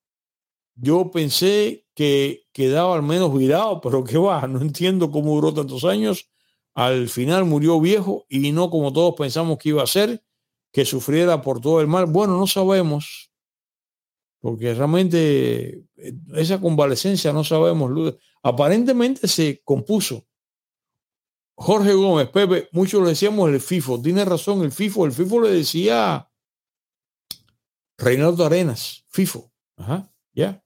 yo pensé que quedaba al menos virado, pero qué va, no entiendo cómo duró tantos años. Al final murió viejo y no como todos pensamos que iba a ser, que sufriera por todo el mal. Bueno, no sabemos, porque realmente eh, esa convalecencia no sabemos. Aparentemente se compuso. Jorge Gómez, Pepe, muchos le decíamos el FIFO, tiene razón el FIFO, el FIFO le decía Reinaldo Arenas, FIFO, ajá, ya.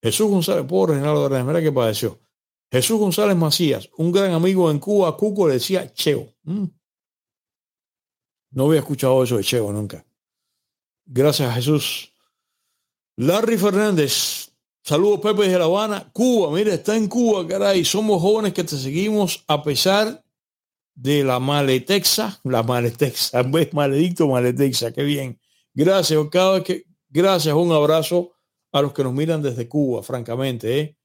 Jesús González, pobre Reinaldo Arenas, mira qué padeció. Jesús González Macías, un gran amigo en Cuba, Cuco le decía Cheo. Mm. No había escuchado eso de Cheo nunca. Gracias Jesús. Larry Fernández, saludos Pepe desde La Habana, Cuba, mira, está en Cuba, caray, somos jóvenes que te seguimos a pesar de la maletexa, la maletexa, vez maledicto maletexa, qué bien. Gracias, cada que, gracias, un abrazo a los que nos miran desde Cuba, francamente, ¿eh?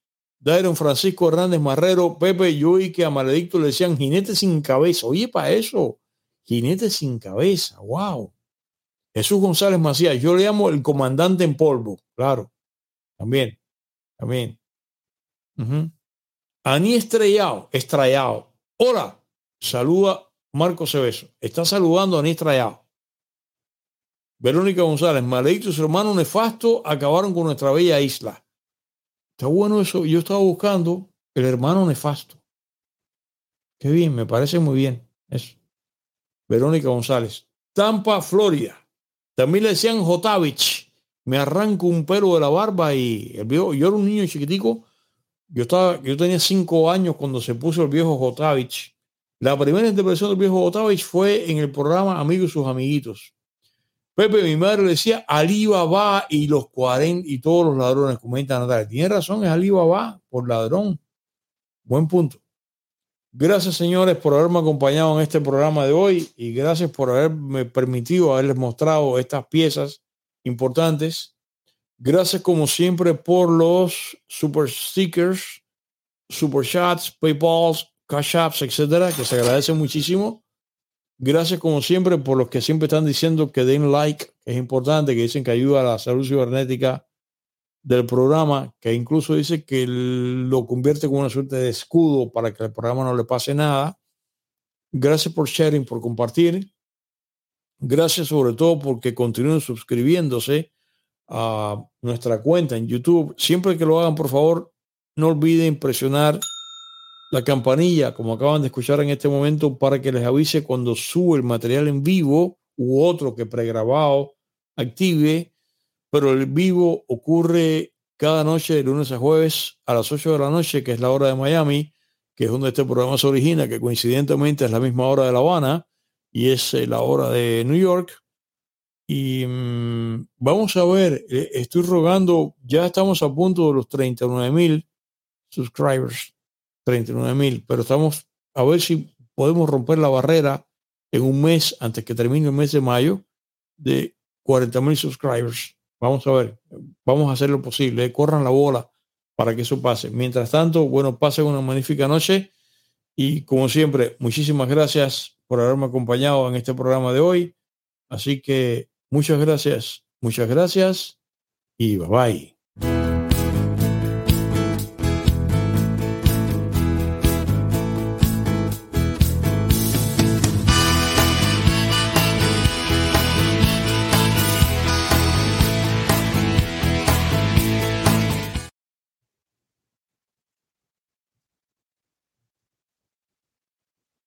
Dairon Francisco Hernández Marrero, Pepe, yo y que a Maledicto le decían jinete sin cabeza. Oye, para eso, jinete sin cabeza, wow. Jesús González Macías, yo le llamo el comandante en polvo, claro, también, también. Aní Estrellado, Estrellado. Hola, saluda Marco Cebeso. Está saludando a Aní Estrellado. Verónica González, Maledicto su hermano nefasto acabaron con nuestra bella isla. Está bueno eso. Yo estaba buscando el hermano nefasto. Qué bien, me parece muy bien eso. Verónica González. Tampa, Florida. También le decían Jotavich. Me arranco un pelo de la barba y el viejo, yo era un niño chiquitico. Yo, estaba, yo tenía cinco años cuando se puso el viejo Jotavich. La primera interpretación del viejo Jotavich fue en el programa Amigos y sus amiguitos. Pepe, mi madre le decía Alibaba y los 40 y todos los ladrones, comenta Natalia. Tiene razón, es Alibaba por ladrón. Buen punto. Gracias, señores, por haberme acompañado en este programa de hoy y gracias por haberme permitido haberles mostrado estas piezas importantes. Gracias, como siempre, por los super stickers, super chats, PayPals, Cash Apps, etcétera, que se agradece muchísimo. Gracias, como siempre, por los que siempre están diciendo que den like, es importante, que dicen que ayuda a la salud cibernética del programa, que incluso dice que lo convierte como una suerte de escudo para que el programa no le pase nada. Gracias por sharing, por compartir. Gracias sobre todo porque continúen suscribiéndose a nuestra cuenta en YouTube. Siempre que lo hagan, por favor, no olviden presionar la campanilla, como acaban de escuchar en este momento, para que les avise cuando sube el material en vivo u otro que pregrabado active pero el vivo ocurre cada noche de lunes a jueves a las 8 de la noche, que es la hora de Miami, que es donde este programa se origina, que coincidentemente es la misma hora de La Habana y es eh, la hora de New York. Y mm, vamos a ver, eh, estoy rogando, ya estamos a punto de los 39 mil subscribers, 39 mil, pero estamos a ver si podemos romper la barrera en un mes, antes que termine el mes de mayo, de 40 mil subscribers. Vamos a ver, vamos a hacer lo posible, corran la bola para que eso pase. Mientras tanto, bueno, pasen una magnífica noche y como siempre, muchísimas gracias por haberme acompañado en este programa de hoy. Así que muchas gracias, muchas gracias y bye bye.